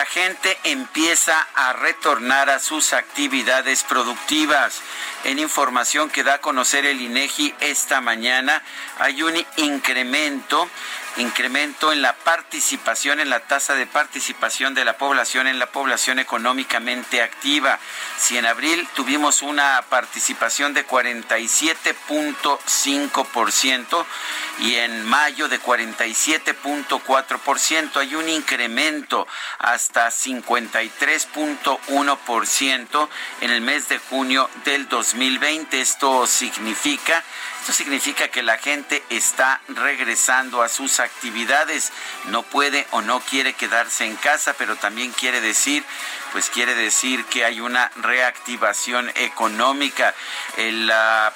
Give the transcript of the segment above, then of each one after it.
La gente empieza a retornar a sus actividades productivas. En información que da a conocer el INEGI esta mañana, hay un incremento incremento en la participación, en la tasa de participación de la población en la población económicamente activa. Si en abril tuvimos una participación de 47.5% y en mayo de 47.4%, hay un incremento hasta 53.1% en el mes de junio del 2020. Esto significa esto significa que la gente está regresando a sus actividades, no puede o no quiere quedarse en casa, pero también quiere decir, pues quiere decir que hay una reactivación económica. El, uh,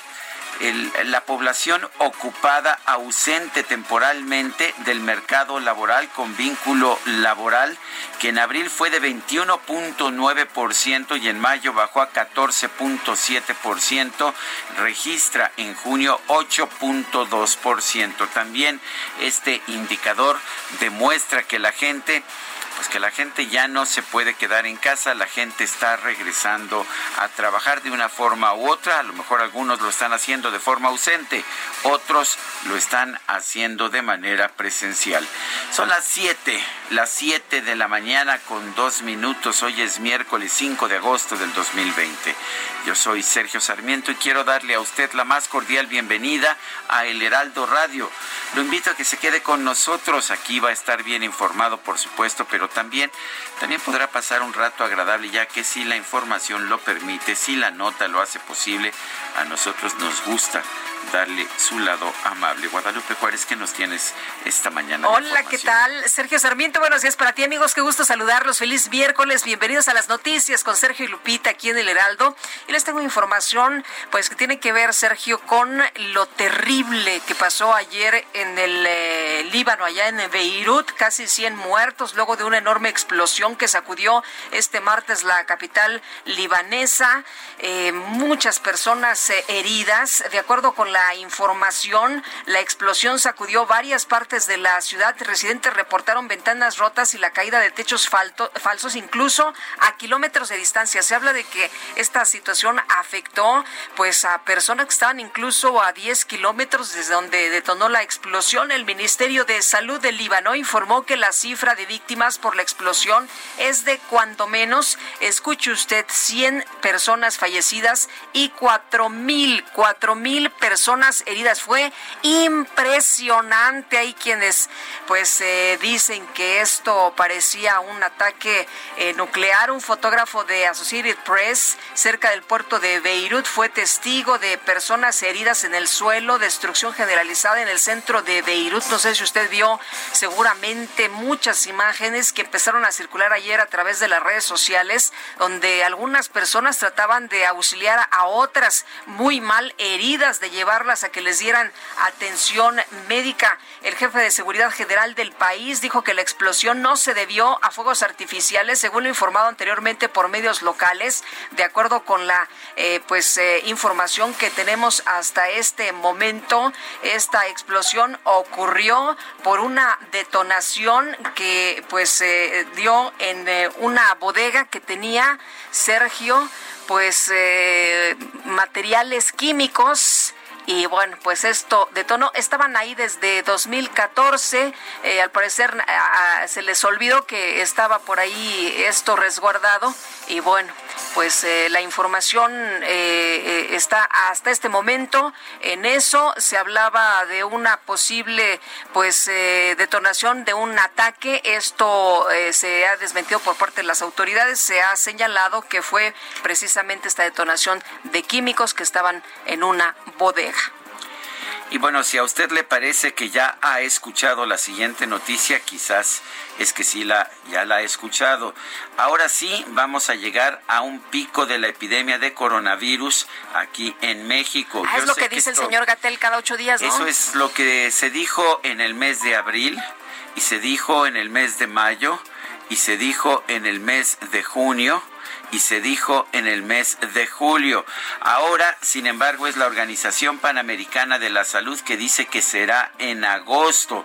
la población ocupada ausente temporalmente del mercado laboral con vínculo laboral, que en abril fue de 21.9% y en mayo bajó a 14.7%, registra en junio 8.2%. También este indicador demuestra que la gente pues que la gente ya no se puede quedar en casa, la gente está regresando a trabajar de una forma u otra, a lo mejor algunos lo están haciendo de forma ausente, otros lo están haciendo de manera presencial. Son las 7, las 7 de la mañana con dos minutos, hoy es miércoles 5 de agosto del 2020. Yo soy Sergio Sarmiento y quiero darle a usted la más cordial bienvenida a El Heraldo Radio. Lo invito a que se quede con nosotros, aquí va a estar bien informado, por supuesto, pero también, también podrá pasar un rato agradable, ya que si la información lo permite, si la nota lo hace posible, a nosotros nos gusta darle su lado amable. Guadalupe Juárez, ¿qué nos tienes esta mañana? Hola, ¿qué tal? Sergio Sarmiento, buenos días para ti, amigos. Qué gusto saludarlos. Feliz miércoles. Bienvenidos a las noticias con Sergio y Lupita aquí en el Heraldo. Y les tengo información, pues, que tiene que ver, Sergio, con lo terrible que pasó ayer en el eh, Líbano, allá en Beirut. Casi 100 muertos luego de una enorme explosión que sacudió este martes la capital libanesa. Eh, muchas personas eh, heridas. De acuerdo con la información, la explosión sacudió varias partes de la ciudad. Residentes reportaron ventanas rotas y la caída de techos falsos, incluso a kilómetros de distancia. Se habla de que esta situación afectó pues a personas que estaban incluso a 10 kilómetros desde donde detonó la explosión. El Ministerio de Salud del Líbano informó que la cifra de víctimas por la explosión es de cuando menos, escuche usted, 100 personas fallecidas y 4 mil, 4 mil personas heridas. Fue impresionante. Hay quienes pues eh, dicen que esto parecía un ataque eh, nuclear. Un fotógrafo de Associated Press cerca del puerto de Beirut fue testigo de personas heridas en el suelo, destrucción generalizada en el centro de Beirut. No sé si usted vio seguramente muchas imágenes que empezaron a circular ayer a través de las redes sociales, donde algunas personas trataban de auxiliar a otras muy mal heridas, de llevarlas a que les dieran atención médica. El jefe de seguridad general del país dijo que la explosión no se debió a fuegos artificiales, según lo informado anteriormente por medios locales, de acuerdo con la eh, pues eh, información que tenemos hasta este momento. Esta explosión ocurrió por una detonación que pues eh, dio en una bodega que tenía Sergio pues materiales químicos. Y bueno, pues esto detonó, estaban ahí desde 2014, eh, al parecer se les olvidó que estaba por ahí esto resguardado y bueno, pues eh, la información eh, está hasta este momento. En eso, se hablaba de una posible pues detonación de un ataque, esto se ha desmentido por parte de las autoridades, se ha señalado que fue precisamente esta detonación de químicos que estaban en una bodega. Y bueno, si a usted le parece que ya ha escuchado la siguiente noticia, quizás es que sí la ya la ha escuchado. Ahora sí vamos a llegar a un pico de la epidemia de coronavirus aquí en México. Ah, es lo que dice el señor Gatel cada ocho días, ¿no? Eso es lo que se dijo en el mes de abril y se dijo en el mes de mayo y se dijo en el mes de junio y se dijo en el mes de julio. Ahora, sin embargo, es la Organización Panamericana de la Salud que dice que será en agosto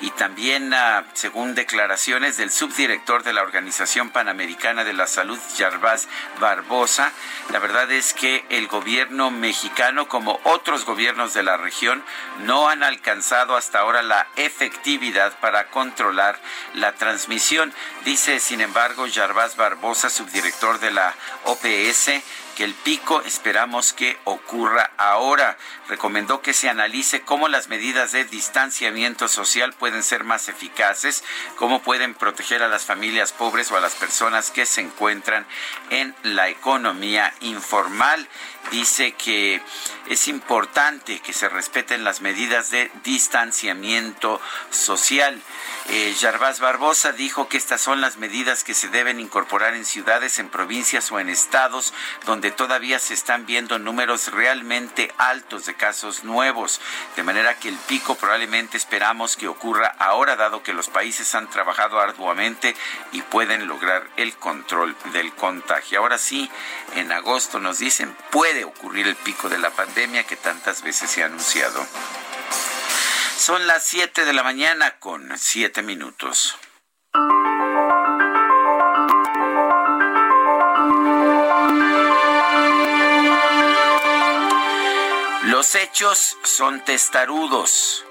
y también, ah, según declaraciones del subdirector de la Organización Panamericana de la Salud, Jarvás Barbosa, la verdad es que el gobierno mexicano, como otros gobiernos de la región, no han alcanzado hasta ahora la efectividad para controlar la transmisión. Dice, sin embargo, Jarvás Barbosa, subdirector de la OPS, que el pico esperamos que ocurra ahora. Recomendó que se analice cómo las medidas de distanciamiento social pueden ser más eficaces, cómo pueden proteger a las familias pobres o a las personas que se encuentran en la economía informal. Dice que es importante que se respeten las medidas de distanciamiento social. Eh, Barbosa dijo que estas son las medidas que se deben incorporar en ciudades, en provincias o en estados donde todavía se están viendo números realmente altos de casos nuevos. De manera que el pico probablemente esperamos que ocurra ahora, dado que los países han trabajado arduamente y pueden lograr el control del contagio. Ahora sí, en agosto nos dicen, puede ocurrir el pico de la pandemia que tantas veces se ha anunciado. Son las 7 de la mañana con 7 minutos. Los hechos son testarudos,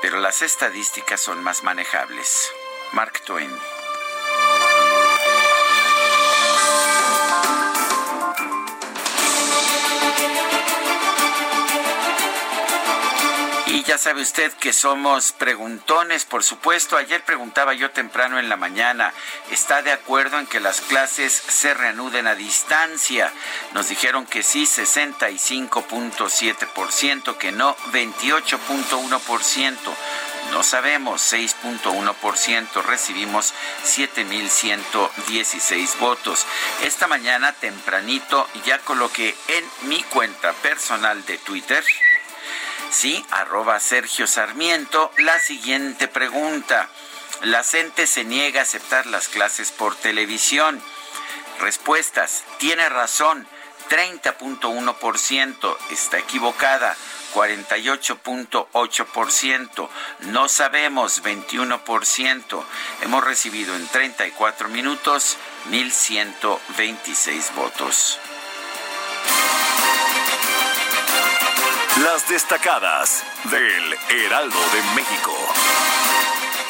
pero las estadísticas son más manejables. Mark Twain. Ya sabe usted que somos preguntones, por supuesto. Ayer preguntaba yo temprano en la mañana, ¿está de acuerdo en que las clases se reanuden a distancia? Nos dijeron que sí, 65.7%, que no, 28.1%. No sabemos, 6.1%, recibimos 7.116 votos. Esta mañana tempranito ya coloqué en mi cuenta personal de Twitter Sí, arroba Sergio Sarmiento. La siguiente pregunta. La gente se niega a aceptar las clases por televisión. Respuestas. Tiene razón. 30.1%. Está equivocada. 48.8%. No sabemos, 21%. Hemos recibido en 34 minutos 1.126 votos. Las destacadas del Heraldo de México.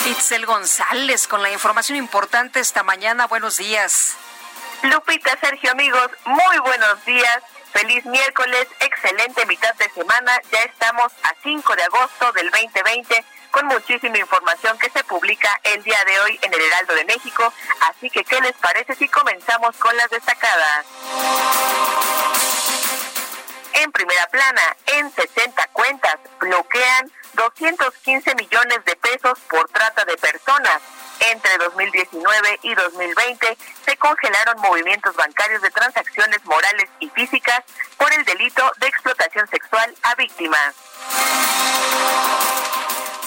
Itzel González con la información importante esta mañana. Buenos días. Lupita, Sergio, amigos, muy buenos días. Feliz miércoles, excelente mitad de semana. Ya estamos a 5 de agosto del 2020 con muchísima información que se publica el día de hoy en el Heraldo de México. Así que, ¿qué les parece si comenzamos con las destacadas? En primera plana, en 60 cuentas, bloquean 215 millones de pesos por trata de personas. Entre 2019 y 2020 se congelaron movimientos bancarios de transacciones morales y físicas por el delito de explotación sexual a víctimas.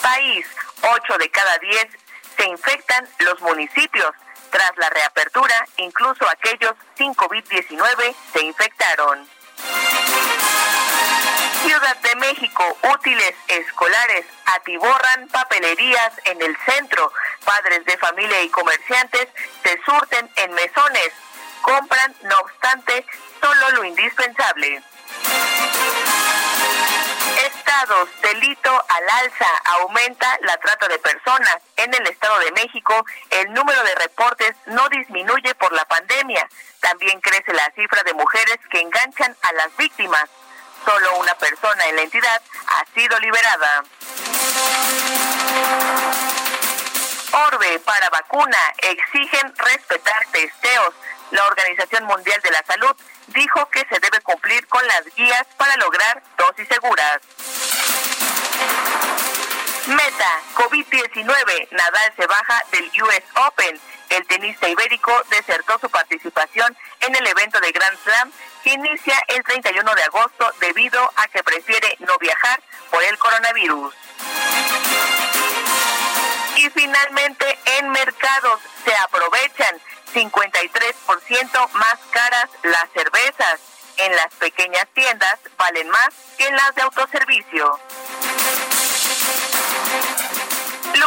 País, 8 de cada 10 se infectan los municipios. Tras la reapertura, incluso aquellos sin COVID-19 se infectaron. Ciudad de México, útiles escolares atiborran papelerías en el centro. Padres de familia y comerciantes se surten en mesones. Compran, no obstante, solo lo indispensable. Estados, delito al alza, aumenta la trata de personas. En el Estado de México, el número de reportes no disminuye por la pandemia. También crece la cifra de mujeres que enganchan a las víctimas. Solo una persona en la entidad ha sido liberada. Orbe para vacuna exigen respetar testeos. La Organización Mundial de la Salud dijo que se debe cumplir con las guías para lograr dosis seguras. Meta, COVID-19, Nadal se baja del US Open. El tenista ibérico desertó su participación en el evento de Grand Slam que inicia el 31 de agosto debido a que prefiere no viajar por el coronavirus. Y finalmente en mercados se aprovechan 53% más caras las cervezas. En las pequeñas tiendas valen más que en las de autoservicio.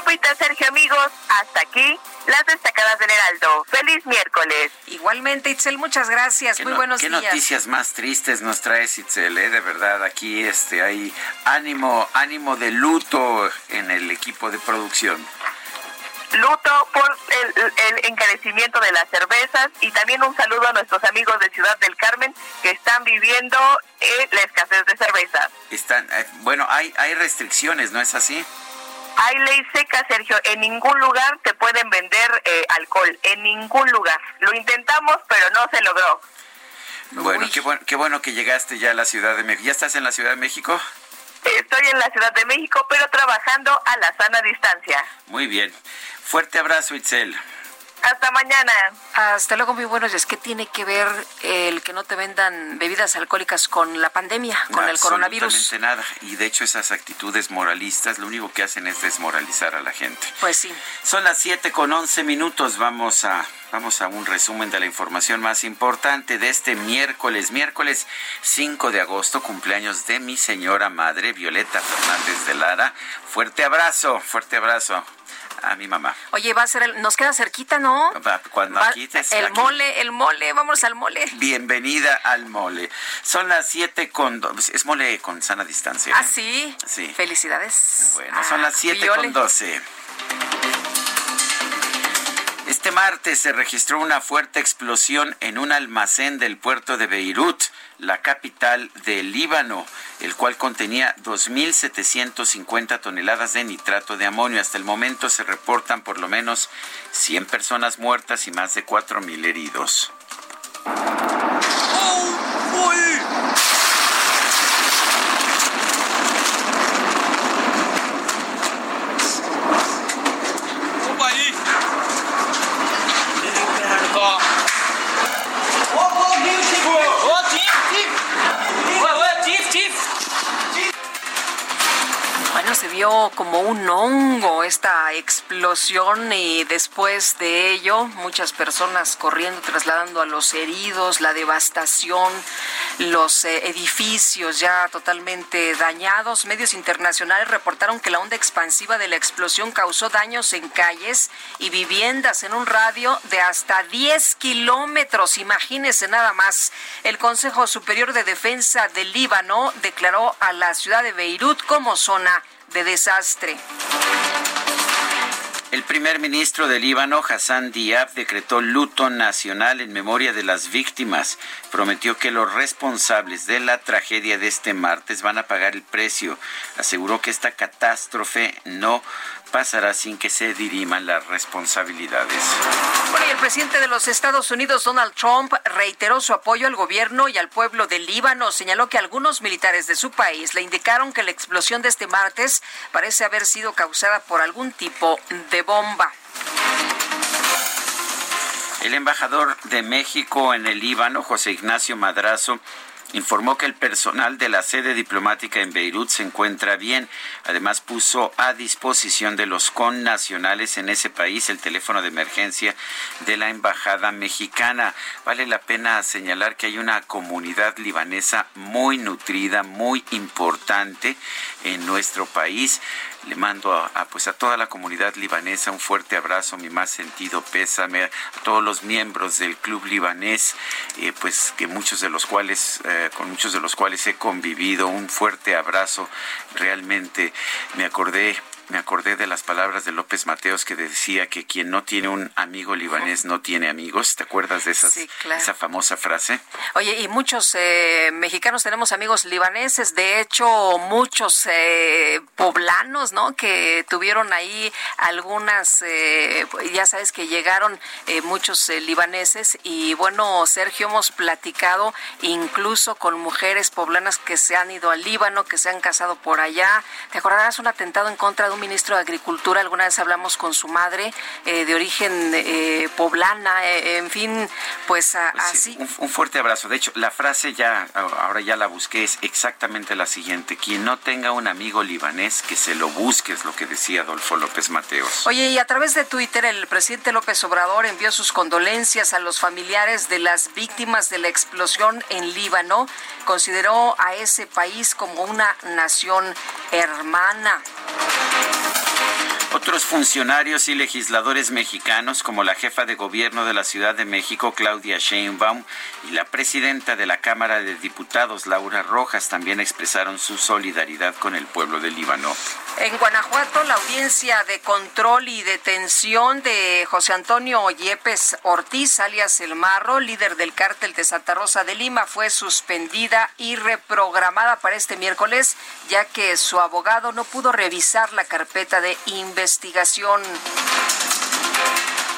Lupita, Sergio, amigos, hasta aquí las destacadas del Heraldo. Feliz miércoles. Igualmente, Itzel, muchas gracias. Muy buenos días. Qué noticias más tristes nos traes, Itzel, eh? de verdad. Aquí este, hay ánimo, ánimo de luto en el equipo de producción luto por el, encarecimiento de las cervezas y también un saludo a nuestros amigos de Ciudad del Carmen que están viviendo eh, la escasez de cervezas. Están, eh, bueno, hay, hay restricciones, ¿no es así? Hay ley seca, Sergio. En ningún lugar te pueden vender eh, alcohol. En ningún lugar. Lo intentamos, pero no se logró. Bueno, qué bueno, qué bueno que llegaste ya a la Ciudad de México. ¿Ya estás en la Ciudad de México? Estoy en la Ciudad de México, pero trabajando a la sana distancia. Muy bien. Fuerte abrazo, Itzel. Hasta mañana. Hasta luego, muy buenos días. ¿Qué tiene que ver el que no te vendan bebidas alcohólicas con la pandemia, con el coronavirus? Absolutamente nada. Y de hecho esas actitudes moralistas lo único que hacen es desmoralizar a la gente. Pues sí. Son las 7 con 11 minutos. Vamos a, vamos a un resumen de la información más importante de este miércoles. Miércoles 5 de agosto, cumpleaños de mi señora madre, Violeta Fernández de Lara. Fuerte abrazo, fuerte abrazo a mi mamá. Oye, va a ser, el, nos queda cerquita, ¿no? Cuando aquí te El mole, el mole, vamos al mole. Bienvenida al mole. Son las siete con, es mole con sana distancia. ¿Ah, ¿eh? sí? Sí. Felicidades. Bueno, son las siete con doce. Este martes se registró una fuerte explosión en un almacén del puerto de Beirut, la capital del Líbano, el cual contenía 2.750 toneladas de nitrato de amonio. Hasta el momento se reportan por lo menos 100 personas muertas y más de 4.000 heridos. Se vio como un hongo esta explosión y después de ello muchas personas corriendo, trasladando a los heridos, la devastación, los eh, edificios ya totalmente dañados. Medios internacionales reportaron que la onda expansiva de la explosión causó daños en calles y viviendas en un radio de hasta 10 kilómetros. Imagínense nada más. El Consejo Superior de Defensa del Líbano declaró a la ciudad de Beirut como zona de desastre. El primer ministro del Líbano, Hassan Diab, decretó luto nacional en memoria de las víctimas. Prometió que los responsables de la tragedia de este martes van a pagar el precio. Aseguró que esta catástrofe no pasará sin que se diriman las responsabilidades. Bueno, y el presidente de los Estados Unidos, Donald Trump, reiteró su apoyo al gobierno y al pueblo del Líbano. Señaló que algunos militares de su país le indicaron que la explosión de este martes parece haber sido causada por algún tipo de bomba. El embajador de México en el Líbano, José Ignacio Madrazo, informó que el personal de la sede diplomática en Beirut se encuentra bien. Además puso a disposición de los connacionales en ese país el teléfono de emergencia de la embajada mexicana. Vale la pena señalar que hay una comunidad libanesa muy nutrida, muy importante en nuestro país. Le mando a, pues a toda la comunidad libanesa un fuerte abrazo, mi más sentido pésame a todos los miembros del club libanés, eh, pues que muchos de los cuales, eh, con muchos de los cuales he convivido, un fuerte abrazo. Realmente me acordé me acordé de las palabras de López Mateos que decía que quien no tiene un amigo libanés no tiene amigos. ¿Te acuerdas de esa famosa frase? Oye, y muchos eh, mexicanos tenemos amigos libaneses, de hecho muchos eh, poblanos, ¿no? Que tuvieron ahí algunas, eh, ya sabes que llegaron muchos libaneses y bueno, Sergio, hemos platicado incluso con mujeres poblanas que se han ido al Líbano, que se han casado por allá. ¿Te acordarás un atentado en contra de un ministro de Agricultura, alguna vez hablamos con su madre eh, de origen eh, poblana, eh, en fin, pues, pues así. un, fuerte abrazo. De hecho, la frase ya, ahora ya la busqué, es exactamente la siguiente. Quien no tenga un amigo libanés, que se lo busque, es lo que decía Adolfo López Mateos. Oye, y a través de Twitter, el presidente López Obrador envió sus condolencias a los familiares de las víctimas de la explosión en Líbano. Consideró a ese país como una nación hermana. Otros funcionarios y legisladores mexicanos, como la jefa de gobierno de la Ciudad de México, Claudia Sheinbaum, y la presidenta de la Cámara de Diputados, Laura Rojas, también expresaron su solidaridad con el pueblo del Líbano. En Guanajuato, la audiencia de control y detención de José Antonio Yepes Ortiz, alias El Marro, líder del cártel de Santa Rosa de Lima, fue suspendida y reprogramada para este miércoles, ya que su abogado no pudo revisar la carpeta de investigación.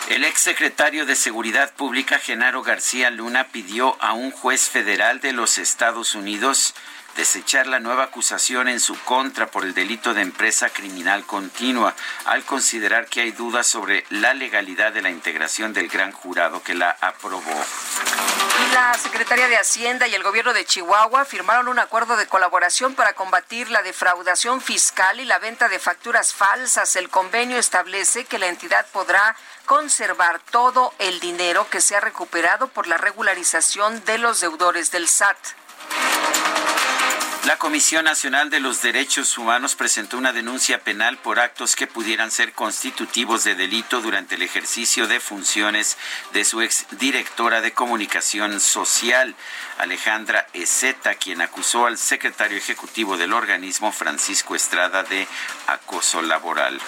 El exsecretario de Seguridad Pública, Genaro García Luna, pidió a un juez federal de los Estados Unidos desechar la nueva acusación en su contra por el delito de empresa criminal continua, al considerar que hay dudas sobre la legalidad de la integración del gran jurado que la aprobó. La Secretaría de Hacienda y el gobierno de Chihuahua firmaron un acuerdo de colaboración para combatir la defraudación fiscal y la venta de facturas falsas. El convenio establece que la entidad podrá conservar todo el dinero que se ha recuperado por la regularización de los deudores del SAT. La Comisión Nacional de los Derechos Humanos presentó una denuncia penal por actos que pudieran ser constitutivos de delito durante el ejercicio de funciones de su exdirectora de comunicación social, Alejandra Ezeta, quien acusó al secretario ejecutivo del organismo, Francisco Estrada, de acoso laboral.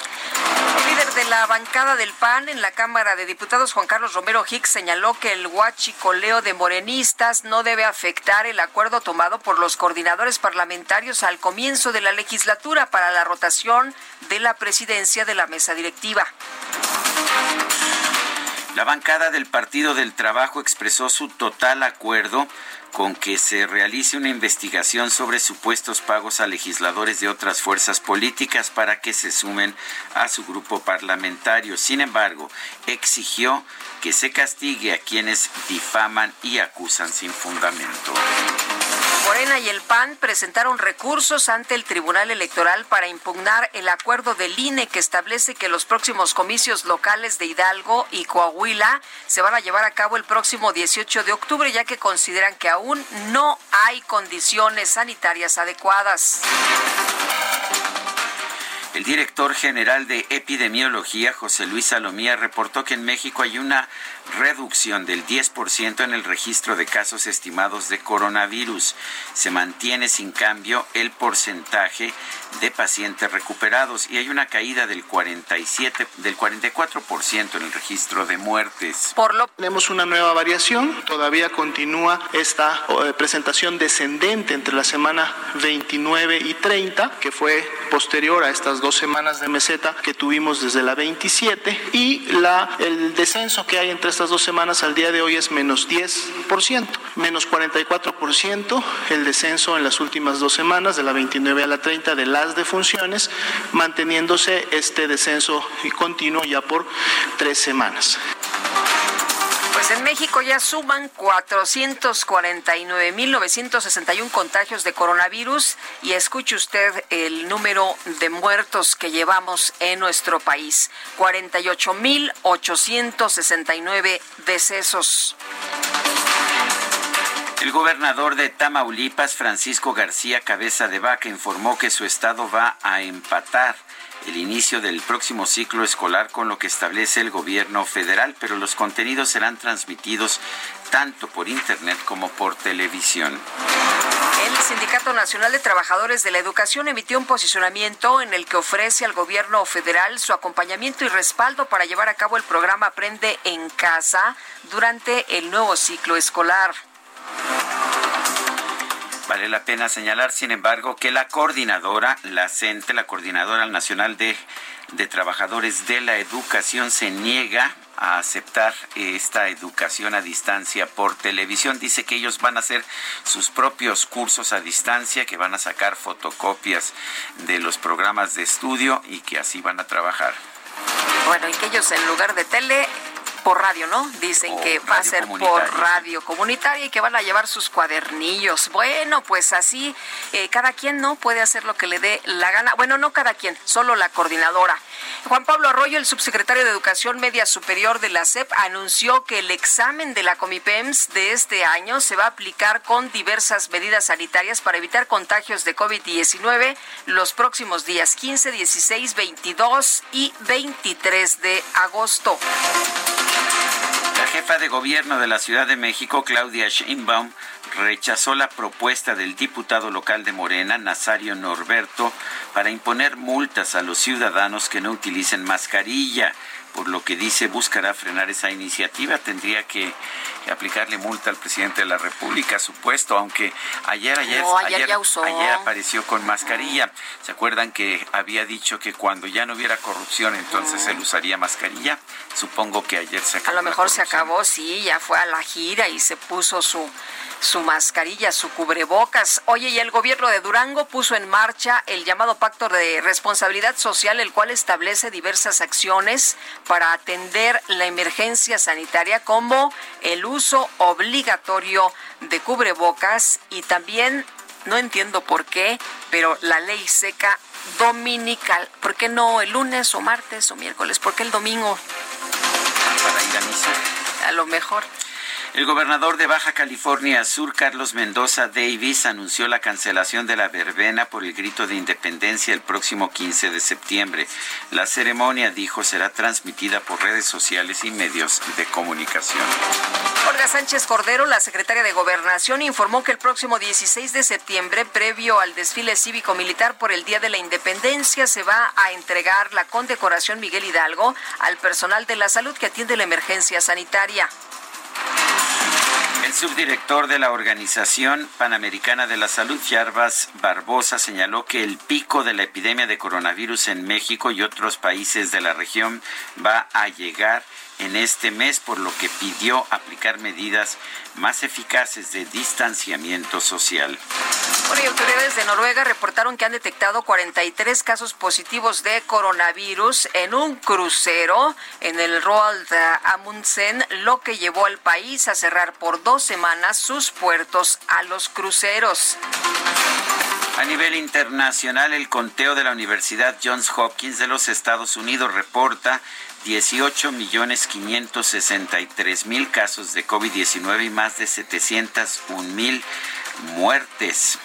El líder de la bancada del PAN en la Cámara de Diputados, Juan Carlos Romero Hicks, señaló que el huachicoleo de morenistas no debe afectar el acuerdo tomado por los coordinadores parlamentarios al comienzo de la legislatura para la rotación de la presidencia de la mesa directiva. La bancada del Partido del Trabajo expresó su total acuerdo con que se realice una investigación sobre supuestos pagos a legisladores de otras fuerzas políticas para que se sumen a su grupo parlamentario. Sin embargo, exigió que se castigue a quienes difaman y acusan sin fundamento. Morena y el PAN presentaron recursos ante el Tribunal Electoral para impugnar el acuerdo del INE que establece que los próximos comicios locales de Hidalgo y Coahuila se van a llevar a cabo el próximo 18 de octubre, ya que consideran que aún no hay condiciones sanitarias adecuadas. El director general de epidemiología, José Luis Salomía, reportó que en México hay una reducción del 10% en el registro de casos estimados de coronavirus. Se mantiene sin cambio el porcentaje de pacientes recuperados y hay una caída del 47 del 44% en el registro de muertes. Por lo tenemos una nueva variación, todavía continúa esta eh, presentación descendente entre la semana 29 y 30, que fue posterior a estas dos dos semanas de meseta que tuvimos desde la 27 y la, el descenso que hay entre estas dos semanas al día de hoy es menos 10%, menos 44% el descenso en las últimas dos semanas de la 29 a la 30 de las defunciones, manteniéndose este descenso continuo ya por tres semanas. Pues en México ya suman 449.961 contagios de coronavirus y escuche usted el número de muertos que llevamos en nuestro país, 48.869 decesos. El gobernador de Tamaulipas, Francisco García Cabeza de Vaca, informó que su estado va a empatar el inicio del próximo ciclo escolar con lo que establece el gobierno federal, pero los contenidos serán transmitidos tanto por Internet como por televisión. El Sindicato Nacional de Trabajadores de la Educación emitió un posicionamiento en el que ofrece al gobierno federal su acompañamiento y respaldo para llevar a cabo el programa Aprende en Casa durante el nuevo ciclo escolar. Vale la pena señalar, sin embargo, que la coordinadora, la CENTE, la Coordinadora Nacional de, de Trabajadores de la Educación, se niega a aceptar esta educación a distancia por televisión. Dice que ellos van a hacer sus propios cursos a distancia, que van a sacar fotocopias de los programas de estudio y que así van a trabajar. Bueno, y que ellos en lugar de tele por radio, ¿no? Dicen que va a ser por radio comunitaria y que van a llevar sus cuadernillos. Bueno, pues así eh, cada quien no puede hacer lo que le dé la gana. Bueno, no cada quien, solo la coordinadora. Juan Pablo Arroyo, el subsecretario de Educación Media Superior de la SEP, anunció que el examen de la Comipems de este año se va a aplicar con diversas medidas sanitarias para evitar contagios de COVID-19 los próximos días 15, 16, 22 y 23 de agosto. La jefa de gobierno de la Ciudad de México, Claudia Sheinbaum, rechazó la propuesta del diputado local de Morena, Nazario Norberto, para imponer multas a los ciudadanos que no utilicen mascarilla por lo que dice buscará frenar esa iniciativa. Tendría que aplicarle multa al presidente de la República, supuesto, aunque ayer ayer ayer, ayer, apareció con mascarilla. ¿Se acuerdan que había dicho que cuando ya no hubiera corrupción entonces él usaría mascarilla? Supongo que ayer se acabó. A lo mejor se acabó, sí, ya fue a la gira y se puso su su mascarilla, su cubrebocas. Oye, y el gobierno de Durango puso en marcha el llamado Pacto de Responsabilidad Social, el cual establece diversas acciones para atender la emergencia sanitaria, como el uso obligatorio de cubrebocas y también, no entiendo por qué, pero la ley seca dominical. ¿Por qué no el lunes o martes o miércoles? ¿Por qué el domingo? Para ir a misa. A lo mejor. El gobernador de Baja California Sur, Carlos Mendoza Davis, anunció la cancelación de la verbena por el grito de independencia el próximo 15 de septiembre. La ceremonia, dijo, será transmitida por redes sociales y medios de comunicación. Olga Sánchez Cordero, la secretaria de Gobernación, informó que el próximo 16 de septiembre, previo al desfile cívico-militar por el Día de la Independencia, se va a entregar la condecoración Miguel Hidalgo al personal de la salud que atiende la emergencia sanitaria. El subdirector de la Organización Panamericana de la Salud, Yarbas Barbosa, señaló que el pico de la epidemia de coronavirus en México y otros países de la región va a llegar en este mes, por lo que pidió aplicar medidas más eficaces de distanciamiento social. Bueno, y autoridades de Noruega reportaron que han detectado 43 casos positivos de coronavirus en un crucero en el Roald Amundsen, lo que llevó al país a cerrar por dos semanas sus puertos a los cruceros. A nivel internacional, el conteo de la Universidad Johns Hopkins de los Estados Unidos reporta 18 millones 563 mil casos de COVID-19 y más de 701 mil muertes.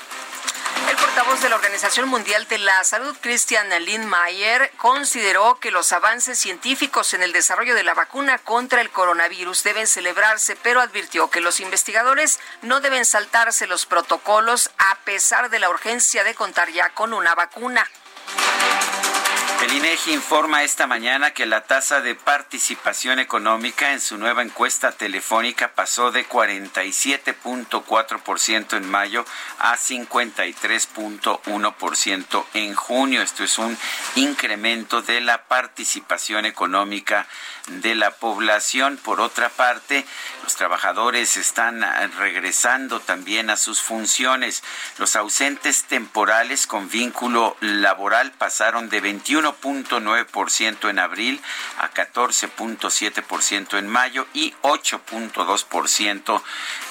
El portavoz de la Organización Mundial de la Salud, Christian Lindmeier, consideró que los avances científicos en el desarrollo de la vacuna contra el coronavirus deben celebrarse, pero advirtió que los investigadores no deben saltarse los protocolos a pesar de la urgencia de contar ya con una vacuna. El INEGI informa esta mañana que la tasa de participación económica en su nueva encuesta telefónica pasó de 47.4% en mayo a 53.1% en junio. Esto es un incremento de la participación económica de la población. Por otra parte, los trabajadores están regresando también a sus funciones. Los ausentes temporales con vínculo laboral pasaron de 21.9% en abril a 14.7% en mayo y 8.2%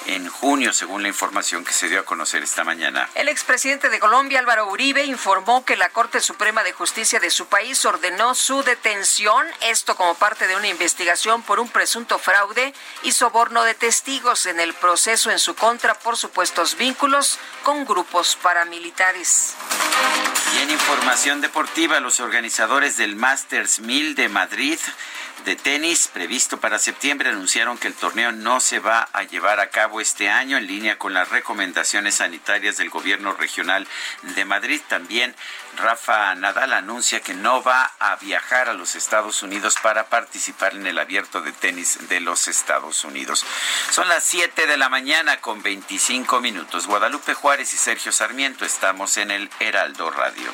en junio, según la información que se dio a conocer esta mañana. El expresidente de Colombia, Álvaro Uribe, informó que la Corte Suprema de Justicia de su país ordenó su detención, esto como parte de una investigación por un presunto fraude y soborno de testigos en el proceso en su contra por supuestos vínculos con grupos paramilitares. Y en información deportiva, los organizadores del Masters 1000 de Madrid de tenis previsto para septiembre anunciaron que el torneo no se va a llevar a cabo este año en línea con las recomendaciones sanitarias del gobierno regional de Madrid. También Rafa Nadal anuncia que no va a viajar a los Estados Unidos para participar en el abierto de tenis de los Estados Unidos. Son las 7 de la mañana con 25 minutos. Guadalupe Juárez y Sergio Sarmiento estamos en el Heraldo Radio.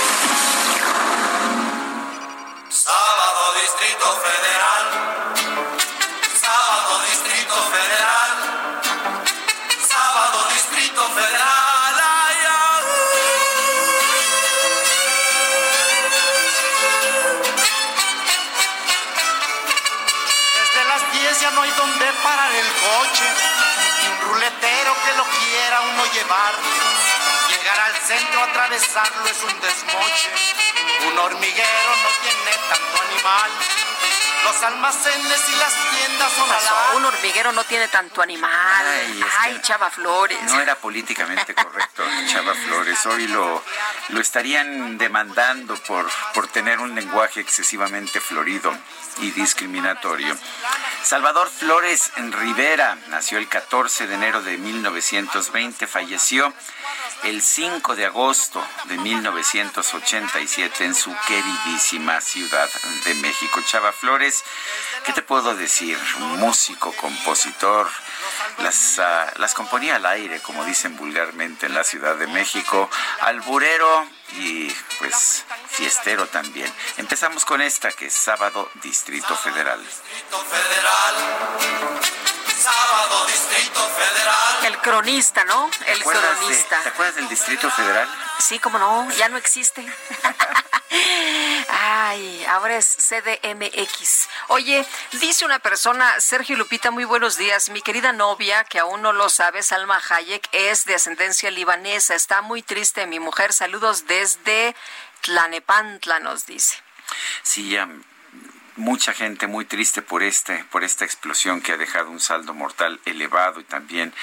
Sábado Distrito Federal. Sábado Distrito Federal. Sábado Distrito Federal. Ay, Desde las 10 ya no hay donde parar el coche, ni un ruletero que lo quiera uno llevar. Llegar al centro, atravesarlo es un desmoche. Un hormiguero no tiene tanto animal. Los almacenes y las tiendas son Pasó, al Un hormiguero no tiene tanto animal. Ay, Ay, Chava Flores. No era políticamente correcto, Chava Flores. Hoy lo, lo estarían demandando por, por tener un lenguaje excesivamente florido y discriminatorio. Salvador Flores Rivera nació el 14 de enero de 1920, falleció el 5 de agosto de 1987 en su queridísima Ciudad de México. Chava Flores, ¿qué te puedo decir? Músico, compositor, las, ah, las componía al aire, como dicen vulgarmente en la Ciudad de México, alburero y pues fiestero también. Empezamos con esta que es Sábado Distrito Federal. Distrito Federal. Sábado Distrito Federal. El cronista, ¿no? El ¿Te acuerdas de- cronista. ¿Te acuerdas del Distrito Federal? Sí, como no, ya no existe. Ay, ahora es CDMX. Oye, dice una persona, Sergio Lupita, muy buenos días. Mi querida novia, que aún no lo sabe, Salma Hayek, es de ascendencia libanesa. Está muy triste mi mujer. Saludos desde Tlanepantla, nos dice. Sí, ya mucha gente muy triste por este, por esta explosión que ha dejado un saldo mortal elevado y también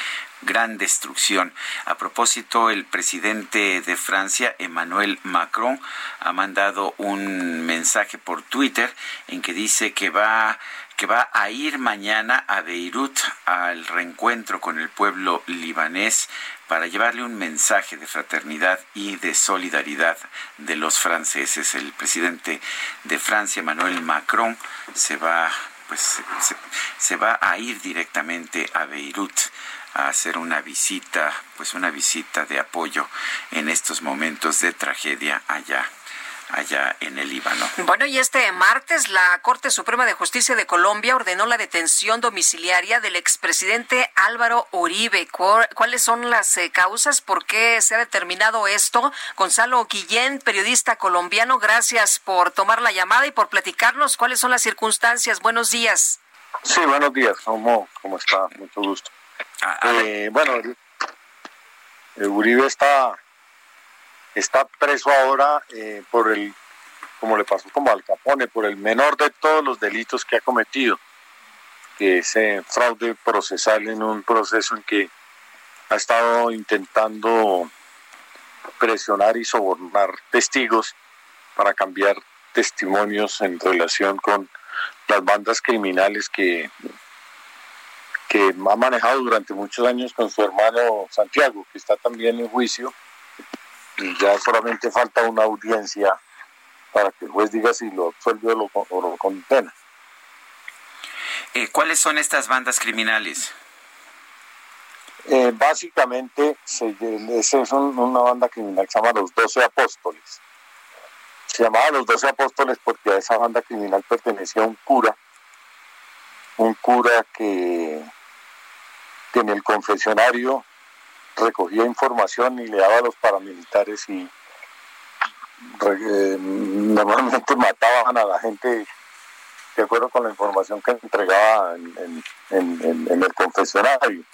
gran destrucción. A propósito, el presidente de Francia, Emmanuel Macron, ha mandado un mensaje por Twitter en que dice que va que va a ir mañana a Beirut al reencuentro con el pueblo libanés para llevarle un mensaje de fraternidad y de solidaridad de los franceses. El presidente de Francia, Emmanuel Macron, se va pues se, se va a ir directamente a Beirut a hacer una visita, pues una visita de apoyo en estos momentos de tragedia allá allá en el Líbano. Bueno, y este martes la Corte Suprema de Justicia de Colombia ordenó la detención domiciliaria del expresidente Álvaro Uribe. ¿Cuáles son las eh, causas? ¿Por qué se ha determinado esto? Gonzalo Guillén, periodista colombiano, gracias por tomar la llamada y por platicarnos cuáles son las circunstancias. Buenos días. Sí, buenos días. ¿Cómo, cómo está? Mucho gusto. A, a ver, Eh, bueno, Uribe está está preso ahora eh, por el, como le pasó como al Capone, por el menor de todos los delitos que ha cometido, que es eh, fraude procesal en un proceso en que ha estado intentando presionar y sobornar testigos para cambiar testimonios en relación con las bandas criminales que, que ha manejado durante muchos años con su hermano Santiago, que está también en juicio, y ya solamente falta una audiencia para que el juez diga si lo absuelve o lo, o lo condena. Eh, ¿Cuáles son estas bandas criminales? Eh, básicamente, se, es una banda criminal que se llama Los Doce Apóstoles. Se llamaba Los Doce Apóstoles porque a esa banda criminal pertenecía un cura, un cura que, que en el confesionario recogía información y le daba a los paramilitares y eh, normalmente mataban a la gente de acuerdo con la información que entregaba en, en, en el confesionario.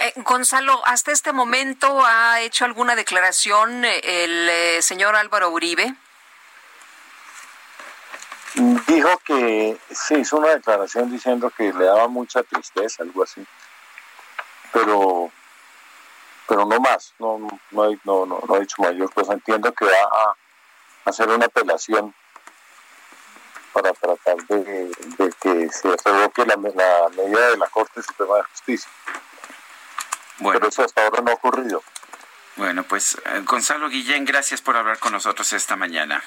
Eh, Gonzalo, ¿hasta este momento ha hecho alguna declaración eh, el eh, señor Álvaro Uribe? Dijo que sí, hizo una declaración diciendo que le daba mucha tristeza, algo así. Pero pero no más, no, no, no, no, no ha dicho mayor cosa. Entiendo que va a hacer una apelación para tratar de, que se revoque la, la medida de la Corte Suprema de Justicia. Bueno. Pero eso hasta ahora no ha ocurrido. Bueno, pues eh, Gonzalo Guillén, gracias por hablar con nosotros esta mañana.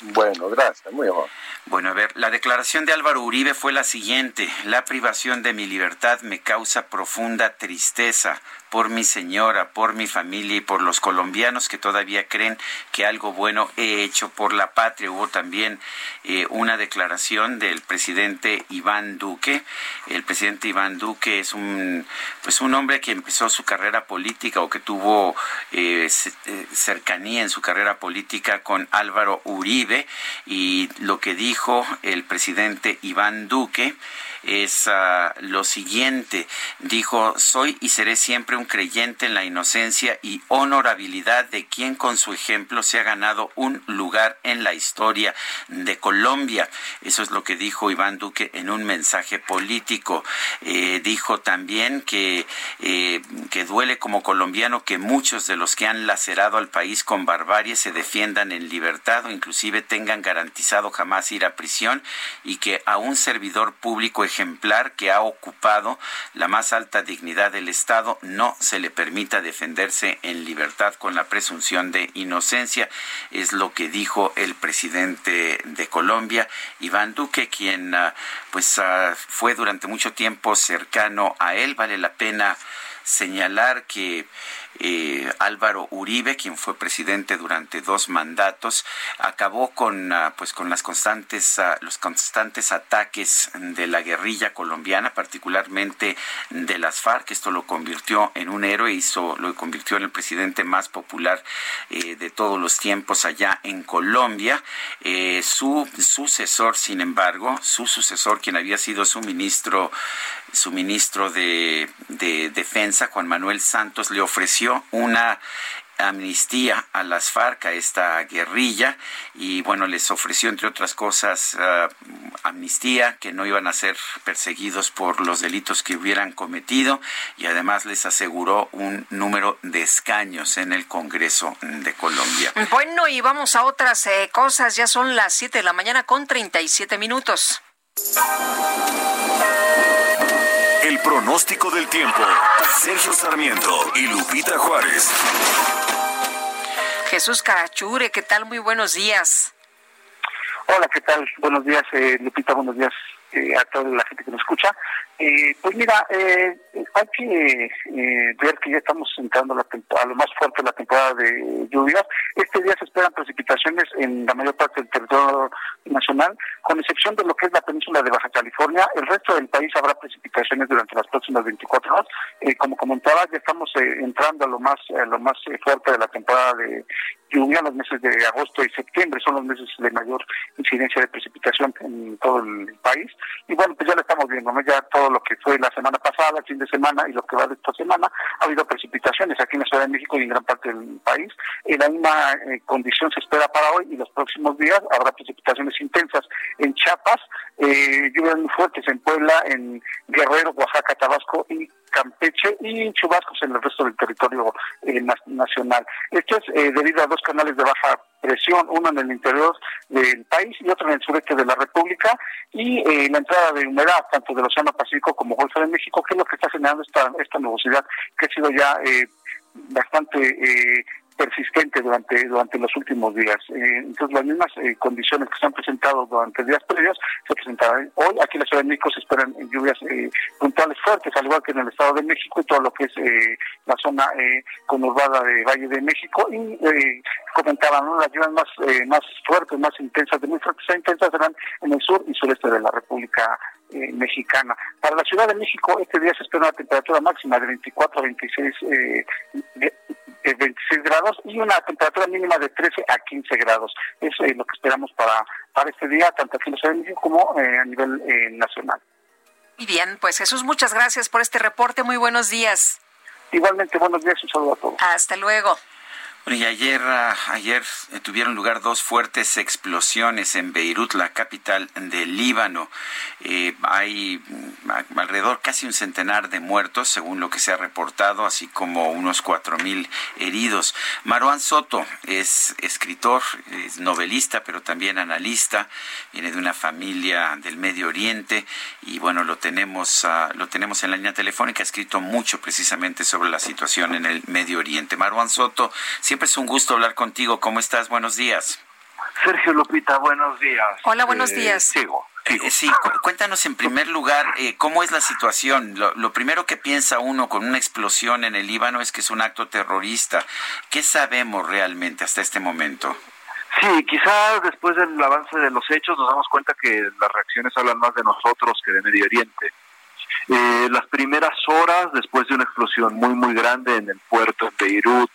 Bueno, gracias, muy amable. Bueno, a ver, la declaración de Álvaro Uribe fue la siguiente. La privación de mi libertad me causa profunda tristeza por mi señora, por mi familia y por los colombianos que todavía creen que algo bueno he hecho por la patria. Hubo también eh, una declaración del presidente Iván Duque. El presidente Iván Duque es un, pues un hombre que empezó su carrera política o que tuvo eh, eh, cercanía en su carrera política con Álvaro Uribe y lo que dijo el presidente Iván Duque es uh, lo siguiente. Dijo, soy y seré siempre un creyente en la inocencia y honorabilidad de quien con su ejemplo se ha ganado un lugar en la historia de Colombia. Eso es lo que dijo Iván Duque en un mensaje político. Eh, dijo también que, eh, que duele como colombiano que muchos de los que han lacerado al país con barbarie se defiendan en libertad o inclusive tengan garantizado jamás ir a prisión y que a un servidor público ejemplar que ha ocupado la más alta dignidad del Estado no se le permita defenderse en libertad con la presunción de inocencia. Es lo que dijo el presidente de Colombia, Iván Duque, quien ah, pues ah, fue durante mucho tiempo cercano a él. Vale la pena señalar que eh, Álvaro Uribe, quien fue presidente durante dos mandatos, acabó con ah, pues con las constantes ah, los constantes ataques de la guerrilla colombiana, particularmente de las FARC. Esto lo convirtió en un héroe, hizo lo convirtió en el presidente más popular eh, de todos los tiempos allá en Colombia. Eh, su sucesor, sin embargo, su sucesor, quien había sido su ministro su ministro de, de Defensa, Juan Manuel Santos, le ofreció una amnistía a las FARC, a esta guerrilla, y bueno, les ofreció, entre otras cosas, uh, amnistía, que no iban a ser perseguidos por los delitos que hubieran cometido, y además les aseguró un número de escaños en el Congreso de Colombia. Bueno, y vamos a otras eh, cosas, ya son las 7 de la mañana con 37 minutos. El pronóstico del tiempo. Sergio Sarmiento y Lupita Juárez. Jesús Carachure, ¿qué tal? Muy buenos días. Hola, ¿qué tal? Buenos días, eh, Lupita, buenos días eh, a toda la gente que nos escucha. Eh, pues mira, eh, hay que eh, ver que ya estamos entrando la a lo más fuerte de la temporada de lluvias. Este día se esperan precipitaciones en la mayor parte del territorio nacional, con excepción de lo que es la península de Baja California. El resto del país habrá precipitaciones durante las próximas 24 horas. Eh, como comentaba, ya estamos eh, entrando a lo más, a lo más fuerte de la temporada de lluvia. Los meses de agosto y septiembre son los meses de mayor incidencia de precipitación en todo el país. Y bueno, pues ya lo estamos viendo, ¿no? Ya todo lo que fue la semana pasada, el fin de semana y lo que va de esta semana, ha habido precipitaciones aquí en la Ciudad de México y en gran parte del país. En la misma eh, condición se espera para hoy y los próximos días habrá precipitaciones intensas en Chiapas, eh, lluvias muy fuertes en Puebla, en Guerrero, Oaxaca, Tabasco y Campeche y chubascos en el resto del territorio eh, nacional. Esto es eh, debido a dos canales de baja presión, uno en el interior del país y otro en el sureste de la República, y eh, la entrada de humedad tanto del Océano Pacífico como Golfo de México, que es lo que está generando esta, esta nubosidad que ha sido ya bastante persistente durante durante los últimos días. Eh, entonces, las mismas eh, condiciones que se han presentado durante días previos se presentarán hoy. Aquí en la Ciudad de México se esperan lluvias eh, puntuales fuertes, al igual que en el Estado de México y todo lo que es la zona conurbada de Valle de México. Y comentaban, las lluvias más, más fuertes, más intensas, de muy fuertes a intensas serán en el sur y sureste de la República mexicana. Para la Ciudad de México, este día se espera una temperatura máxima de 24 a 26 eh, 26 grados y una temperatura mínima de 13 a 15 grados. Eso es lo que esperamos para, para este día, tanto aquí en la Ciudad como eh, a nivel eh, nacional. Muy bien, pues Jesús, muchas gracias por este reporte. Muy buenos días. Igualmente, buenos días, un saludo a todos. Hasta luego. Y ayer, ah, ayer eh, tuvieron lugar dos fuertes explosiones en Beirut, la capital del Líbano. Eh, hay mm, alrededor casi un centenar de muertos, según lo que se ha reportado, así como unos cuatro mil heridos. Marwan Soto es escritor, es novelista, pero también analista. Viene de una familia del Medio Oriente y bueno, lo tenemos, ah, lo tenemos en la línea telefónica. Ha escrito mucho precisamente sobre la situación en el Medio Oriente. Marwan Soto, es un gusto hablar contigo. ¿Cómo estás? Buenos días. Sergio Lupita, buenos días. Hola, buenos eh, días. sigo. Eh, sí, cuéntanos en primer lugar eh, cómo es la situación. Lo, primero que piensa uno con una explosión en el Líbano es que es un acto terrorista. ¿Qué sabemos realmente hasta este momento? Sí, quizás después del avance de los hechos nos damos cuenta que las reacciones hablan más de nosotros que de Medio Oriente. Eh, las primeras horas después de una explosión muy muy grande en el puerto de Beirut,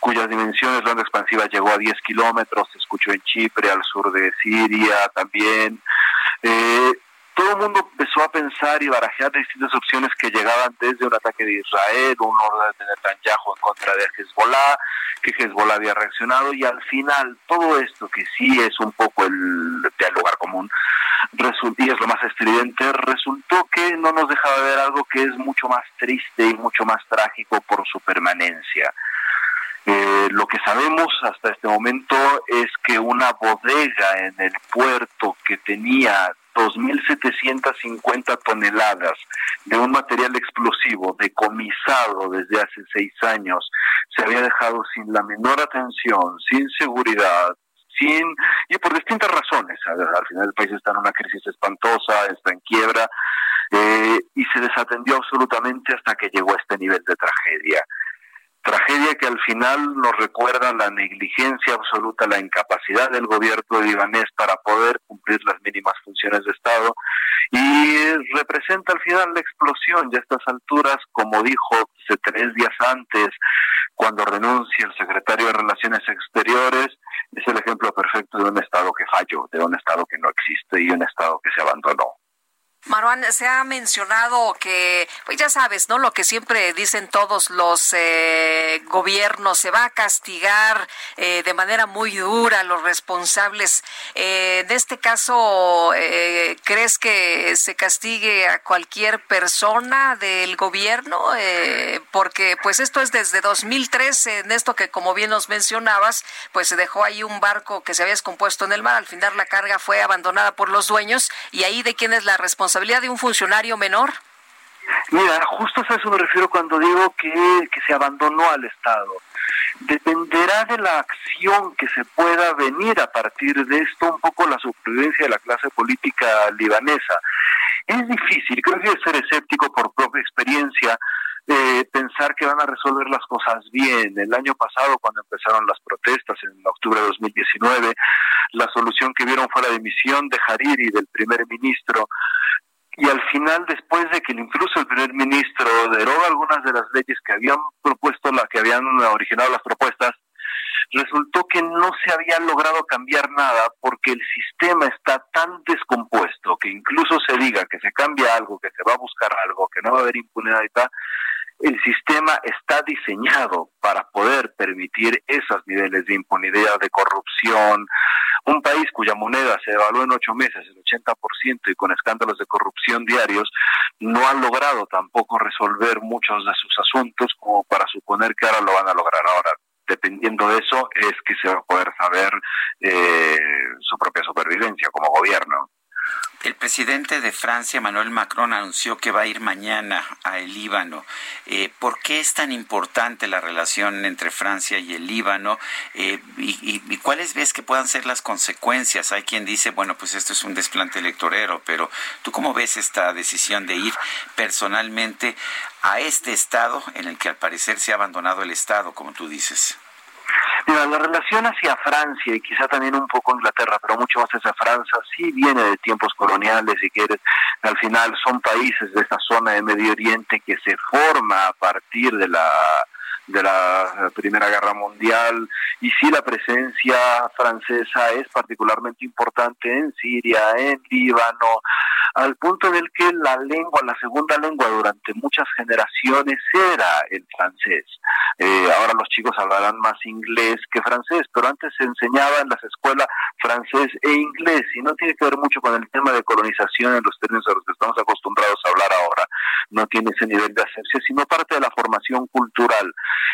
cuyas dimensiones la onda expansiva llegó a 10 kilómetros, se escuchó en Chipre, al sur de Siria también. Eh, todo el mundo empezó a pensar y barajear distintas opciones que llegaban desde un ataque de Israel, un orden de Netanyahu en contra de Hezbollah, que Hezbollah había reaccionado y al final todo esto que sí es un poco el, lugar común, y es lo más estridente, resultó que no nos dejaba ver algo que es mucho más triste y mucho más trágico por su permanencia. Eh, lo que sabemos hasta este momento es que una bodega en el puerto que tenía 2.750 toneladas de un material explosivo decomisado desde hace seis años se había dejado sin la menor atención, sin seguridad, sin y por distintas razones. Al final el país está en una crisis espantosa, está en quiebra eh, y se desatendió absolutamente hasta que llegó a este nivel de tragedia. Tragedia que al final nos recuerda la negligencia absoluta, la incapacidad del gobierno libanés para poder cumplir las mínimas funciones de Estado y representa al final la explosión ya a estas alturas, como dijo tres días antes, cuando renuncia el secretario de Relaciones Exteriores, es el ejemplo perfecto de un Estado que falló, de un Estado que no existe y un Estado que se abandonó. Maruán, se ha mencionado que, pues ya sabes, ¿no? Lo que siempre dicen todos los eh, gobiernos, se va a castigar eh, de manera muy dura a los responsables. Eh, en este caso, ¿crees que se castigue a cualquier persona del gobierno? porque, pues esto es desde 2013, en esto que, como bien nos mencionabas, pues se dejó ahí un barco que se había descompuesto en el mar. Al final la carga fue abandonada por los dueños y ahí de quién es la responsabilidad responsabilidad de un funcionario menor? Mira, justo a eso me refiero cuando digo que, que se abandonó al Estado. Dependerá de la acción que se pueda venir a partir de esto, un poco la supervivencia de la clase política libanesa. Es difícil, creo que ser escéptico por propia experiencia, eh, pensar que van a resolver las cosas bien. El año pasado, cuando empezaron las protestas, en octubre de 2019, la solución que vieron fue la dimisión de Hariri, del primer ministro, y al final, después de que incluso el primer ministro deroga algunas de las leyes que habían propuesto, la que habían originado las propuestas, resultó que no se había logrado cambiar nada porque el sistema está tan descompuesto que incluso se diga que se cambia algo, que se va a buscar algo, que no va a haber impunidad y tal, el sistema está diseñado para poder permitir esos niveles de impunidad, de corrupción. Un país cuya moneda se devaluó en ocho meses el 80% y con escándalos de corrupción diarios, no ha logrado tampoco resolver muchos de sus asuntos como para suponer que ahora lo van a lograr ahora dependiendo de eso es que se va a poder saber eh, su propia supervivencia como gobierno. El presidente de Francia, Emmanuel Macron, anunció que va a ir mañana a el Líbano. Eh, ¿Por qué es tan importante la relación entre Francia y el Líbano? Eh, y, y, cuáles ves que puedan ser las consecuencias? Hay quien dice, bueno, pues esto es un desplante electorero, pero ¿tú cómo ves esta decisión de ir personalmente a este Estado en el que al parecer se ha abandonado el Estado, como tú dices? Mira, la relación hacia Francia y quizá también un poco Inglaterra, pero mucho más hacia Francia, sí viene de tiempos coloniales, si quieres. Al final son países de esta zona de Medio Oriente que se forma a partir de la de la Primera Guerra Mundial y sí la presencia francesa es particularmente importante en Siria, en Líbano, al punto en el que la lengua, la segunda lengua durante muchas generaciones era el francés. Eh, ahora los chicos hablarán más inglés que francés, pero antes se enseñaba en las escuelas francés e inglés y no tiene que ver mucho con el tema de colonización en los términos a los que estamos acostumbrados. No tiene ese nivel de asepsia, sino parte de la formación cultural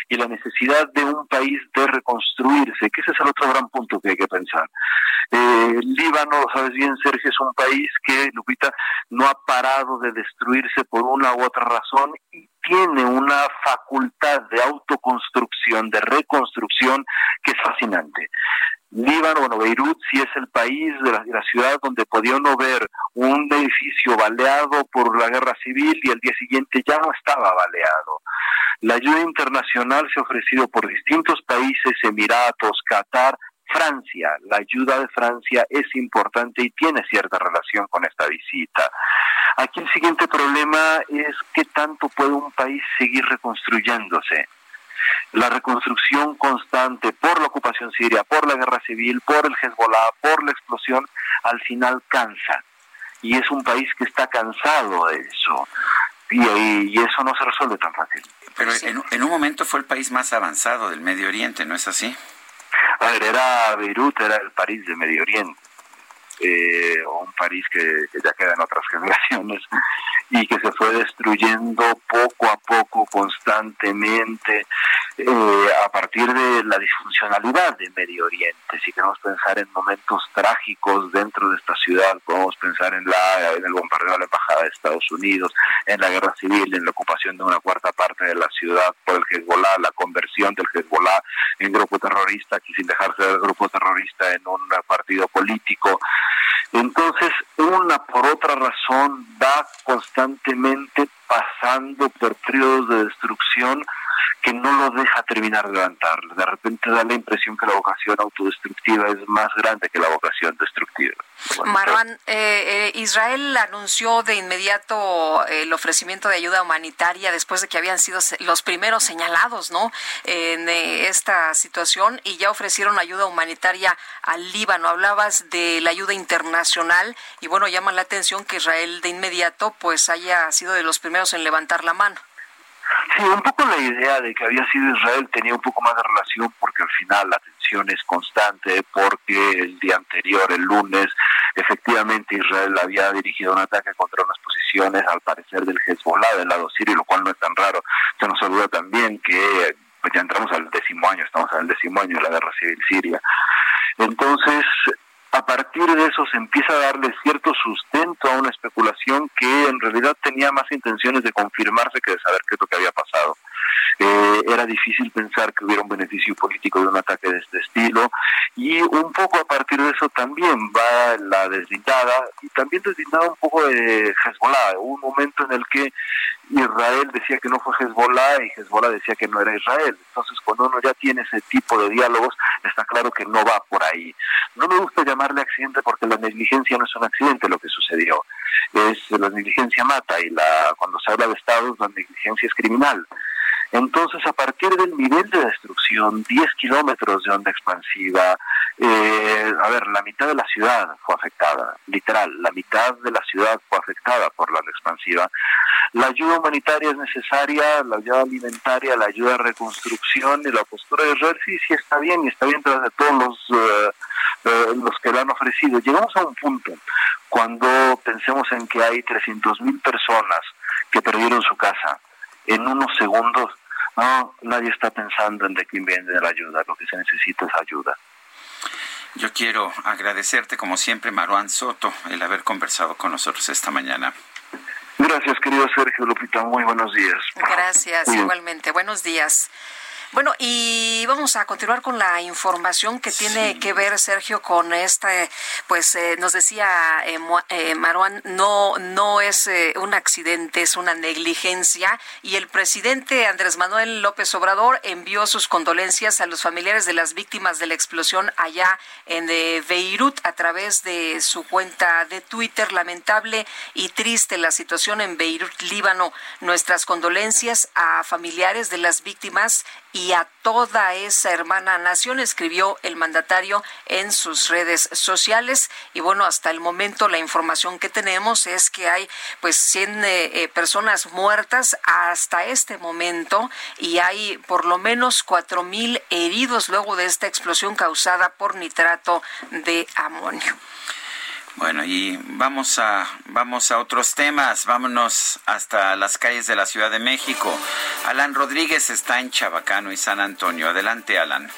y la necesidad de un país de reconstruirse, que ese es el otro gran punto que hay que pensar. Eh, Líbano, sabes bien, Sergio, es un país que, Lupita, no ha parado de destruirse por una u otra razón y tiene una facultad de autoconstrucción, de reconstrucción, que es fascinante. Líbano, bueno, Beirut sí es el país de la, la, ciudad donde podía uno ver un edificio baleado por la guerra civil y el día siguiente ya no estaba baleado. La ayuda internacional se ha ofrecido por distintos países, Emiratos, Qatar, Francia. La ayuda de Francia es importante y tiene cierta relación con esta visita. Aquí el siguiente problema es qué tanto puede un país seguir reconstruyéndose la reconstrucción constante por la ocupación siria, por la guerra civil, por el Hezbollah, por la explosión, al final cansa. Y es un país que está cansado de eso. Y, y eso no se resuelve tan fácil. Pero en, en, un momento fue el país más avanzado del Medio Oriente, ¿no es así? A ver, era Beirut, era el París de Medio Oriente. Eh, un París que, que, ya queda en otras generaciones y que se fue destruyendo poco a poco, constantemente, eh, a partir de la disfuncionalidad de Medio Oriente. Si queremos pensar en momentos trágicos dentro de esta ciudad, podemos pensar en, la, en el bombardeo de la Embajada de Estados Unidos, en la guerra civil, en la ocupación de una cuarta parte de la ciudad por el Hezbollah, la conversión del Hezbollah en grupo terrorista, aquí sin dejarse del grupo terrorista en un partido político. Entonces, una por otra razón va constantemente pasando por periodos de destrucción que no lo deja terminar de levantar. De repente da la impresión que la vocación autodestructiva es más grande que la vocación destructiva. Marwan, eh, eh, Israel anunció de inmediato el ofrecimiento de ayuda humanitaria después de que habían sido los primeros señalados, ¿no? En eh, esta situación y ya ofrecieron ayuda humanitaria al Líbano. Hablabas de la ayuda internacional y bueno, llama la atención que Israel de inmediato pues haya sido de los primeros en levantar la mano. Sí, un poco la idea de que había sido Israel tenía un poco más de relación porque al final la tensión es constante, porque el día anterior, el lunes, efectivamente Israel había dirigido un ataque contra unas posiciones, al parecer, del Hezbollah del lado sirio, lo cual no es tan raro. Se nos olvida también que pues ya entramos al décimo año, estamos el décimo año de la guerra civil siria. Entonces, a partir de eso se empieza a darle cierto sustento a una especulación que en realidad tenía más intenciones de confirmarse que de saber qué es lo que había pasado. Eh, era difícil pensar que hubiera un beneficio político de un ataque de este estilo y un poco a partir de eso también va la deslindada y también deslindada un poco de Hezbollah. Hubo un momento en el que Israel decía que no fue Hezbollah y Hezbollah decía que no era Israel. Entonces, cuando uno ya tiene ese tipo de diálogos, está claro que no va por ahí. No me gusta llamarle accidente porque la negligencia no es un accidente lo que sucedió. Es la negligencia mata y la cuando se habla de estados la negligencia es criminal. Entonces, a partir del nivel de destrucción, 10 kilómetros de onda expansiva, eh, a ver, la mitad de la ciudad fue afectada, literal, la mitad de la ciudad fue afectada por la onda expansiva. La ayuda humanitaria es necesaria, la ayuda alimentaria, la ayuda de reconstrucción y la postura de Israel sí, sí está bien y está bien tras de todos los, eh, eh, los que lo han ofrecido. Llegamos a un punto cuando pensemos en que hay 300 mil personas que perdieron su casa en unos segundos, no, nadie está pensando en de quién viene la ayuda, lo que se necesita es ayuda. Yo quiero agradecerte, como siempre, Maruán Soto, el haber conversado con nosotros esta mañana. Gracias, querido Sergio Lupita. Muy buenos días. Gracias, igualmente. Buenos días. Bueno, y vamos a continuar con la información que tiene que ver, Sergio, con este, pues eh, nos decía eh, eh Maruán, no, no es eh, un accidente, es una negligencia. Y el presidente Andrés Manuel López Obrador envió sus condolencias a los familiares de las víctimas de la explosión allá en Beirut a través de su cuenta de Twitter. Lamentable y triste la situación en Beirut, Líbano. Nuestras condolencias a familiares de las víctimas y a toda esa hermana nación, escribió el mandatario en sus redes sociales. Y bueno, hasta el momento la información que tenemos es que hay pues 100 eh, eh, personas muertas hasta este momento y hay por lo menos cuatro mil heridos luego de esta explosión causada por nitrato de amonio. Bueno, y vamos a, vamos a otros temas. Vámonos hasta las calles de la Ciudad de México. Alan Rodríguez está en Chabacano y San Antonio. Adelante, Alan.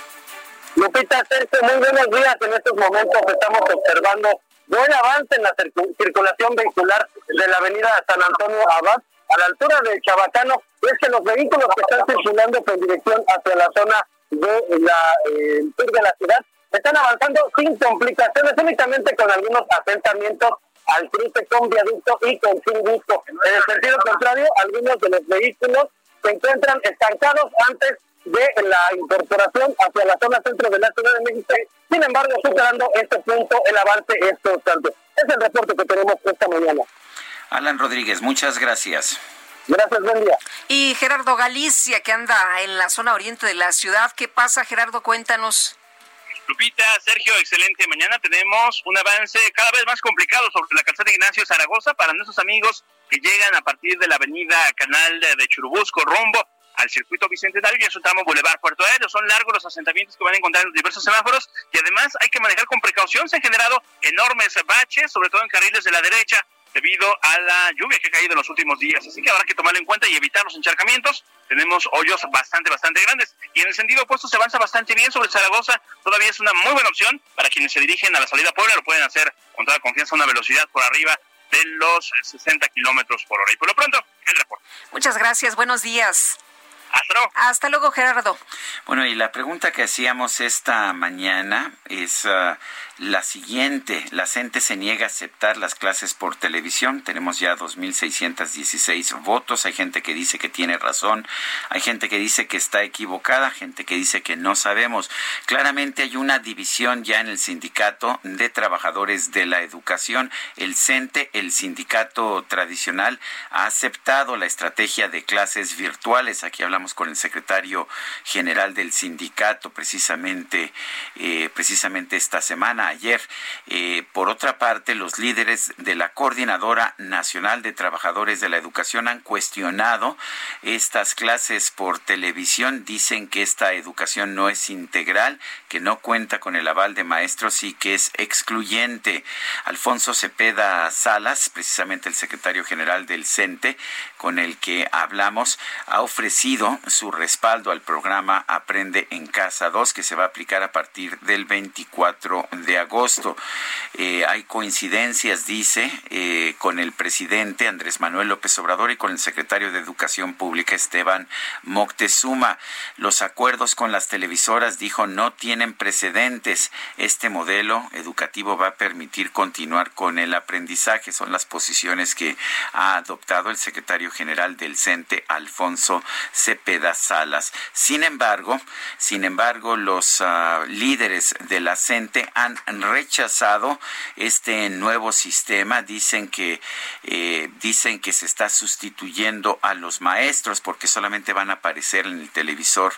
Lupita, Sergio, muy buenos días. En estos momentos estamos observando buen avance en la circulación vehicular de la avenida San Antonio Abad a la altura de Chabacano. Es que los vehículos que están circulando con dirección hacia la zona de la eh, sur de la ciudad están avanzando sin complicaciones, únicamente con algunos asentamientos al cruce con viaducto y con sin gusto. En el sentido contrario, algunos de los vehículos se encuentran estancados antes de la incorporación hacia la zona centro de la Ciudad de México. Sin embargo, superando este punto, el avance es constante. Es el reporte que tenemos esta mañana. Alan Rodríguez, muchas gracias. Gracias, buen día. Y Gerardo Galicia, que anda en la zona oriente de la ciudad. ¿Qué pasa, Gerardo? Cuéntanos. Lupita, Sergio, excelente. Mañana tenemos un avance cada vez más complicado sobre la calzada Ignacio Zaragoza para nuestros amigos que llegan a partir de la avenida Canal de Churubusco, rumbo al circuito bicentenario y en su Boulevard Puerto Aéreo. Son largos los asentamientos que van a encontrar en los diversos semáforos y además hay que manejar con precaución. Se han generado enormes baches, sobre todo en carriles de la derecha debido a la lluvia que ha caído en los últimos días. Así que habrá que tomarlo en cuenta y evitar los encharcamientos. Tenemos hoyos bastante, bastante grandes. Y en el sentido opuesto se avanza bastante bien sobre Zaragoza. Todavía es una muy buena opción para quienes se dirigen a la salida a Puebla. Lo pueden hacer con toda confianza a una velocidad por arriba de los 60 kilómetros por hora. Y por lo pronto, el reporte. Muchas gracias. Buenos días. Hasta luego. Hasta luego, Gerardo. Bueno, y la pregunta que hacíamos esta mañana es uh, la siguiente. La gente se niega a aceptar las clases por televisión. Tenemos ya 2.616 votos. Hay gente que dice que tiene razón. Hay gente que dice que está equivocada. Gente que dice que no sabemos. Claramente hay una división ya en el sindicato de trabajadores de la educación. El CENTE, el sindicato tradicional, ha aceptado la estrategia de clases virtuales. Aquí hablamos con el secretario general del sindicato precisamente, eh, precisamente esta semana ayer. Eh, por otra parte, los líderes de la Coordinadora Nacional de Trabajadores de la Educación han cuestionado estas clases por televisión. Dicen que esta educación no es integral, que no cuenta con el aval de maestros y que es excluyente. Alfonso Cepeda Salas, precisamente el secretario general del CENTE, con el que hablamos, ha ofrecido su respaldo al programa Aprende en Casa 2, que se va a aplicar a partir del 24 de agosto. Eh, hay coincidencias, dice, eh, con el presidente Andrés Manuel López Obrador y con el secretario de Educación Pública Esteban Moctezuma. Los acuerdos con las televisoras, dijo, no tienen precedentes. Este modelo educativo va a permitir continuar con el aprendizaje. Son las posiciones que ha adoptado el secretario general del CENTE, Alfonso Cepeda Salas. Sin embargo, sin embargo, los ah, líderes de la CENTE han rechazado este nuevo sistema. Dicen que eh, dicen que se está sustituyendo a los maestros porque solamente van a aparecer en el televisor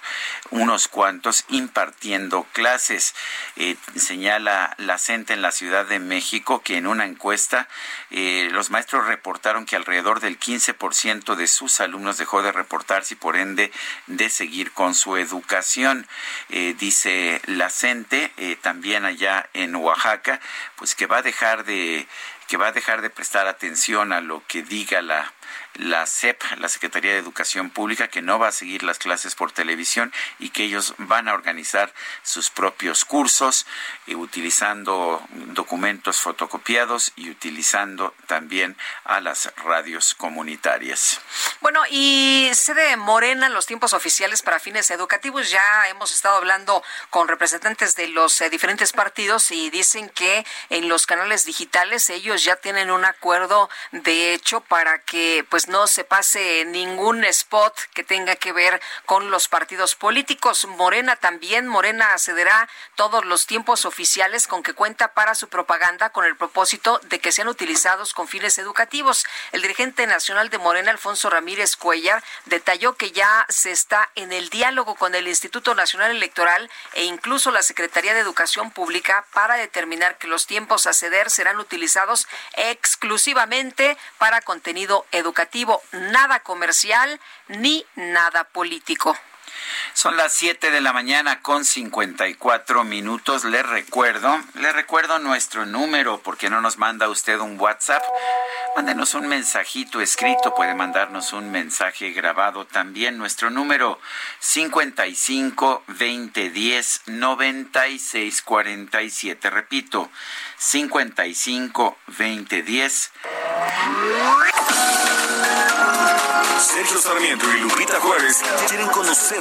unos cuantos impartiendo clases. Eh, señala la CENTE en la Ciudad de México que en una encuesta eh, los maestros reportaron que alrededor del 15% de sus alumnos dejó de reportarse y por ende de seguir con su educación. Dice la CENTE, también allá en Oaxaca, pues que va a dejar de que va a dejar de prestar atención a lo que diga la la SEP, la Secretaría de Educación Pública, que no va a seguir las clases por televisión y que ellos van a organizar sus propios cursos eh, utilizando documentos fotocopiados y utilizando también a las radios comunitarias. Bueno, y sede Morena, los tiempos oficiales para fines educativos, ya hemos estado hablando con representantes de los eh, diferentes partidos y dicen que en los canales digitales ellos ya tienen un acuerdo de hecho para que pues no se pase ningún spot que tenga que ver con los partidos políticos. Morena también, Morena cederá todos los tiempos oficiales con que cuenta para su propaganda con el propósito de que sean utilizados con fines educativos. El dirigente nacional de Morena, Alfonso Ramírez Cuellar, detalló que ya se está en el diálogo con el Instituto Nacional Electoral e incluso la Secretaría de Educación Pública para determinar que los tiempos a ceder serán utilizados exclusivamente para contenido educativo, nada comercial ni nada político. Son las 7 de la mañana con 54 minutos. Le recuerdo, le recuerdo nuestro número porque no nos manda usted un WhatsApp. Mándenos un mensajito escrito, puede mandarnos un mensaje grabado también. Nuestro número 55 20 10 96 47. Repito, 55 20 10 Sergio Sarmiento y Lupita Juárez quieren conocer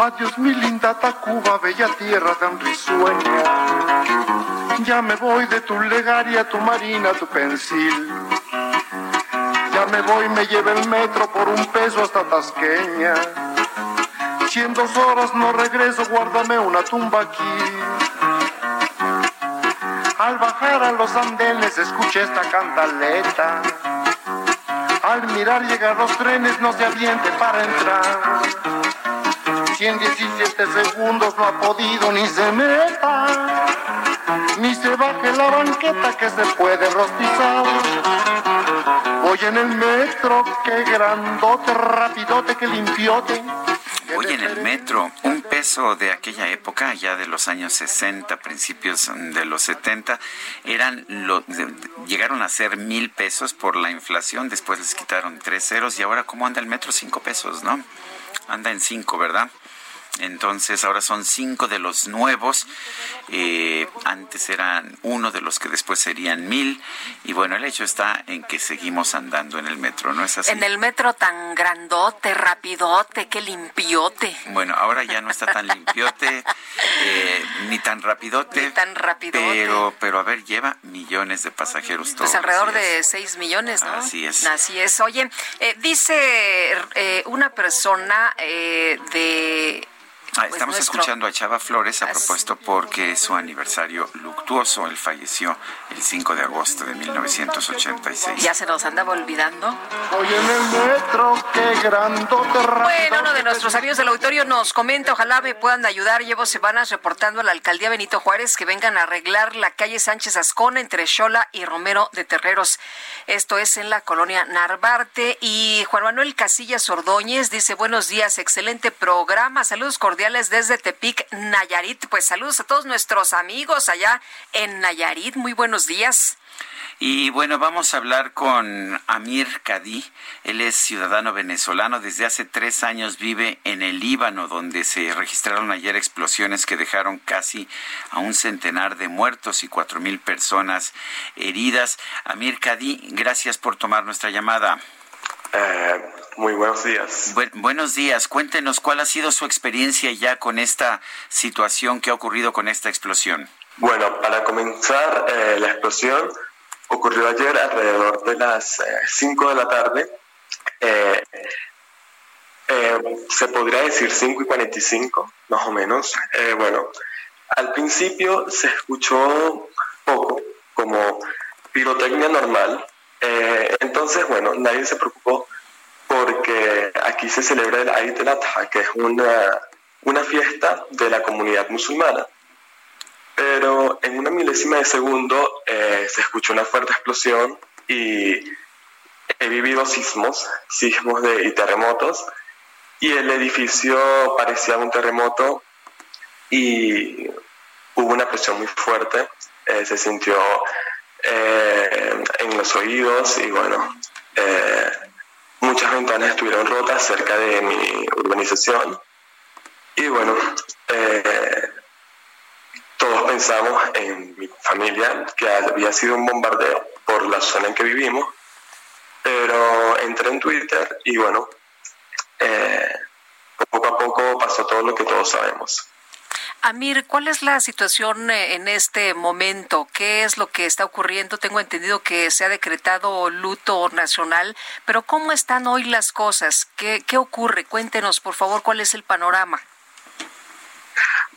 Adiós mi linda Tacuba, bella tierra tan risueña. Ya me voy de tu legaria, tu marina, tu pensil. Ya me voy, me lleva el metro por un peso hasta Tasqueña. Si en dos horas no regreso, guárdame una tumba aquí. Al bajar a los andenes escuché esta cantaleta. Al mirar llegar los trenes no se aviente para entrar. Si en 17 segundos no ha podido ni se meta, ni se baje la banqueta que se puede rostizar. Voy en el metro, qué grandote, rapidote, que limpiote. Voy en el metro, un peso de aquella época, ya de los años 60, principios de los 70, eran lo, llegaron a ser mil pesos por la inflación, después les quitaron tres ceros y ahora cómo anda el metro, cinco pesos, ¿no? Anda en cinco, ¿verdad? Entonces ahora son cinco de los nuevos, eh, antes eran uno de los que después serían mil y bueno, el hecho está en que seguimos andando en el metro, ¿no es así? En el metro tan grandote, rapidote, qué limpiote. Bueno, ahora ya no está tan limpiote, eh, ni tan rapidote. Ni tan rapidote. Pero, pero a ver, lleva millones de pasajeros todos. Pues alrededor de 6 millones, ¿no? Así es. Así es. Oye, eh, dice eh, una persona eh, de... Ah, pues, estamos nuestro- escuchando a Chava Flores a propósito porque es su aniversario luctuoso. Él falleció el 5 de agosto de 1986. Ya se nos andaba olvidando. Voy en el metro, qué grandote, rapidote. Bueno, uno de nuestros amigos del auditorio nos comenta, ojalá me puedan ayudar. Llevo semanas reportando a la alcaldía Benito Juárez que vengan a arreglar la calle Sánchez Ascona entre Xola y Romero de Terreros. Esto es en la colonia Narvarte. Y Juan Manuel Casillas Ordóñez dice, buenos días, excelente programa. Saludos cordiales desde Tepic, Nayarit. Pues saludos a todos nuestros amigos allá en Nayarit. Muy buenos días. Y bueno, vamos a hablar con Amir Kadí. Él es ciudadano venezolano. Desde hace tres años vive en el Líbano, donde se registraron ayer explosiones que dejaron casi a un centenar de muertos y cuatro mil personas heridas. Amir Kadí, gracias por tomar nuestra llamada. Eh, muy buenos días. buenos días. Cuéntenos cuál ha sido su experiencia ya con esta situación que ha ocurrido con esta explosión. Bueno, para comenzar, eh, la explosión ocurrió ayer alrededor de las 5 eh, de la tarde. Eh, se podría decir 5 y 45, más o menos. bueno, al principio se escuchó poco, como pirotecnia normal. entonces, bueno, nadie se preocupó porque aquí se celebra el Eid el-Adha, que es una, una fiesta de la comunidad musulmana. Pero en una milésima de segundo eh, se escuchó una fuerte explosión y he vivido sismos, sismos de, y terremotos, y el edificio parecía un terremoto y hubo una presión muy fuerte, eh, se sintió eh, en los oídos y bueno, muchas ventanas estuvieron rotas cerca de mi urbanización y bueno, todos pensamos en mi familia que había sido un bombardeo por la zona en que vivimos, pero entré en Twitter y bueno, eh, poco a poco pasó todo lo que todos sabemos. Amir, ¿cuál es la situación eh, en este momento? ¿Qué es lo que está ocurriendo? Tengo entendido que se ha decretado luto nacional, pero ¿cómo están hoy las cosas? ¿Qué, qué ocurre? Cuéntenos, por favor, cuál es el panorama.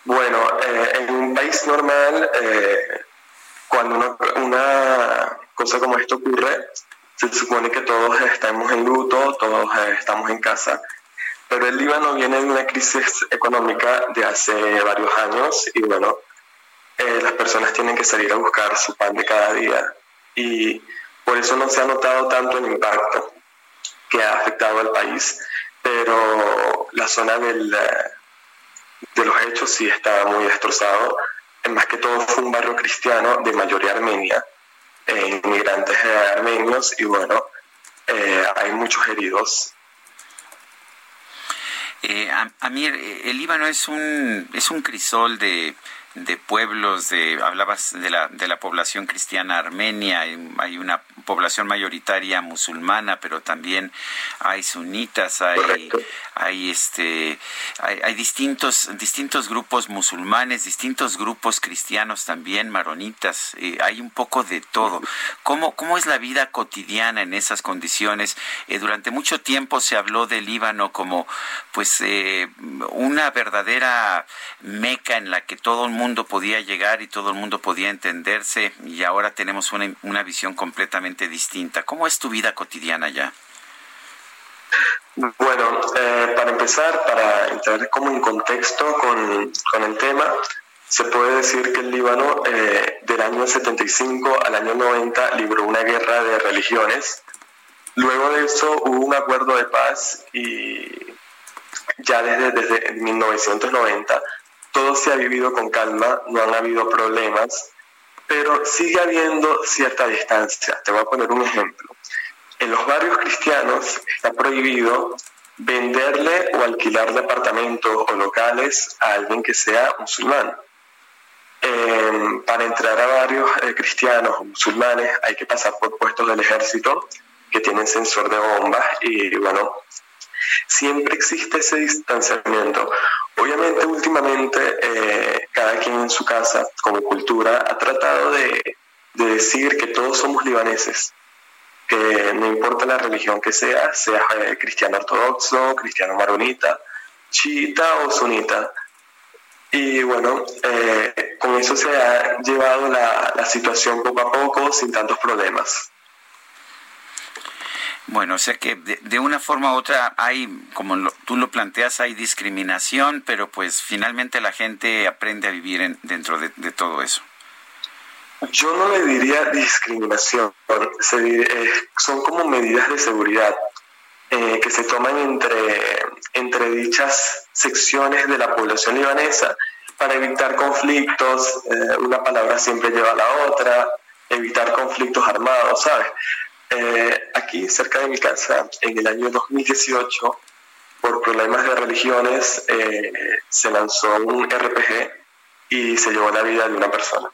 Bueno, eh, en un país normal, eh, cuando una, cosa como esto ocurre, se supone que todos estamos en luto, todos eh, estamos en casa, pero el Líbano viene de una crisis económica de hace varios años y bueno, las personas tienen que salir a buscar su pan de cada día y por eso no se ha notado tanto el impacto que ha afectado al país, pero la zona del de los hechos sí está muy destrozado. Más que todo fue un barrio cristiano de mayoría armenia, eh, inmigrantes armenios y bueno, eh, hay muchos heridos. Eh, Amir, el Líbano es un, es un crisol de de pueblos, de, hablabas de la, de la población cristiana armenia, hay, una población mayoritaria musulmana, pero también hay sunitas, hay, hay este, hay, distintos, distintos grupos musulmanes, distintos grupos cristianos también, maronitas, eh, hay un poco de todo. ¿Cómo, ¿Cómo es la vida cotidiana en esas condiciones? Eh, durante mucho tiempo se habló del Líbano como, pues, eh, una verdadera meca en la que todo el mundo mundo podía llegar y todo el mundo podía entenderse y ahora tenemos una, una visión completamente distinta. ¿Cómo es tu vida cotidiana ya? Bueno, eh, para empezar, para entrar como en contexto con, con, el tema, se puede decir que el Líbano eh, del año 75 al año 90 libró una guerra de religiones. Luego de eso hubo un acuerdo de paz y ya desde, desde 1990 todo se ha vivido con calma, no han habido problemas, pero sigue habiendo cierta distancia. Te voy a poner un ejemplo. En los barrios cristianos está prohibido venderle o alquilar departamentos o locales a alguien que sea musulmán. Em, para entrar a barrios eh, cristianos o musulmanes hay que pasar por puestos del ejército que tienen sensor de bombas y bueno, siempre existe ese distanciamiento. Obviamente últimamente eh, cada quien en su casa, como cultura, ha tratado de, decir que todos somos libaneses, que no importa la religión que sea, sea eh, cristiano ortodoxo, cristiano maronita, chiita o sunita. Y bueno, eh, con eso se ha llevado la situación poco a poco sin tantos problemas. Bueno, o sea que de, una forma u otra hay, como tú lo planteas, hay discriminación, pero pues finalmente la gente aprende a vivir dentro de, todo eso. Yo no le diría discriminación, eh, son como medidas de seguridad eh, que se toman entre, entre dichas secciones de la población libanesa para evitar conflictos, eh, una palabra siempre lleva a la otra, evitar conflictos armados, ¿sabes? Eh, aquí cerca de mi casa, en el año 2018, por problemas de religiones, eh, se lanzó un RPG y se llevó la vida de una persona.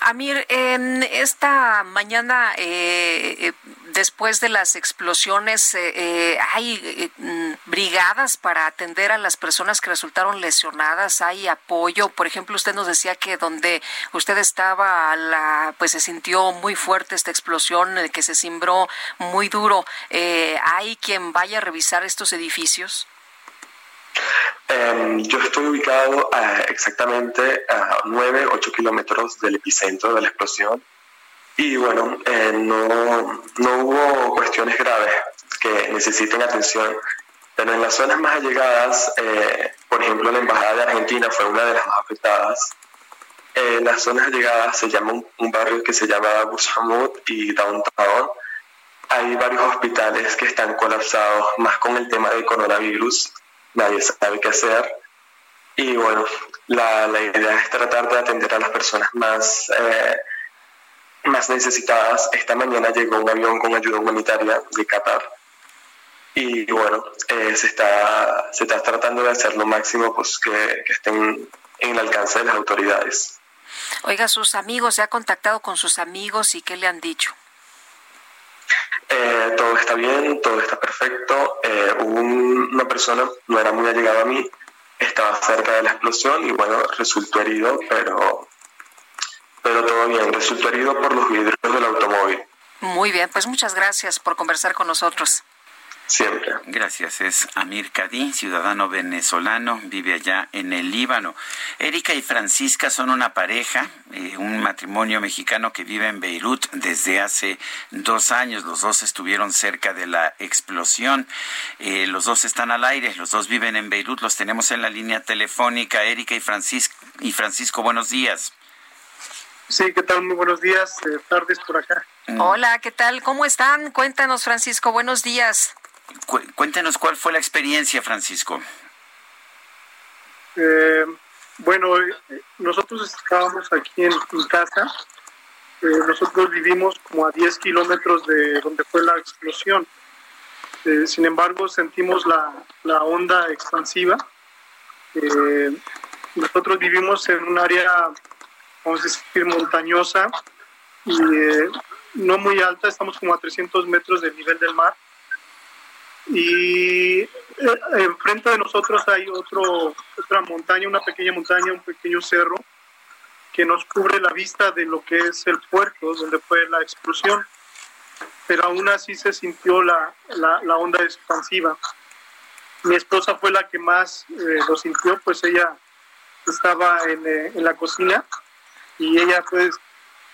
Amir, en esta mañana, eh, eh, después de las explosiones, eh, ¿hay mm, brigadas para atender a las personas que resultaron lesionadas? ¿Hay apoyo? Por ejemplo, usted nos decía que donde usted estaba, la, pues se sintió muy fuerte esta explosión, que se cimbró muy duro. ¿Hay quien vaya a revisar estos edificios? Em, yo estoy ubicado exactamente a 9, 8 kilómetros del epicentro de la explosión y bueno, eh, no, no hubo cuestiones graves que necesiten atención, pero en las zonas más allegadas, eh, por ejemplo la Embajada de Argentina fue una de las más afectadas. En las zonas allegadas se llama un, barrio que se llama Bushamud y Downtown. Hay varios hospitales que están colapsados, más con el tema del coronavirus nadie sabe qué hacer. Y bueno, la, la idea es tratar de atender a las personas más, eh, más necesitadas. Esta mañana llegó un avión con ayuda humanitaria de Qatar. Y bueno, eh, se, está, se está tratando de hacer lo máximo pues, que, que estén en el alcance de las autoridades. Oiga, sus amigos, ¿se ha contactado con sus amigos y qué le han dicho? Eh, todo está bien, todo está perfecto. Eh, una persona, no era muy allegada a mí, estaba cerca de la explosión y bueno, resultó herido, pero, pero todo bien, resultó herido por los vidrios del automóvil. Muy bien, pues muchas gracias por conversar con nosotros. Siempre. Gracias. Es Amir Kadí, ciudadano venezolano, vive allá en el Líbano. Erika y Francisca son una pareja, eh, un matrimonio mexicano que vive en Beirut desde hace dos años. Los dos estuvieron cerca de la explosión. Eh, los dos están al aire, los dos viven en Beirut. Los tenemos en la línea telefónica. Erika y Francisco, y Francisco buenos días. Sí, ¿qué tal? Muy buenos días, eh, tardes por acá. Hola, ¿qué tal? ¿Cómo están? Cuéntanos, Francisco, buenos días cuéntenos cuál fue la experiencia, Francisco. Eh, bueno, eh, nosotros estábamos aquí en, mi casa. Eh, nosotros vivimos como a 10 kilómetros de donde fue la explosión. sin embargo, sentimos la, la onda expansiva. nosotros vivimos en un área, vamos a decir, montañosa y no muy alta. Estamos como a 300 metros del nivel del mar y eh, enfrente de nosotros hay otro, otra montaña, una pequeña montaña, un pequeño cerro que nos cubre la vista de lo que es el puerto donde fue la explosión. Pero aún así se sintió la, la, onda expansiva. Mi esposa fue la que más eh, lo sintió, pues ella estaba en, eh, en la cocina y ella puede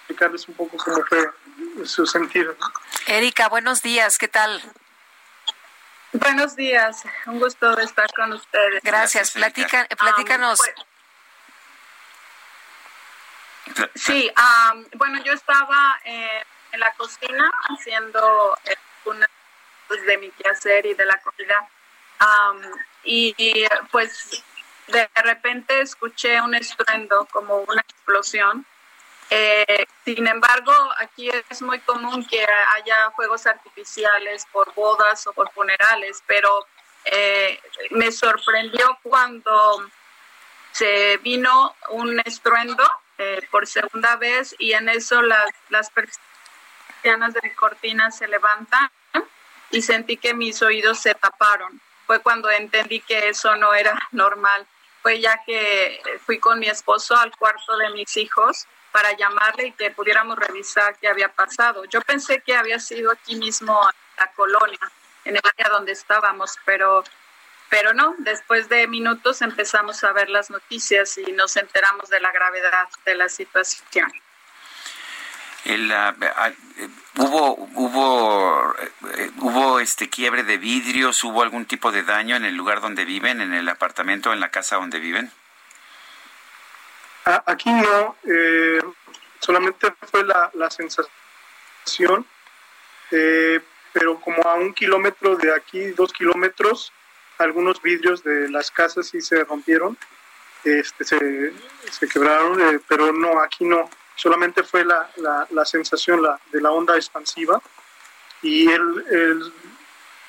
explicarles un poco cómo fue su sentir. Erika, buenos días, ¿qué tal? Buenos días, un gusto estar con ustedes. Gracias, Platica, platícanos. sí, bueno, yo estaba eh, en la cocina haciendo eh, una pues, de mi quehacer y de la comida. y, pues de repente escuché un estruendo como una explosión eh, sin embargo, aquí es muy común que haya fuegos artificiales por bodas o por funerales, pero eh, me sorprendió cuando se vino un estruendo eh, por segunda vez y en eso las, las persianas de mi cortina se levantan y sentí que mis oídos se taparon. Fue cuando entendí que eso no era normal. Fue ya que fui con mi esposo al cuarto de mis hijos para llamarle y que pudiéramos revisar qué había pasado. Yo pensé que había sido aquí mismo en la colonia, en el área donde estábamos, pero, pero no, después de minutos empezamos a ver las noticias y nos enteramos de la gravedad de la situación. Ah, ah, hubo hubo eh, hubo este quiebre de vidrios hubo algún tipo de daño en el lugar donde viven en el apartamento en la casa donde viven Aquí no, eh, solamente fue la, sensación, eh, pero como a un kilómetro de aquí, dos kilómetros, algunos vidrios de las casas sí se rompieron. este, se, se quebraron, eh, pero no, aquí no. Solamente fue la, la, sensación la, de la onda expansiva y el, el,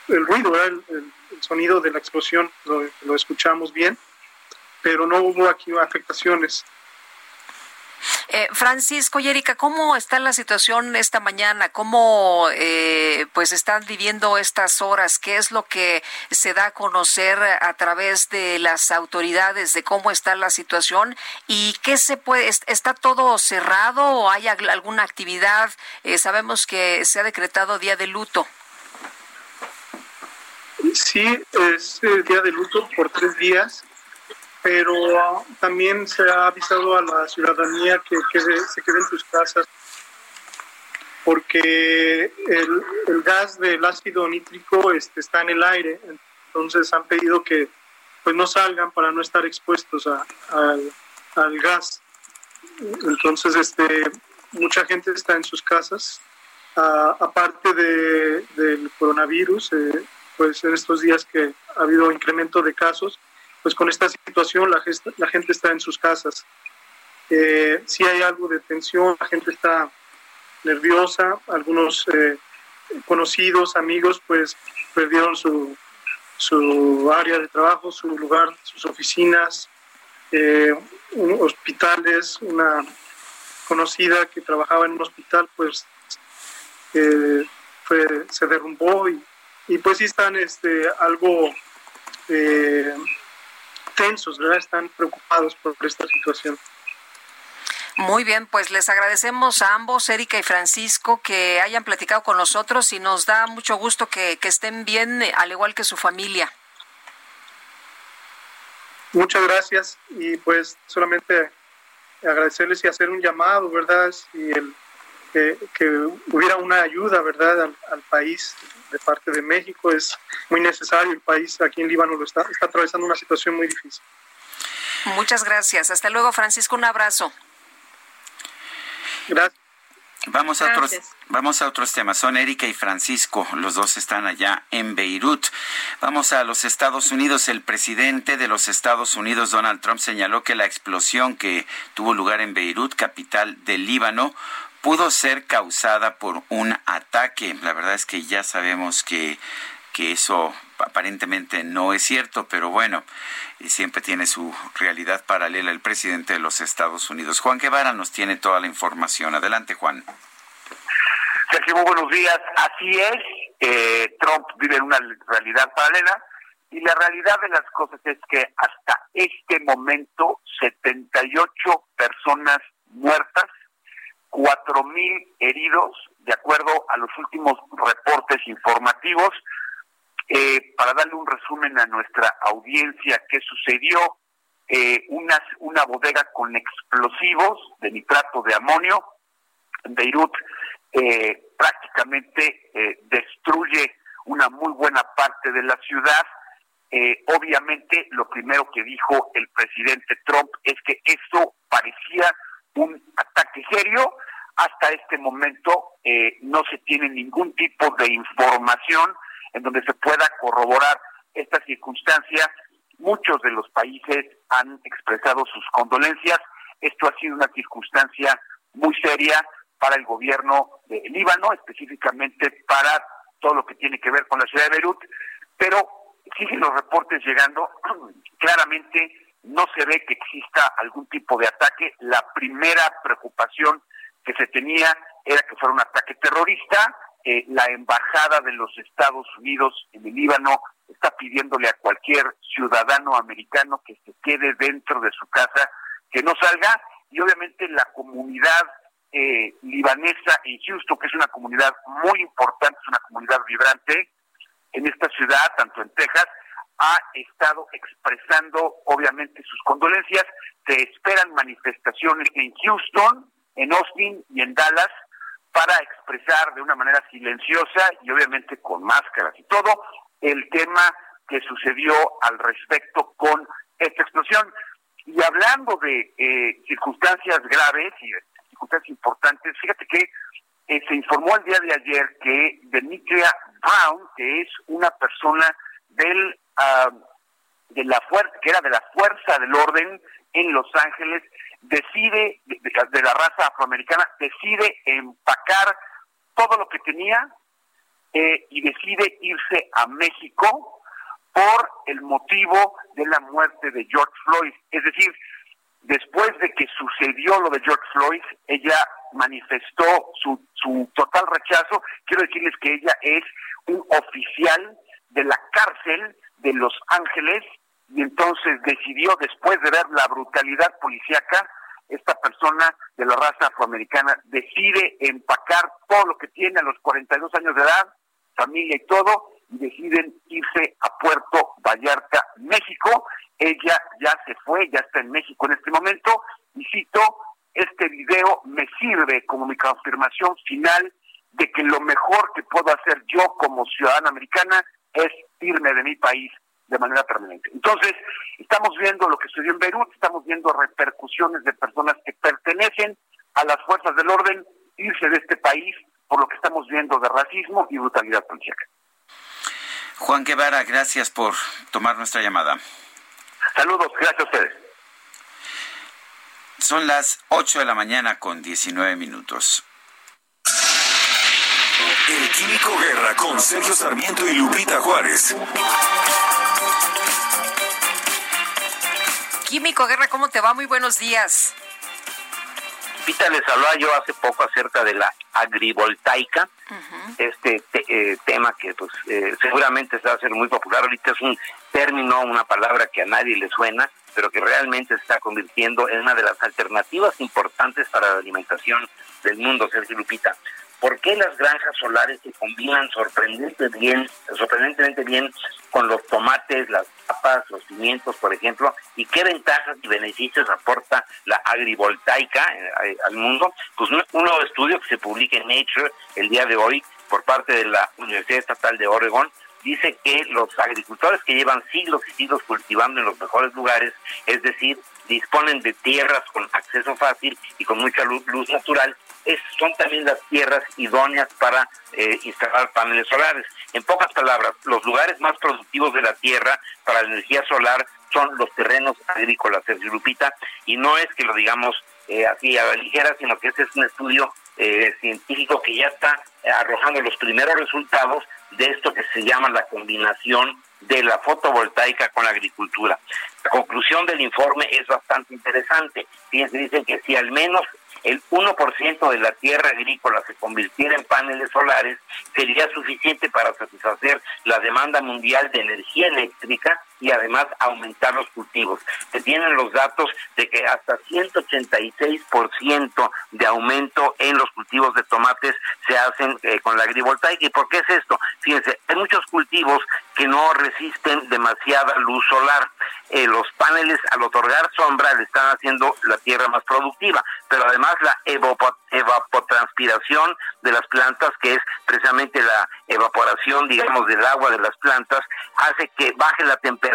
el ruido, el, el, sonido de la explosión, lo, lo escuchamos bien, pero no hubo aquí afectaciones. Eh, Francisco y ¿cómo está la situación esta mañana? ¿Cómo eh, pues están viviendo estas horas? ¿Qué es lo que se da a conocer a través de las autoridades de cómo está la situación? ¿Y qué se puede? ¿Está todo cerrado o hay alguna actividad? Eh, sabemos que se ha decretado día de luto. Sí, es el día de luto por tres días pero también se ha avisado a la ciudadanía que, se quede en sus casas porque el, el, gas del ácido nítrico este, está en el aire, entonces han pedido que pues no salgan para no estar expuestos a, al gas. Entonces, este, mucha gente está en sus casas, aparte de, del coronavirus, eh, pues en estos días que ha habido incremento de casos, pues con esta situación la, la gente está en sus casas. Eh, si hay algo de tensión, la gente está nerviosa, algunos eh, conocidos, amigos, pues perdieron su, su área de trabajo, su lugar, sus oficinas, eh, hospitales, una conocida que trabajaba en un hospital, pues se derrumbó y, y pues sí están este, algo tensos, ¿verdad? Están preocupados por esta situación. Muy bien, pues les agradecemos a ambos, Erika y Francisco, que hayan platicado con nosotros y nos da mucho gusto que, que estén bien, al igual que su familia. Muchas gracias y pues solamente agradecerles y hacer un llamado, ¿verdad? Y el, que, hubiera una ayuda, ¿verdad?, al, al, país de parte de México. Es muy necesario. El país aquí en Líbano lo está, está atravesando una situación muy difícil. Muchas gracias. Hasta luego, Francisco. Un abrazo. Gracias. Vamos a, otros, vamos a otros temas. Son Erika y Francisco. Los dos están allá en Beirut. Vamos a los Estados Unidos. El presidente de los Estados Unidos, Donald Trump, señaló que la explosión que tuvo lugar en Beirut, capital del Líbano, pudo ser causada por un ataque. La verdad es que ya sabemos que, que eso aparentemente no es cierto, pero bueno, siempre tiene su realidad paralela el presidente de los Estados Unidos. Juan Guevara nos tiene toda la información. Adelante, Juan. Sergio, muy buenos días. Así es, eh, Trump vive en una realidad paralela y la realidad de las cosas es que hasta este momento 78 personas muertas cuatro mil heridos, de acuerdo a los últimos reportes informativos. Eh, para darle un resumen a nuestra audiencia, ¿qué sucedió? Eh, una, una bodega con explosivos de nitrato de amonio en Beirut eh, prácticamente eh, destruye una muy buena parte de la ciudad. Eh, obviamente, lo primero que dijo el presidente Trump es que esto parecía un ataque serio. Hasta este momento eh, no se tiene ningún tipo de información en donde se pueda corroborar esta circunstancia. Muchos de los países han expresado sus condolencias. Esto ha sido una circunstancia muy seria para el gobierno de Líbano, específicamente para todo lo que tiene que ver con la ciudad de Beirut, pero siguen los reportes llegando. Claramente no se ve que exista algún tipo de ataque. La primera preocupación que se tenía era que fuera un ataque terrorista. Eh, la embajada de los Estados Unidos en el Líbano está pidiéndole a cualquier ciudadano americano que se quede dentro de su casa, que no salga, y obviamente la comunidad eh, libanesa en Houston, que es una comunidad muy importante, es una comunidad vibrante en esta ciudad, tanto en Texas, ha estado expresando obviamente sus condolencias. Se esperan manifestaciones en Houston, en Austin y en Dallas para expresar de una manera silenciosa y obviamente con máscaras y todo el tema que sucedió al respecto con esta explosión. Y hablando de eh, circunstancias graves y circunstancias importantes, fíjate que eh, se informó el día de ayer que Demetria Brown, que es una persona del de la que era de la fuerza del orden en Los Ángeles, decide, de, la raza afroamericana, decide empacar todo lo que tenía eh, y decide irse a México por el motivo de la muerte de George Floyd. Es decir, después de que sucedió lo de George Floyd, ella manifestó su, su total rechazo. Quiero decirles que ella es un oficial de la cárcel de Los Ángeles y entonces decidió, después de ver la brutalidad policíaca, esta persona de la raza afroamericana decide empacar todo lo que tiene a los 42 años de edad, familia y todo, y deciden irse a Puerto Vallarta, México. Ella ya se fue, ya está en México en este momento, y cito, este video me sirve como mi confirmación final de que lo mejor que puedo hacer yo como ciudadana americana es irme de mi país de manera permanente. Entonces, estamos viendo lo que sucedió en Beirut, estamos viendo repercusiones de personas que pertenecen a las fuerzas del orden irse de este país por lo que estamos viendo de racismo y brutalidad política. Juan Guevara, gracias por tomar nuestra llamada. Saludos, gracias a ustedes. Son las 8 de la mañana con 19 minutos. El Químico Guerra con Sergio Sarmiento y Lupita Juárez. Químico Guerra, ¿cómo te va? Muy buenos días. Lupita, les hablaba yo hace poco acerca de la agrivoltaica, este eh, tema que pues eh, seguramente se va a hacer muy popular. Ahorita es un término, una palabra que a nadie le suena, pero que realmente se está convirtiendo en una de las alternativas importantes para la alimentación del mundo, Sergio Lupita. ¿Por qué las granjas solares se combinan sorprendentemente bien, sorprendentemente bien con los tomates, las papas, los pimientos, por ejemplo? ¿Y qué ventajas y beneficios aporta la agrivoltaica eh, al mundo? Pues un nuevo estudio que se publica en Nature el día de hoy por parte de la Universidad Estatal de Oregon dice que los agricultores que llevan siglos y siglos cultivando en los mejores lugares, es decir, disponen de tierras con acceso fácil y con mucha luz, natural, son también las tierras idóneas para eh, instalar paneles solares. En pocas palabras, los lugares más productivos de la tierra para la energía solar son los terrenos agrícolas, Sergio y no es que lo digamos eh, así a la ligera, sino que este es un estudio eh, científico que ya está arrojando los primeros resultados de esto que se llama la combinación de la fotovoltaica con la agricultura. La conclusión del informe es bastante interesante. Fíjense, dicen que si al menos el 1% de la tierra agrícola se convirtiera en paneles solares, sería suficiente para satisfacer la demanda mundial de energía eléctrica y además aumentar los cultivos. Se tienen los datos de que hasta 186% de aumento en los cultivos de tomates se hacen eh, con la agrivoltaica. ¿Y por qué es esto? Fíjense, hay muchos cultivos que no resisten demasiada luz solar. Eh, los paneles al otorgar sombra le están haciendo la tierra más productiva, pero además la evapotranspiración de las plantas, que es precisamente la evaporación, digamos, del agua de las plantas, hace que baje la temperatura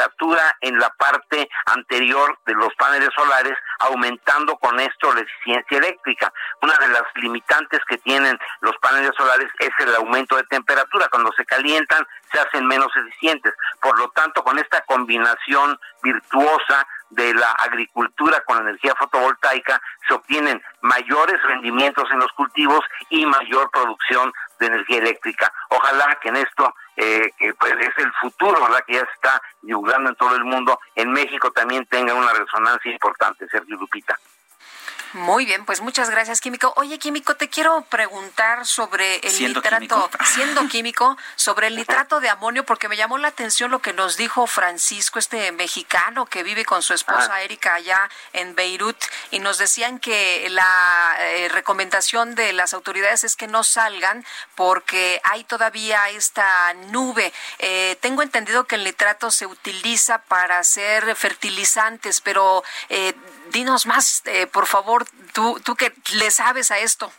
en la parte anterior de los paneles solares, aumentando con esto la eficiencia eléctrica. Una de las limitantes que tienen los paneles solares es el aumento de temperatura. Cuando se calientan, se hacen menos eficientes. Por lo tanto, con esta combinación virtuosa de la agricultura con energía fotovoltaica, se obtienen mayores rendimientos en los cultivos y mayor producción de energía eléctrica. Ojalá que en esto, eh, que pues es el futuro, ¿verdad? que ya se está divulgando en todo el mundo, en México también tenga una resonancia importante, Sergio Lupita. Muy bien, pues muchas gracias, Químico. Oye, Químico, te quiero preguntar sobre el nitrato, siendo químico, sobre el nitrato de amonio, porque me llamó la atención lo que nos dijo Francisco, este mexicano que vive con su esposa ah. Erika allá en Beirut, y nos decían que la eh, recomendación de las autoridades es que no salgan porque hay todavía esta nube. Eh, tengo entendido que el nitrato se utiliza para hacer fertilizantes, pero eh, dinos más, por favor, tú, tú que le sabes a esto.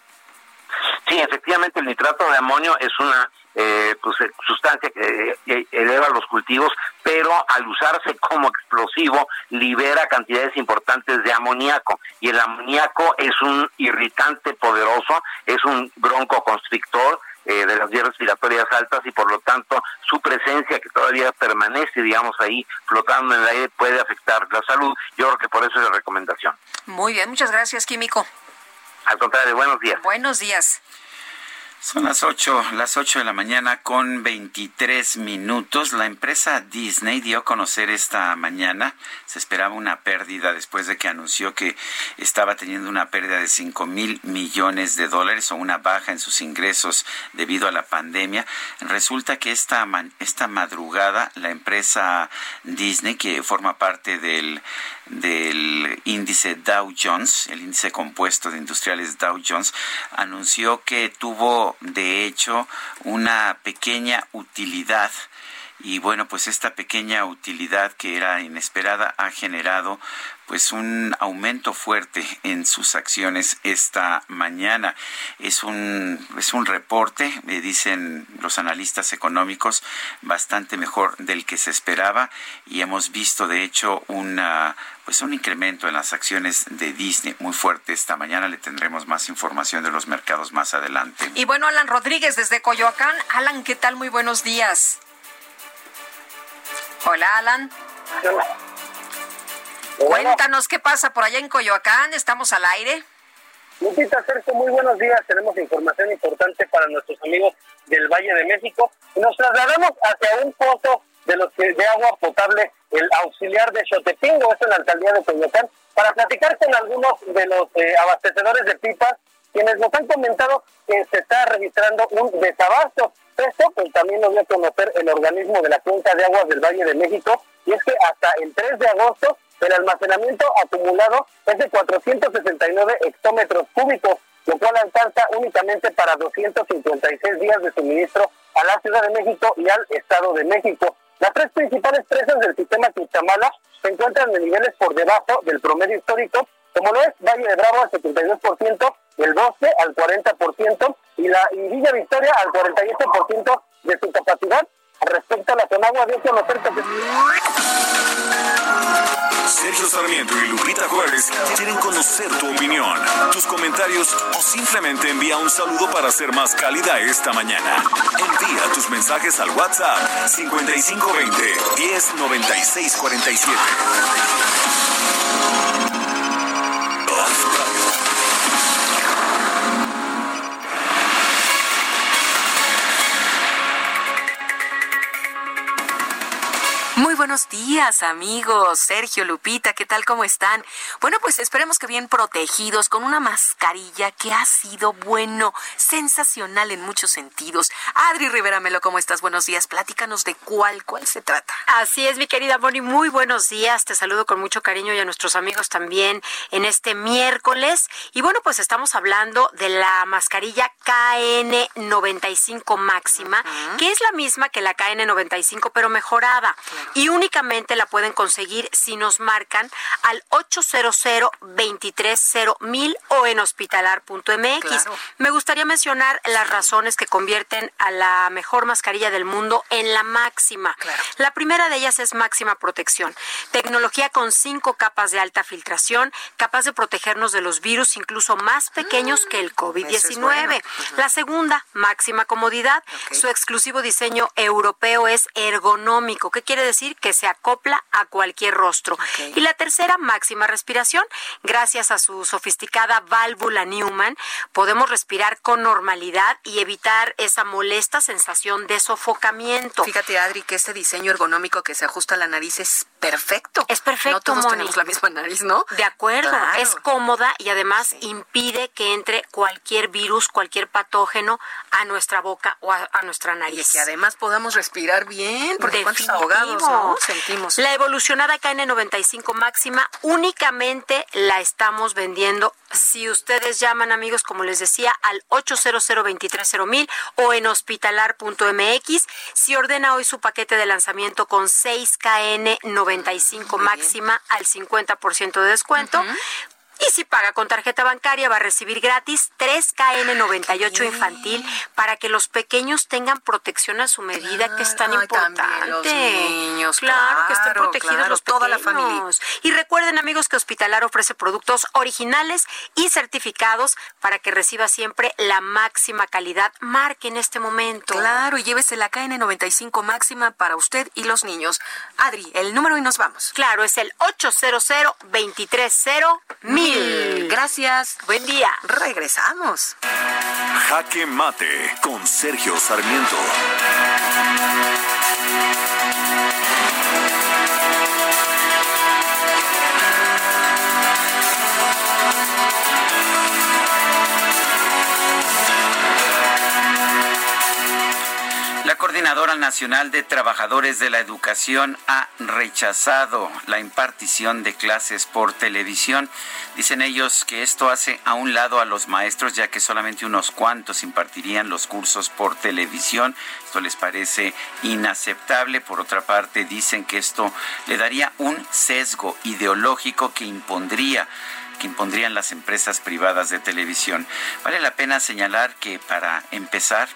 Sí, efectivamente el nitrato de amonio es una eh, pues, eh, sustancia que eh, eleva los cultivos, pero al usarse como explosivo libera cantidades importantes de amoníaco y el amoníaco es un irritante poderoso, es un broncoconstrictor eh, de las vías respiratorias altas y por lo tanto su presencia que todavía permanece, digamos, ahí flotando en el aire puede afectar la salud. Yo creo que por eso es la recomendación. Muy bien, muchas gracias, Químico. Al contrario, buenos días. Buenos días. Son las 8, las 8 de la mañana con 23 minutos. La empresa Disney dio a conocer esta mañana, se esperaba una pérdida después de que anunció que estaba teniendo una pérdida de 5 mil millones de dólares o una baja en sus ingresos debido a la pandemia. Resulta que esta, esta madrugada la empresa Disney, que forma parte del, del índice Dow Jones, el índice compuesto de industriales Dow Jones, anunció que tuvo de hecho una pequeña utilidad y bueno, pues esta pequeña utilidad que era inesperada ha generado pues un aumento fuerte en sus acciones esta mañana. Es un, es un reporte, me dicen los analistas económicos, bastante mejor del que se esperaba y hemos visto de hecho una pues un incremento en las acciones de Disney muy fuerte esta mañana. Le tendremos más información de los mercados más adelante. Y bueno, Alan Rodríguez desde Coyoacán. Alan, ¿qué tal? Muy buenos días. Hola, Alan. Cuéntanos qué pasa por allá en Coyoacán. ¿Estamos al aire? Lupita, Sergio, muy buenos días. Tenemos información importante para nuestros amigos del Valle de México. Nos trasladamos hacia un pozo de los que, de agua potable, el auxiliar de Xotepingo, es en la alcaldía de Coyoacán, para platicar con algunos de los eh, abastecedores de pipas, quienes nos han comentado que se está registrando un desabasto. Esto pues también lo dio a conocer el organismo de la cuenca de aguas del Valle de México, y es que hasta el 3 de agosto el almacenamiento acumulado es de 469 hectómetros cúbicos, lo cual alcanza únicamente para 256 días de suministro a la Ciudad de México y al Estado de México. Las tres principales presas del sistema Cuchamala se encuentran en niveles por debajo del promedio histórico, como lo es Valle de Bravo al 72%, el Bosque al 40% y la y Villa Victoria al 48% de su capacidad. Respecto a la Conagua, dio conocer que... Sergio Sarmiento y Lupita Juárez quieren conocer tu opinión, tus comentarios o simplemente envía un saludo para ser más cálida esta mañana. Envía tus mensajes al WhatsApp 5520 109647. Buenos días, amigos. Sergio, Lupita, ¿qué tal? ¿Cómo están? Bueno, pues esperemos que bien protegidos con una mascarilla que ha sido, bueno, sensacional en muchos sentidos. Adri Rivera Melo, ¿cómo estás? Buenos días. Platícanos de cuál, cuál se trata. Así es, mi querida Moni. Muy buenos días. Te saludo con mucho cariño y a nuestros amigos también en este miércoles. Y bueno, pues estamos hablando de la mascarilla KN95 máxima, que es la misma que la KN95, pero mejorada y únicamente la pueden conseguir si nos marcan al 800 230 o en hospitalar.mx. Me gustaría mencionar las razones que convierten a la mejor mascarilla del mundo en la máxima. La primera de ellas es máxima protección. Tecnología con cinco capas de alta filtración, capaz de protegernos de los virus incluso más pequeños que el COVID-19. La segunda, máxima comodidad. Su exclusivo diseño europeo es ergonómico. ¿Qué quiere decir? Que se acopla a cualquier rostro. Y la tercera, máxima respiración. Gracias a su sofisticada válvula Newman, podemos respirar con normalidad y evitar esa molesta sensación de sofocamiento. Fíjate, Adri, que este diseño ergonómico que se ajusta a la nariz es perfecto. Es perfecto, No todos Moni. tenemos la misma nariz, ¿no? De acuerdo, Claro. es cómoda y además impide que entre cualquier virus, cualquier patógeno a nuestra boca o a, a nuestra nariz. Y que además podamos respirar bien, porque cuántos Definitivo. ahogados ¿no? Sentimos. La evolucionada KN95 máxima únicamente la estamos vendiendo. Si ustedes llaman, amigos, como les decía, al 800 230 o en hospitalar.mx. Si ordena hoy su paquete de lanzamiento con 6 KN95 máxima al 50% de descuento. Y si paga con tarjeta bancaria va a recibir gratis 3KN98 infantil para que los pequeños tengan protección a su medida, que es tan importante. los niños, claro, que estén protegidos claro, los toda la familia. Y recuerden, amigos, que Hospitalar ofrece productos originales y certificados para que reciba siempre la máxima calidad. Marque en este momento. Claro, y llévese la KN95 máxima para usted y los niños. Adri, el número y nos vamos. Claro, es el 800 230 mil. Gracias. Buen día. Regresamos. Jaque Mate con Sergio Sarmiento. La Coordinadora Nacional de Trabajadores de la Educación ha rechazado la impartición de clases por televisión. Dicen ellos que esto hace a un lado a los maestros, ya que solamente unos cuantos impartirían los cursos por televisión. Esto les parece inaceptable. Por otra parte, dicen que esto le daría un sesgo ideológico que impondría que impondrían las empresas privadas de televisión. Vale la pena señalar que para empezar,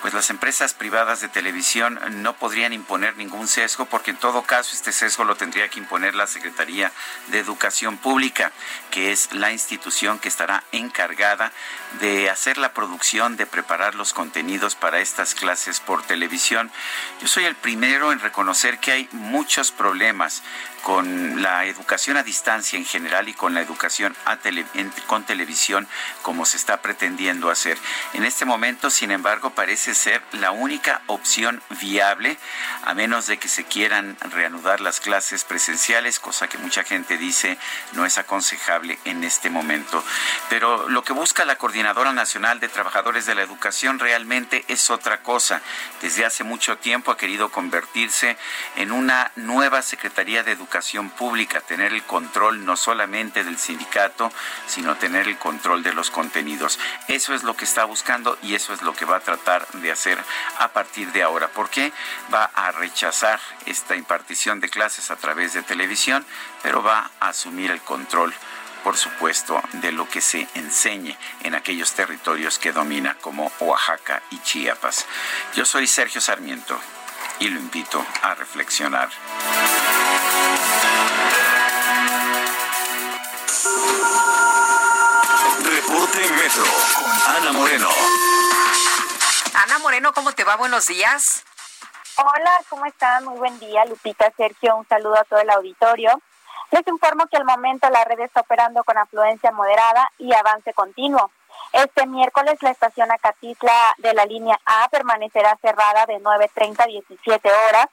pues las empresas privadas de televisión no podrían imponer ningún sesgo porque en todo caso este sesgo lo tendría que imponer la Secretaría de Educación Pública, que es la institución que estará encargada de hacer la producción, de preparar los contenidos para estas clases por televisión. Yo soy el primero en reconocer que hay muchos problemas con la educación a distancia en general y con la educación con televisión como se está pretendiendo hacer. En este momento, sin embargo, parece ser la única opción viable, a menos de que se quieran reanudar las clases presenciales, cosa que mucha gente dice no es aconsejable en este momento. Pero lo que busca la Coordinadora Nacional de Trabajadores de la Educación realmente es otra cosa. Desde hace mucho tiempo ha querido convertirse en una nueva Secretaría de Educación pública, tener el control no solamente del sindicato, sino tener el control de los contenidos. Eso es lo que está buscando y eso es lo que va a tratar de hacer a partir de ahora. ¿Por qué? Va a rechazar esta impartición de clases a través de televisión, pero va a asumir el control por supuesto, de lo que se enseñe en aquellos territorios que domina como Oaxaca y Chiapas. Yo soy Sergio Sarmiento y lo invito a reflexionar. Reporte Metro con Ana Moreno. Ana Moreno, ¿cómo te va? Buenos días. Hola, ¿cómo están? Muy buen día, Lupita, Sergio, un saludo a todo el auditorio. Les informo que al momento la red está operando con afluencia moderada y avance continuo. Este miércoles la estación Acatitla de la línea A permanecerá cerrada de 9.30 a 17 horas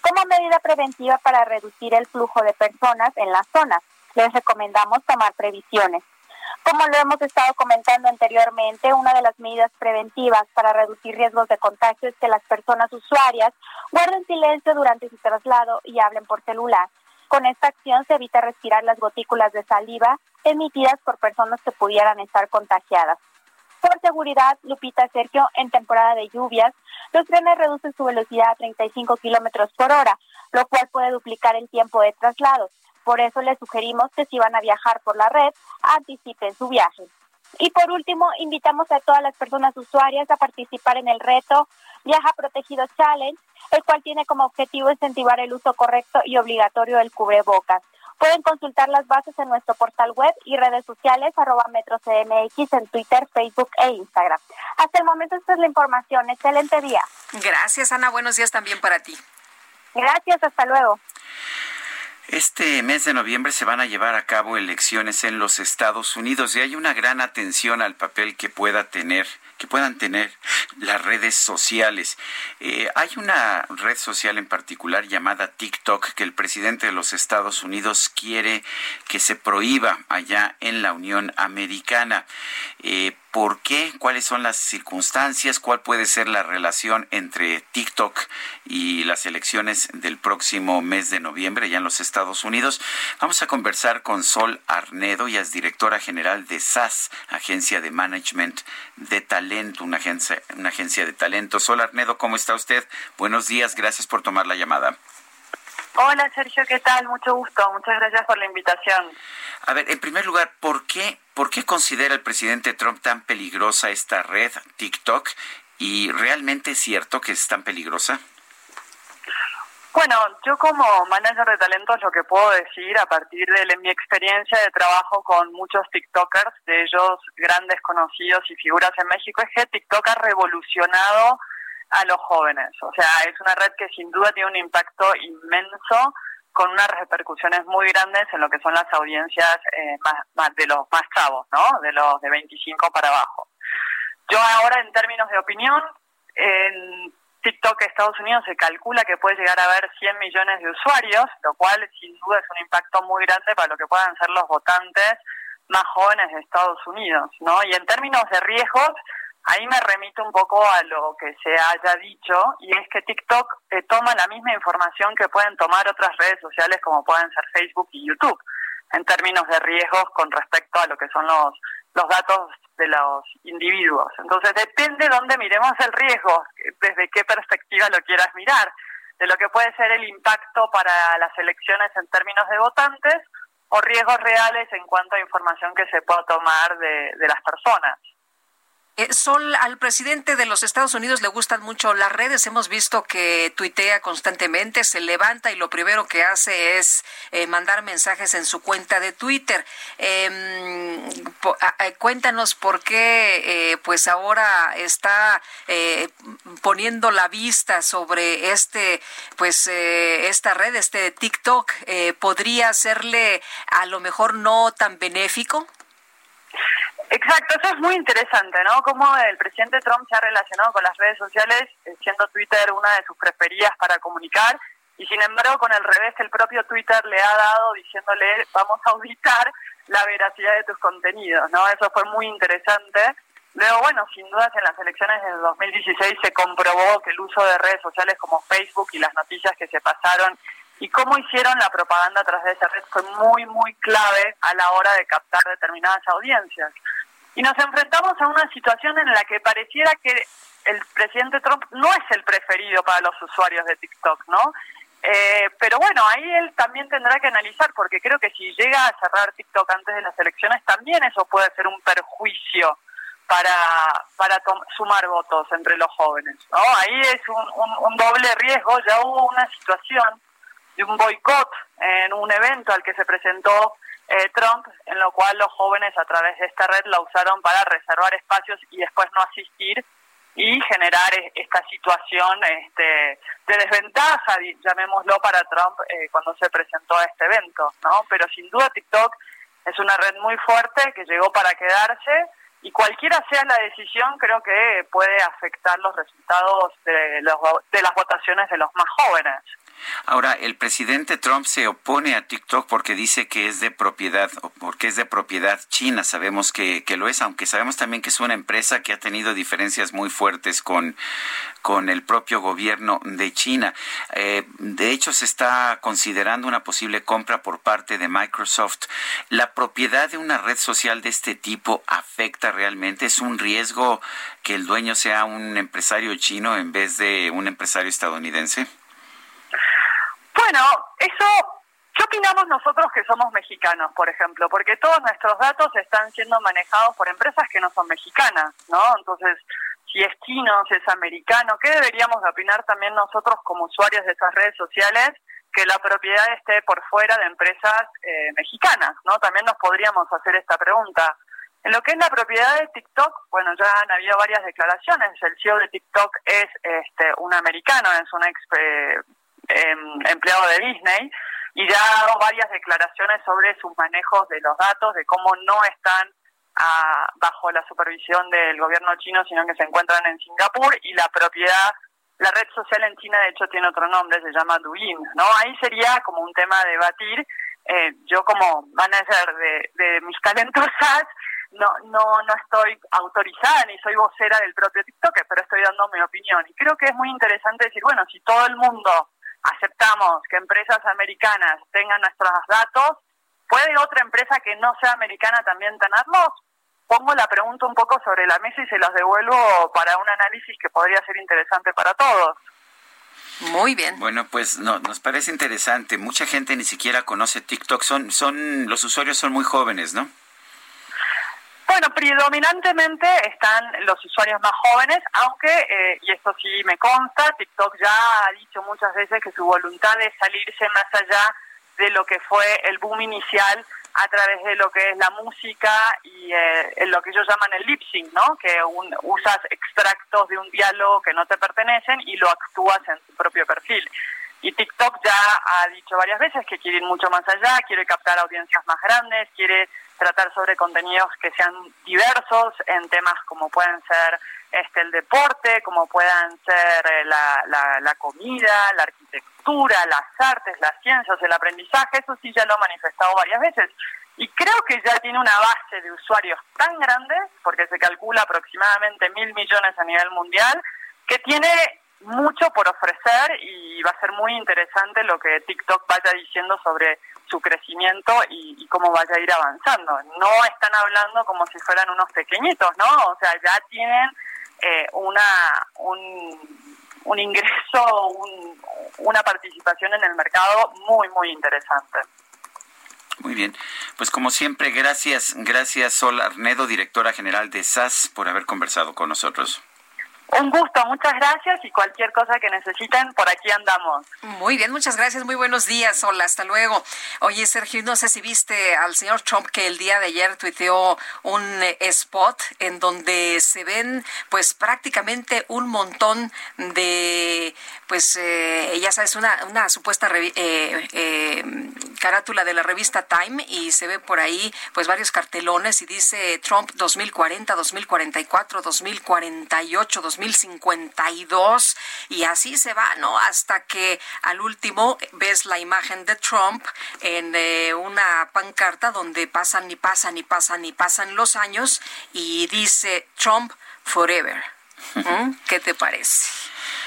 como medida preventiva para reducir el flujo de personas en la zona. Les recomendamos tomar previsiones. Como lo hemos estado comentando anteriormente, una de las medidas preventivas para reducir riesgos de contagio es que las personas usuarias guarden silencio durante su traslado y hablen por celular. Con esta acción se evita respirar las gotículas de saliva emitidas por personas que pudieran estar contagiadas. Por seguridad, Lupita Sergio, en temporada de lluvias, los trenes reducen su velocidad a 35 kilómetros por hora, lo cual puede duplicar el tiempo de traslado. Por eso les sugerimos que si van a viajar por la red, anticipen su viaje. Y por último, invitamos a todas las personas usuarias a participar en el reto Viaja Protegido Challenge, el cual tiene como objetivo incentivar el uso correcto y obligatorio del cubrebocas. Pueden consultar las bases en nuestro portal web y redes sociales arroba metrocmx en Twitter, Facebook e Instagram. Hasta el momento esta es la información. Excelente día. Gracias, Ana. Buenos días también para ti. Gracias, hasta luego. Este mes de noviembre se van a llevar a cabo elecciones en los Estados Unidos y hay una gran atención al papel que pueda tener que puedan tener las redes sociales. Eh, hay una red social en particular llamada TikTok que el presidente de los Estados Unidos quiere que se prohíba allá en la Unión Americana. Eh, ¿Por qué? ¿Cuáles son las circunstancias? ¿Cuál puede ser la relación entre TikTok y las elecciones del próximo mes de noviembre allá en los Estados Unidos? Vamos a conversar con Sol Arnedo, ella es directora general de SAS, Agencia de Management de Talento, una agencia, una agencia de talento. Sol Arnedo, ¿cómo está usted? Buenos días, gracias por tomar la llamada. Hola Sergio, ¿qué tal? Mucho gusto, muchas gracias por la invitación. A ver, en primer lugar, ¿por qué, ¿por qué considera el presidente Trump tan peligrosa esta red TikTok? ¿Y realmente es cierto que es tan peligrosa? Bueno, yo como manager de talentos lo que puedo decir a partir de mi experiencia de trabajo con muchos TikTokers, de ellos grandes conocidos y figuras en México, es que TikTok ha revolucionado a los jóvenes. O sea, es una red que sin duda tiene un impacto inmenso con unas repercusiones muy grandes en lo que son las audiencias eh, más, de los más chavos, ¿no? De los de 25 para abajo. Yo ahora, en términos de opinión, en TikTok Estados Unidos se calcula que puede llegar a haber 100 millones de usuarios, lo cual sin duda es un impacto muy grande para lo que puedan ser los votantes más jóvenes de Estados Unidos, ¿no? Y en términos de riesgos, ahí me remito un poco a lo que se haya dicho, y es que TikTok eh, toma la misma información que pueden tomar otras redes sociales como pueden ser Facebook y YouTube, en términos de riesgos con respecto a lo que son los, los datos de los individuos. Entonces depende dónde miremos el riesgo, desde qué perspectiva lo quieras mirar, de lo que puede ser el impacto para las elecciones en términos de votantes o riesgos reales en cuanto a información que se pueda tomar de, de las personas. Eh, Sol, al presidente de los Estados Unidos le gustan mucho las redes. Hemos visto que tuitea constantemente, se levanta y lo primero que hace es eh, mandar mensajes en su cuenta de Twitter. Em, cuéntanos por qué, eh, pues ahora está poniendo la vista sobre este, pues esta red, este TikTok. ¿Podría serle a lo mejor no tan benéfico? Exacto, eso es muy interesante, ¿no? Cómo el presidente Trump se ha relacionado con las redes sociales, eh, siendo Twitter una de sus preferidas para comunicar, y sin embargo con el revés el propio Twitter le ha dado diciéndole vamos a auditar la veracidad de tus contenidos, ¿no? Eso fue muy interesante. Luego, bueno, sin dudas en las elecciones de 2016 se comprobó que el uso de redes sociales como Facebook y las noticias que se pasaron y cómo hicieron la propaganda a través de esa red fue muy, muy clave a la hora de captar determinadas audiencias. Y nos enfrentamos a una situación en la que pareciera que el presidente Trump no es el preferido para los usuarios de TikTok, ¿no? Eh, pero bueno, ahí él también tendrá que analizar, porque creo que si llega a cerrar TikTok antes de las elecciones, también eso puede ser un perjuicio para, para sumar votos entre los jóvenes. ¿no? Ahí es un, un doble riesgo, ya hubo una situación de un boicot en un evento al que se presentó eh, Trump, en lo cual los jóvenes a través de esta red la usaron para reservar espacios y después no asistir y generar e-, esta situación este, de desventaja, llamémoslo, para Trump eh, cuando se presentó a este evento, ¿no? Pero sin duda TikTok es una red muy fuerte que llegó para quedarse y cualquiera sea la decisión creo que puede afectar los resultados de, los, de las votaciones de los más jóvenes. Ahora, el presidente Trump se opone a TikTok porque dice que es de propiedad, o porque es de propiedad china. Sabemos que, que lo es, aunque sabemos también que es una empresa que ha tenido diferencias muy fuertes con, con el propio gobierno de China. Eh, de hecho, se está considerando una posible compra por parte de Microsoft. ¿La propiedad de una red social de este tipo afecta realmente? ¿Es un riesgo que el dueño sea un empresario chino en vez de un empresario estadounidense? Bueno, eso, ¿qué opinamos nosotros que somos mexicanos, por ejemplo? Porque todos nuestros datos están siendo manejados por empresas que no son mexicanas, ¿no? Entonces, si es chino, si es americano, ¿qué deberíamos opinar también nosotros como usuarios de esas redes sociales? Que la propiedad esté por fuera de empresas eh, mexicanas, ¿no? También nos podríamos hacer esta pregunta. En lo que es la propiedad de TikTok, bueno, ya han habido varias declaraciones. El CEO de TikTok es este, un americano, es un ex eh, Em, empleado de Disney y ya ha dado varias declaraciones sobre sus manejos de los datos, de cómo no están ah, bajo la supervisión del gobierno chino, sino que se encuentran en Singapur y la propiedad, la red social en China de hecho tiene otro nombre, se llama Douyin, ¿no? Ahí sería como un tema a debatir. Eh, yo como manager de, de mis talentosas no, no, no estoy autorizada ni soy vocera del propio TikTok, pero estoy dando mi opinión. Y creo que es muy interesante decir, bueno, si todo el mundo aceptamos que empresas americanas tengan nuestros datos, ¿puede otra empresa que no sea americana también tenerlos? Pongo la pregunta un poco sobre la mesa y se los devuelvo para un análisis que podría ser interesante para todos. Muy bien. Bueno, pues no, nos parece interesante. Mucha gente ni siquiera conoce TikTok. Son, son, los usuarios son muy jóvenes, ¿no? Bueno, predominantemente están los usuarios más jóvenes, aunque, eh, y esto sí me consta, TikTok ya ha dicho muchas veces que su voluntad es salirse más allá de lo que fue el boom inicial a través de lo que es la música y eh, lo que ellos llaman el lip sync, ¿no? Que usas extractos de un diálogo que no te pertenecen y lo actúas en tu propio perfil. Y TikTok ya ha dicho varias veces que quiere ir mucho más allá, quiere captar audiencias más grandes, quiere tratar sobre contenidos que sean diversos en temas como pueden ser este el deporte, como puedan ser eh, la, la, la, comida, la arquitectura, las artes, las ciencias, el aprendizaje, eso sí ya lo ha manifestado varias veces. Y creo que ya tiene una base de usuarios tan grande, porque se calcula aproximadamente mil millones a nivel mundial, que tiene mucho por ofrecer y va a ser muy interesante lo que TikTok vaya diciendo sobre su crecimiento y, cómo vaya a ir avanzando. No están hablando como si fueran unos pequeñitos, ¿no? O sea, ya tienen eh, una un, un ingreso, una participación en el mercado muy, muy interesante. Muy bien. Pues como siempre, gracias, gracias Sol Arnedo, directora general de SAS, por haber conversado con nosotros. Un gusto, muchas gracias y cualquier cosa que necesiten, por aquí andamos. Muy bien, muchas gracias, muy buenos días, hola, hasta luego. Oye, Sergio, no sé si viste al señor Trump que el día de ayer tuiteó un eh, spot en donde se ven pues prácticamente un montón de, pues eh, ya sabes, una, una supuesta eh, carátula de la revista Time y se ve por ahí pues varios cartelones y dice Trump 2040, 2044, 2048, 2048. 2052 y así se va, ¿no? Hasta que al último ves la imagen de Trump en eh, una pancarta donde pasan y pasan y pasan y pasan los años y dice Trump forever. ¿Mm? ¿Qué te parece?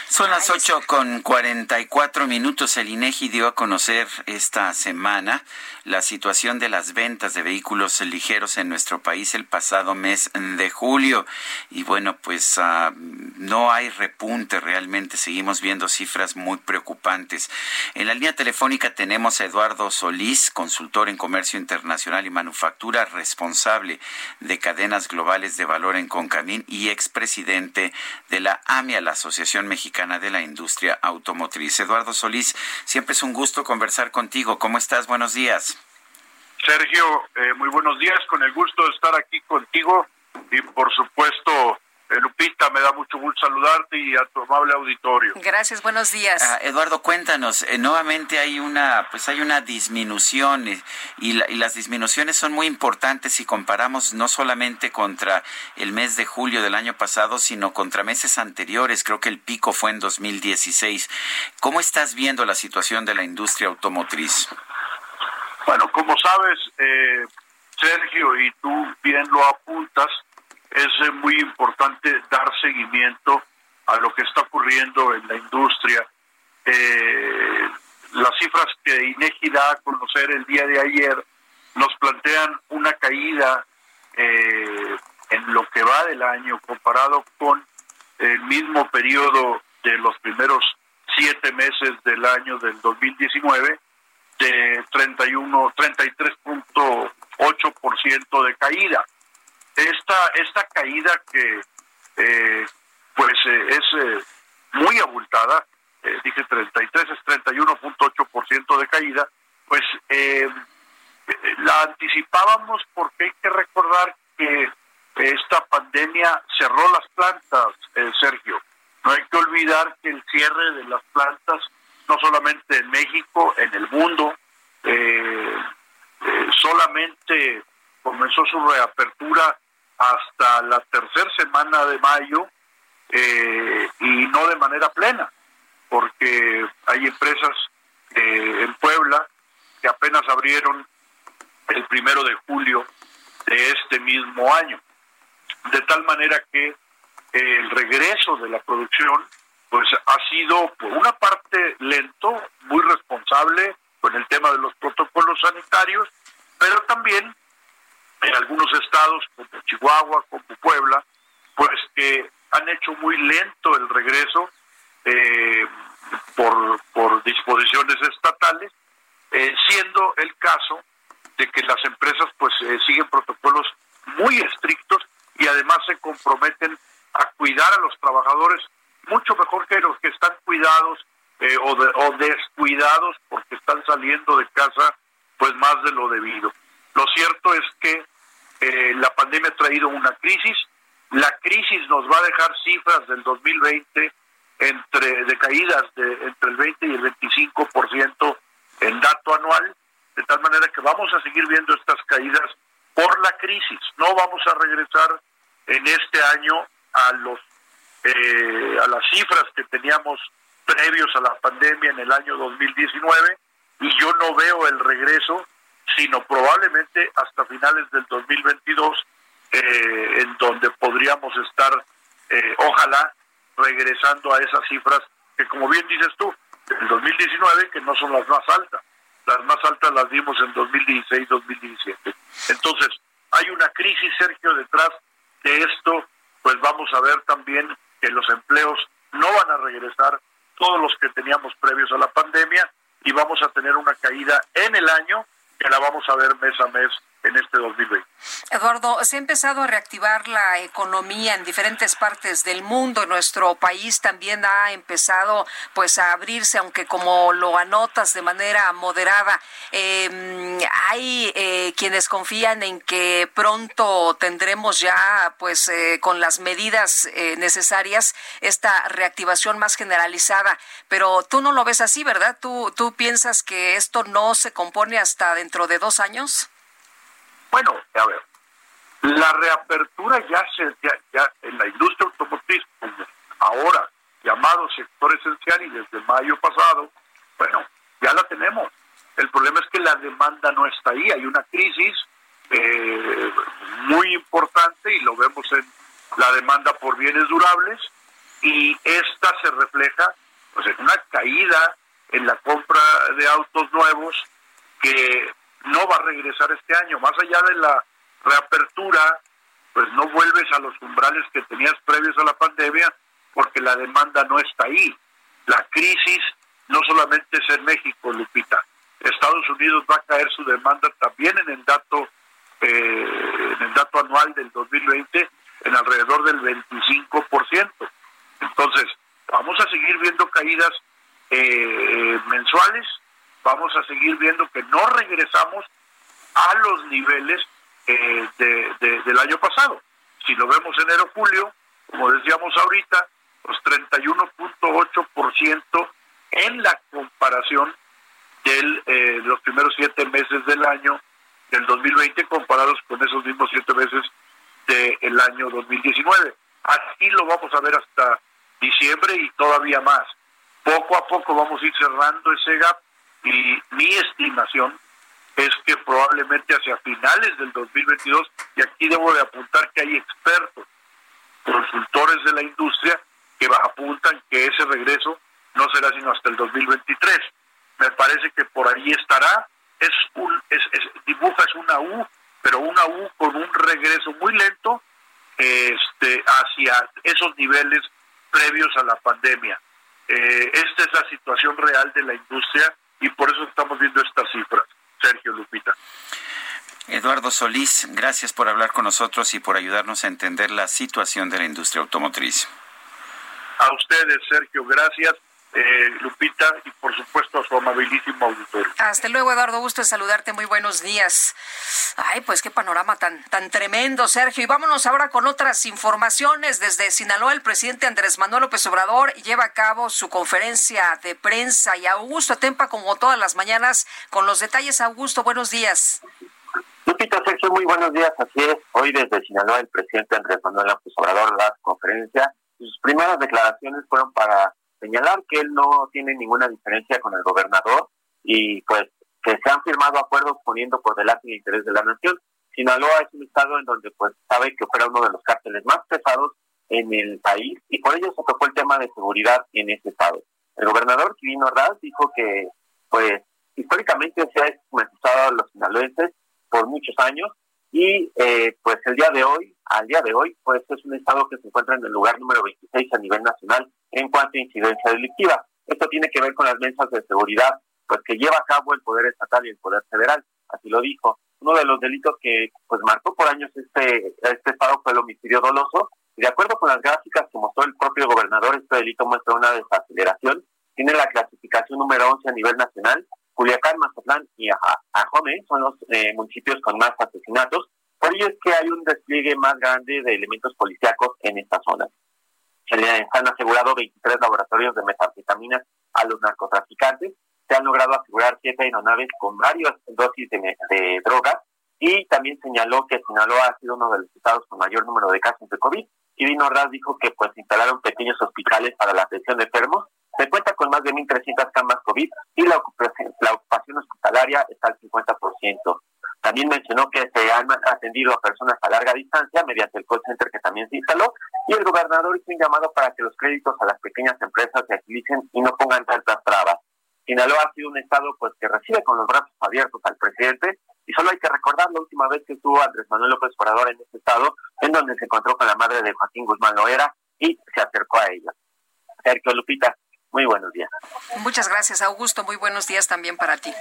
Son las ocho con cuarenta y cuatro minutos. El INEGI dio a conocer esta semana la situación de las ventas de vehículos ligeros en nuestro país el pasado mes de julio. Y bueno, pues ah, no hay repunte realmente. Seguimos viendo cifras muy preocupantes. En la línea telefónica tenemos a Eduardo Solís, consultor en comercio internacional y manufactura, responsable de cadenas globales de valor en Concamín y expresidente de la AMIA, la Asociación Mexicana de la Industria Automotriz. Eduardo Solís, siempre es un gusto conversar contigo. ¿Cómo estás? Buenos días. Sergio, eh, muy buenos días, con el gusto de estar aquí contigo y por supuesto Lupita, me da mucho gusto saludarte y a tu amable auditorio. Gracias, buenos días. Ah, Eduardo, cuéntanos, eh, nuevamente hay una, pues hay una disminución y, y, las disminuciones son muy importantes si comparamos no solamente contra el mes de julio del año pasado, sino contra meses anteriores. Creo que el pico fue en 2016. ¿Cómo estás viendo la situación de la industria automotriz? Bueno, como sabes, eh, Sergio, y tú bien lo apuntas, es eh, muy importante dar seguimiento a lo que está ocurriendo en la industria. Eh, las cifras que INEGI da a conocer el día de ayer nos plantean una caída en lo que va del año comparado con el mismo periodo de los primeros siete meses del año del 2019 de 31, 33.8% de caída. Esta, esta caída que eh, pues eh, es eh, muy abultada, dije 33, es 31.8% de caída, pues la anticipábamos porque hay que recordar que esta pandemia cerró las plantas, Sergio. No hay que olvidar que el cierre de las plantas no solamente en México, en el mundo. Eh, eh, solamente comenzó su reapertura hasta la tercera semana de mayo eh, y no de manera plena, porque hay empresas en Puebla que apenas abrieron el primero de julio de este mismo año. De tal manera que el regreso de la producción pues ha sido por una parte lento, muy responsable con el tema de los protocolos sanitarios, pero también en algunos estados como Chihuahua, como Puebla, pues que han hecho muy lento el regreso eh, por, por disposiciones estatales, eh, siendo el caso de que las empresas pues eh, siguen protocolos muy estrictos y además se comprometen a cuidar a los trabajadores mucho mejor que los que están cuidados eh, o, o descuidados porque están saliendo de casa pues más de lo debido. Lo cierto es que eh, la pandemia ha traído una crisis, la crisis nos va a dejar cifras del 2020 entre de caídas de entre el 20 y el 25% en dato anual, de tal manera que vamos a seguir viendo estas caídas por la crisis. No vamos a regresar en este año a los eh, a las cifras que teníamos previos a la pandemia en el año 2019 y yo no veo el regreso, sino probablemente hasta finales del 2022, eh, en donde podríamos estar, eh, ojalá, regresando a esas cifras que, como bien dices tú, en 2019, que no son las más altas. Las más altas las dimos en 2016-2017. Entonces, hay una crisis, Sergio, detrás de esto, pues vamos a ver también que los empleos no van a regresar todos los que teníamos previos a la pandemia y vamos a tener una caída en el año que la vamos a ver mes a mes en este 2020. Eduardo, se ha empezado a reactivar la economía en diferentes partes del mundo. Nuestro país también ha empezado pues a abrirse, aunque como lo anotas de manera moderada. Eh, hay eh, quienes confían en que pronto tendremos ya pues eh, con las medidas eh, necesarias esta reactivación más generalizada. Pero tú no lo ves así, ¿verdad? ¿Tú, tú piensas que esto no se compone hasta dentro de dos años? Bueno, a ver, la reapertura ya se ya, ya en la industria automotriz, como ahora llamado sector esencial y desde mayo pasado, bueno, ya la tenemos. El problema es que la demanda no está ahí, hay una crisis eh, muy importante y lo vemos en la demanda por bienes durables y esta se refleja pues en una caída en la compra de autos nuevos que no va a regresar este año. Más allá de la reapertura, pues no vuelves a los umbrales que tenías previos a la pandemia porque la demanda no está ahí. La crisis no solamente es en México, Lupita. Estados Unidos va a caer su demanda también en el dato eh, en el dato anual del 2020 en alrededor del 25%. Entonces, vamos a seguir viendo caídas eh, mensuales vamos a seguir viendo que no regresamos a los niveles eh, de, de, del año pasado. Si lo vemos enero-julio, como decíamos ahorita, pues 31.8% en la comparación del, eh, de los primeros siete meses del año del 2020 comparados con esos mismos siete meses del año 2019. Así lo vamos a ver hasta diciembre y todavía más. Poco a poco vamos a ir cerrando ese gap y mi estimación es que probablemente hacia finales del 2022, y aquí debo de apuntar que hay expertos, consultores de la industria, que apuntan que ese regreso no será sino hasta el 2023. Me parece que por ahí estará, es un, es, es, dibuja es una U, pero una U con un regreso muy lento este, hacia esos niveles previos a la pandemia. Eh, esta es la situación real de la industria y por eso estamos viendo estas cifras, Sergio Lupita. Eduardo Solís, gracias por hablar con nosotros y por ayudarnos a entender la situación de la industria automotriz. A ustedes, Sergio, gracias. Eh, Lupita y por supuesto a su amabilísimo auditorio. Hasta luego, Eduardo. Gusto de saludarte. Muy buenos días. Ay, pues qué panorama tan, tan tremendo, Sergio. Y vámonos ahora con otras informaciones. Desde Sinaloa, el presidente Andrés Manuel López Obrador lleva a cabo su conferencia de prensa y Augusto Tempa, como todas las mañanas, con los detalles. Augusto, buenos días. Lupita, Sergio, muy buenos días. Así es. Hoy desde Sinaloa, el presidente Andrés Manuel López Obrador da conferencia. Sus primeras declaraciones fueron para señalar que él no tiene ninguna diferencia con el gobernador y pues que se han firmado acuerdos poniendo por delante el interés de la nación. Sinaloa es un estado en donde pues sabe que fuera uno de los cárteles más pesados en el país y por ello se tocó el tema de seguridad en ese estado. El gobernador Quirino Raz dijo que pues históricamente se ha estigmatizado a los sinaloenses por muchos años y eh, pues el día de hoy al día de hoy, pues es un estado que se encuentra en el lugar número 26 a nivel nacional en cuanto a incidencia delictiva. Esto tiene que ver con las mesas de seguridad, pues que lleva a cabo el poder estatal y el poder federal, así lo dijo. Uno de los delitos que pues marcó por años este este estado fue el homicidio doloso. De acuerdo con las gráficas que mostró el propio gobernador, este delito muestra una desaceleración. Tiene la clasificación número 11 a nivel nacional. Culiacán, Mazatlán y Ajome son los eh, municipios con más asesinatos por ello es que hay un despliegue más grande de elementos policíacos en esta zona. Se le han asegurado 23 laboratorios de metanfetaminas a los narcotraficantes. Se han logrado asegurar siete aeronaves con varias dosis de, drogas y también señaló que Sinaloa ha sido uno de los estados con mayor número de casos de COVID. Y Vino Raz dijo que pues instalaron pequeños hospitales para la atención de enfermos. Se cuenta con más de 1.300 camas COVID y la ocupación, la ocupación hospitalaria está al 50%. También mencionó que se han atendido a personas a larga distancia mediante el call center que también se instaló y el gobernador hizo un llamado para que los créditos a las pequeñas empresas se agilicen y no pongan tantas trabas. Sinaloa ha sido un estado pues que recibe con los brazos abiertos al presidente y solo hay que recordar la última vez que estuvo Andrés Manuel López Obrador en este estado, en donde se encontró con la madre de Joaquín Guzmán Loera y se acercó a ella. Sergio Lupita, muy buenos días. Muchas gracias, Augusto. Muy buenos días también para ti.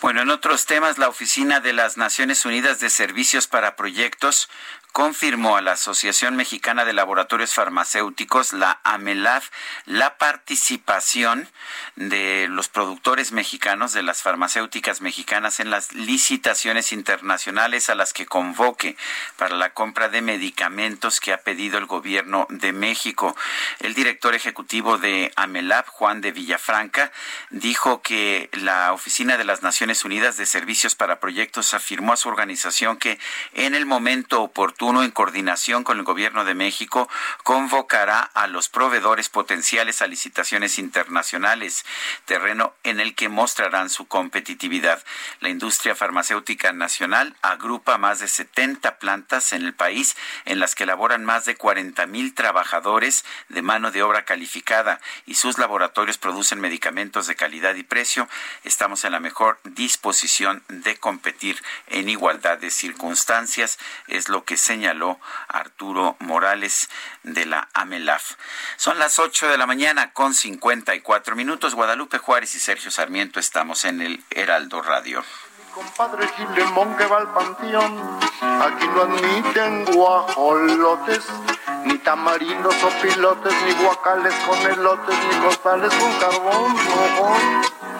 Bueno, en otros temas, la Oficina de las Naciones Unidas de Servicios para Proyectos confirmó a la Asociación Mexicana de Laboratorios Farmacéuticos, la AMELAF, la participación de los productores mexicanos, de las farmacéuticas mexicanas, en las licitaciones internacionales a las que convoque para la compra de medicamentos que ha pedido el gobierno de México. El director ejecutivo de AMELAF, Juan de Villafranca, dijo que la Oficina de las Naciones Unidas de Servicios para Proyectos afirmó a su organización que en el momento oportuno uno en coordinación con el Gobierno de México, convocará a los proveedores potenciales a licitaciones internacionales, terreno en el que mostrarán su competitividad. La industria farmacéutica nacional agrupa más de 70 plantas en el país en las que laboran más de 40 mil trabajadores de mano de obra calificada y sus laboratorios producen medicamentos de calidad y precio. Estamos en la mejor disposición de competir en igualdad de circunstancias, es lo que se señaló Arturo Morales de la AMELAF. Son las 8 de la mañana con 54 minutos. Guadalupe Juárez y Sergio Sarmiento estamos en el Heraldo Radio. Compadre Gilemón que va al panteón, aquí no admiten guajolotes, ni tamarindos o pilotes, ni guacales con elotes, ni costales con carbón, no.